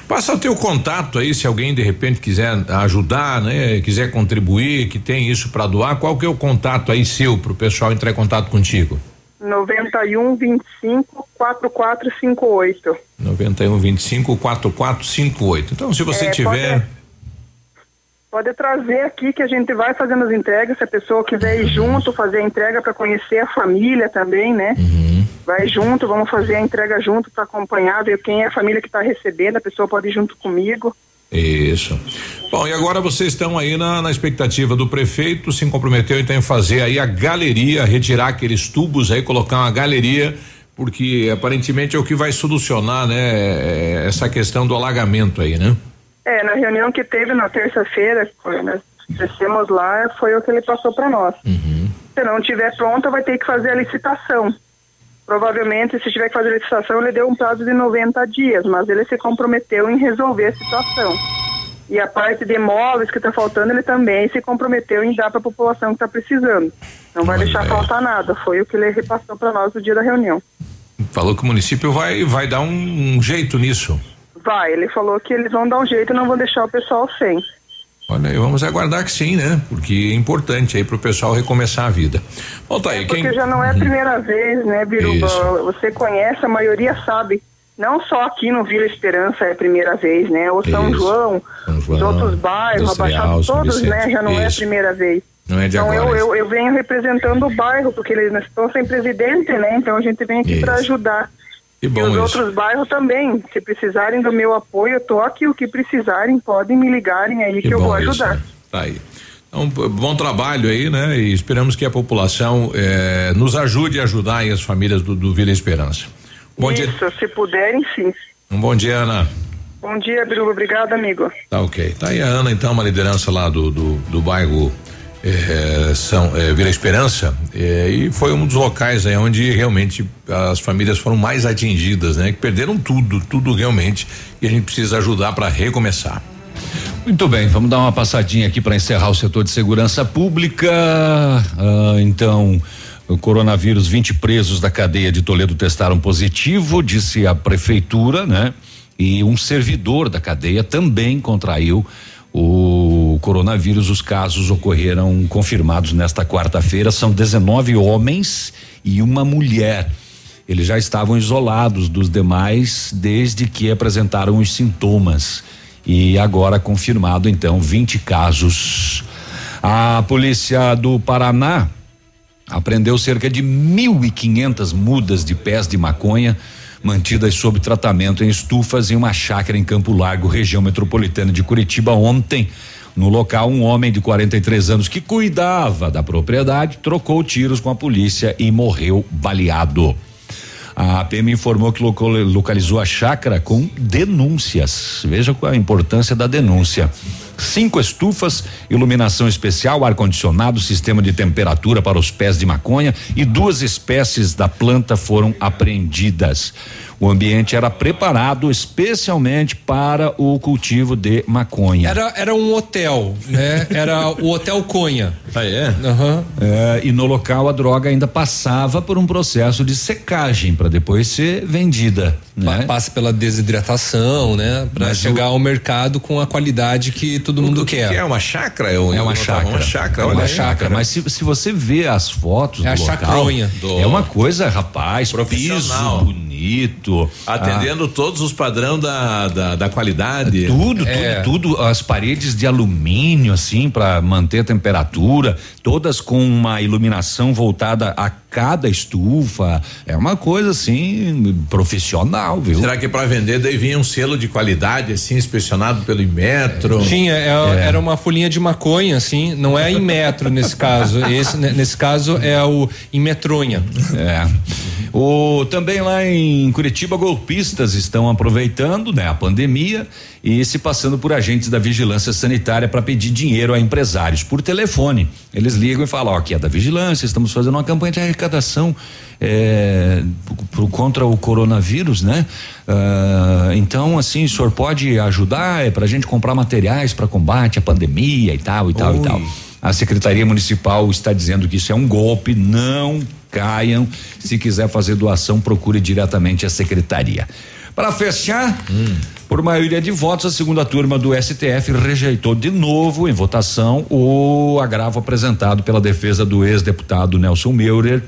Passa o teu contato aí, se alguém de repente quiser ajudar, né? Quiser contribuir, que tem isso para doar, qual que é o contato aí seu pro pessoal entrar em contato contigo?
91 25 4458.
91 25 4458. Então, se você
É,
tiver.
Pode trazer aqui que a gente vai fazendo as entregas, se a pessoa quiser ir junto, fazer a entrega para conhecer a família também, né? Vai junto, vamos fazer a entrega junto para acompanhar, ver quem é a família que está recebendo, a pessoa pode ir junto comigo.
Isso. Bom, e agora vocês estão aí na, na expectativa do prefeito, se comprometeu então em fazer aí a galeria, retirar aqueles tubos aí, colocar uma galeria, porque aparentemente é o que vai solucionar, né, essa questão do alagamento aí, né?
É, na reunião que teve na terça-feira, nós descemos lá, foi o que ele passou para nós. Se não tiver pronta, vai ter que fazer a licitação. Provavelmente, se tiver que fazer a licitação, ele deu um prazo de 90 dias, mas ele se comprometeu em resolver a situação. E a parte de móveis que está faltando, ele também se comprometeu em dar para a população que está precisando. Não vai deixar faltar nada. Foi o que ele repassou para nós no dia da reunião.
Falou que o município vai, vai dar um, um jeito nisso.
Vai, ele falou que eles vão dar um jeito e não vão deixar o pessoal sem.
Olha, vamos aguardar que sim, né? Porque é importante aí pro pessoal recomeçar a vida. Bom, tá aí, quem.
Porque já não é a primeira vez, né, Biruba?
Isso.
Você conhece, a maioria sabe. Não só aqui no Vila Esperança é a primeira vez, né? O São
Isso.
João,
São
os
João,
outros bairros, a
Industrial,
Baixada,
São
todos, né?
Vicente.
Já não é a
Isso.
primeira vez.
Não é de
então
agora.
eu,
isso.
eu, eu venho representando o bairro, porque eles estão sem presidente, né? Então a gente vem aqui
Isso.
para ajudar.
Que
e
bom
os
isso.
outros bairros também. Se precisarem do meu apoio, eu tô aqui. O que precisarem, podem me ligarem aí que, eu
bom
vou
isso,
ajudar.
né? Tá aí. Então, bom trabalho aí, né? E esperamos que a população eh, nos ajude a ajudar aí as famílias do, do Vila Esperança. Bom dia.
Isso, se puderem, sim.
Um bom dia, Ana.
Bom dia, Biruba. Obrigada, amigo.
Tá ok. Tá aí a Ana, então, uma liderança lá do, do, do bairro eh, São eh, Vila Esperança. eh, e foi um dos locais aí onde realmente as famílias foram mais atingidas, né? Que perderam tudo, tudo realmente. E a gente precisa ajudar para recomeçar.
Muito bem, vamos dar uma passadinha aqui para encerrar o setor de segurança pública. Ah, então, o coronavírus, 20 presos da cadeia de Toledo testaram positivo, disse a prefeitura, né? E um servidor da cadeia também contraiu o coronavírus. Os casos ocorreram confirmados nesta quarta-feira. São 19 homens e uma mulher. Eles já estavam isolados dos demais desde que apresentaram os sintomas. E agora confirmado, então, 20 casos. A polícia do Paraná apreendeu cerca de 1.500 mudas de pés de maconha mantidas sob tratamento em estufas em uma chácara em Campo Largo, região metropolitana de Curitiba, ontem. No local, um homem de 43 anos que cuidava da propriedade trocou tiros com a polícia e morreu baleado. A PM informou que localizou a chácara com denúncias. Veja qual é a importância da denúncia. Cinco estufas, iluminação especial, ar-condicionado, sistema de temperatura para os pés de maconha e duas espécies da planta foram apreendidas. O ambiente era preparado especialmente para o cultivo de maconha.
Era, era um hotel, né? Era o Hotel Conha.
Ah, é?
Aham.
É, e no local a droga ainda passava por um processo de secagem para depois ser vendida. Né?
Passa pela desidratação, né? Para chegar ao mercado com a qualidade que todo mundo quer.
Que é uma chácara? É, um-
É uma chácara.
Uma chácara,
É uma chácara. Mas se, se você vê as fotos
É a
do local,
chacronha.
é uma coisa, rapaz,
Profissional.
piso bonito.
Atendendo todos os padrão da, da, da qualidade.
Ah, tudo,
É.
tudo, tudo, as paredes de alumínio, assim, para manter a temperatura, todas com uma iluminação voltada a cada estufa. É uma coisa, assim, profissional, viu?
Será que para vender daí vinha um selo de qualidade, assim, inspecionado pelo Inmetro?
Tinha, é- era uma folhinha de maconha, assim, não é em metro nesse caso. Esse, ne- nesse caso é o em metronha.
É. O também lá em Curitiba golpistas estão aproveitando, né, a pandemia e se passando por agentes da vigilância sanitária para pedir dinheiro a empresários por telefone. Eles ligam e falam, ó, aqui é da vigilância, estamos fazendo uma campanha de arrecadação é, pro, contra o coronavírus, né? Uh, então, assim, o senhor pode ajudar é para a gente comprar materiais para combate à pandemia e tal e tal Oi. e tal. A Secretaria Municipal está dizendo que isso é um golpe, não caiam. Se quiser fazer doação, procure diretamente a secretaria. Para fechar, hum. por maioria de votos, a segunda turma do STF rejeitou de novo em votação o agravo apresentado pela defesa do ex-deputado Nelson Meurer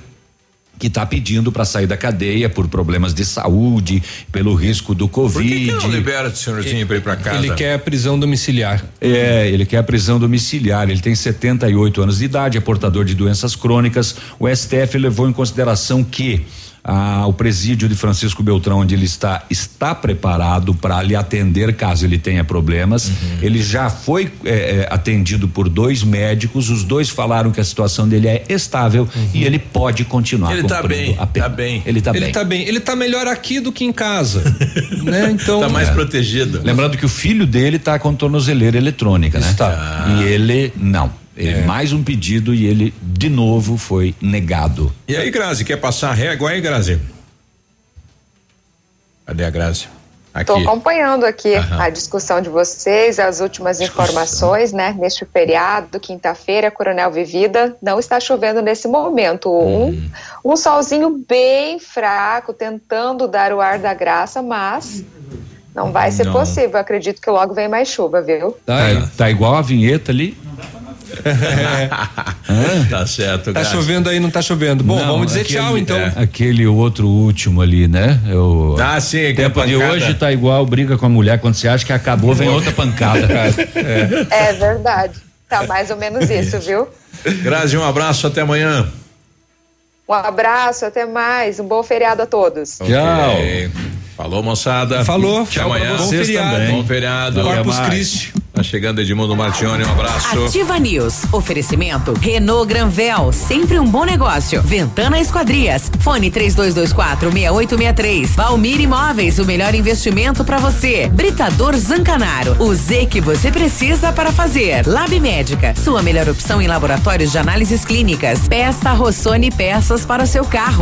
que está pedindo para sair da cadeia por problemas de saúde, pelo risco do Covid. Por que,
que não libera o senhorzinho para ir para casa?
Ele quer a prisão domiciliar.
É, ele quer a prisão domiciliar. Ele tem 78 anos de idade, é portador de doenças crônicas. O STF levou em consideração que ah, o presídio de Francisco Beltrão, onde ele está, está preparado para lhe atender caso ele tenha problemas. Uhum. Ele já foi eh, eh, atendido por dois médicos, os dois falaram que a situação dele é estável uhum. e ele pode continuar.
Ele está bem, tá bem.
Ele está bem. Ele está bem. Ele está melhor aqui do que em casa, né? Então.
Está mais é. protegido.
Lembrando que o filho dele está com tornozeleira eletrônica, né? Está. Ah. E ele não. É. Mais um pedido e ele de novo foi negado.
E aí, Grazi, quer passar régua aí, Grazi? Cadê a Grazi?
Estou acompanhando aqui Aham. a discussão de vocês, as últimas discussão. informações, né? Neste feriado, quinta-feira, Coronel Vivida, não está chovendo nesse momento. Hum. Um, um solzinho bem fraco, tentando dar o ar da graça, mas não vai ser não. possível. Acredito que logo vem mais chuva, viu?
Tá, tá igual a vinheta ali.
tá certo.
Tá chovendo aí, não tá chovendo. Bom, não, vamos dizer aquele, tchau então. É.
Aquele outro último ali, né? Eu,
ah, sim.
Tempo de hoje tá igual briga com a mulher quando você acha que acabou, vem outra pancada.
é. é verdade. Tá mais ou menos isso, viu?
Grazi, um abraço, até amanhã.
Um abraço, até mais. Um bom feriado a todos.
Okay. Tchau. Falou, moçada.
Falou.
Tchau amanhã.
Bom feriado.
Também. Bom feriado.
Corpus Christi.
Tá chegando Edmundo Martione, um abraço.
Ativa News. Oferecimento Renault Granvel, sempre um bom negócio. Ventana Esquadrias. Fone 3224 6863. Valmir Imóveis, o melhor investimento para você. Britador Zancanaro. O Z que você precisa para fazer. Lab Médica, sua melhor opção em laboratórios de análises clínicas. Peça Rossoni peças para o seu carro.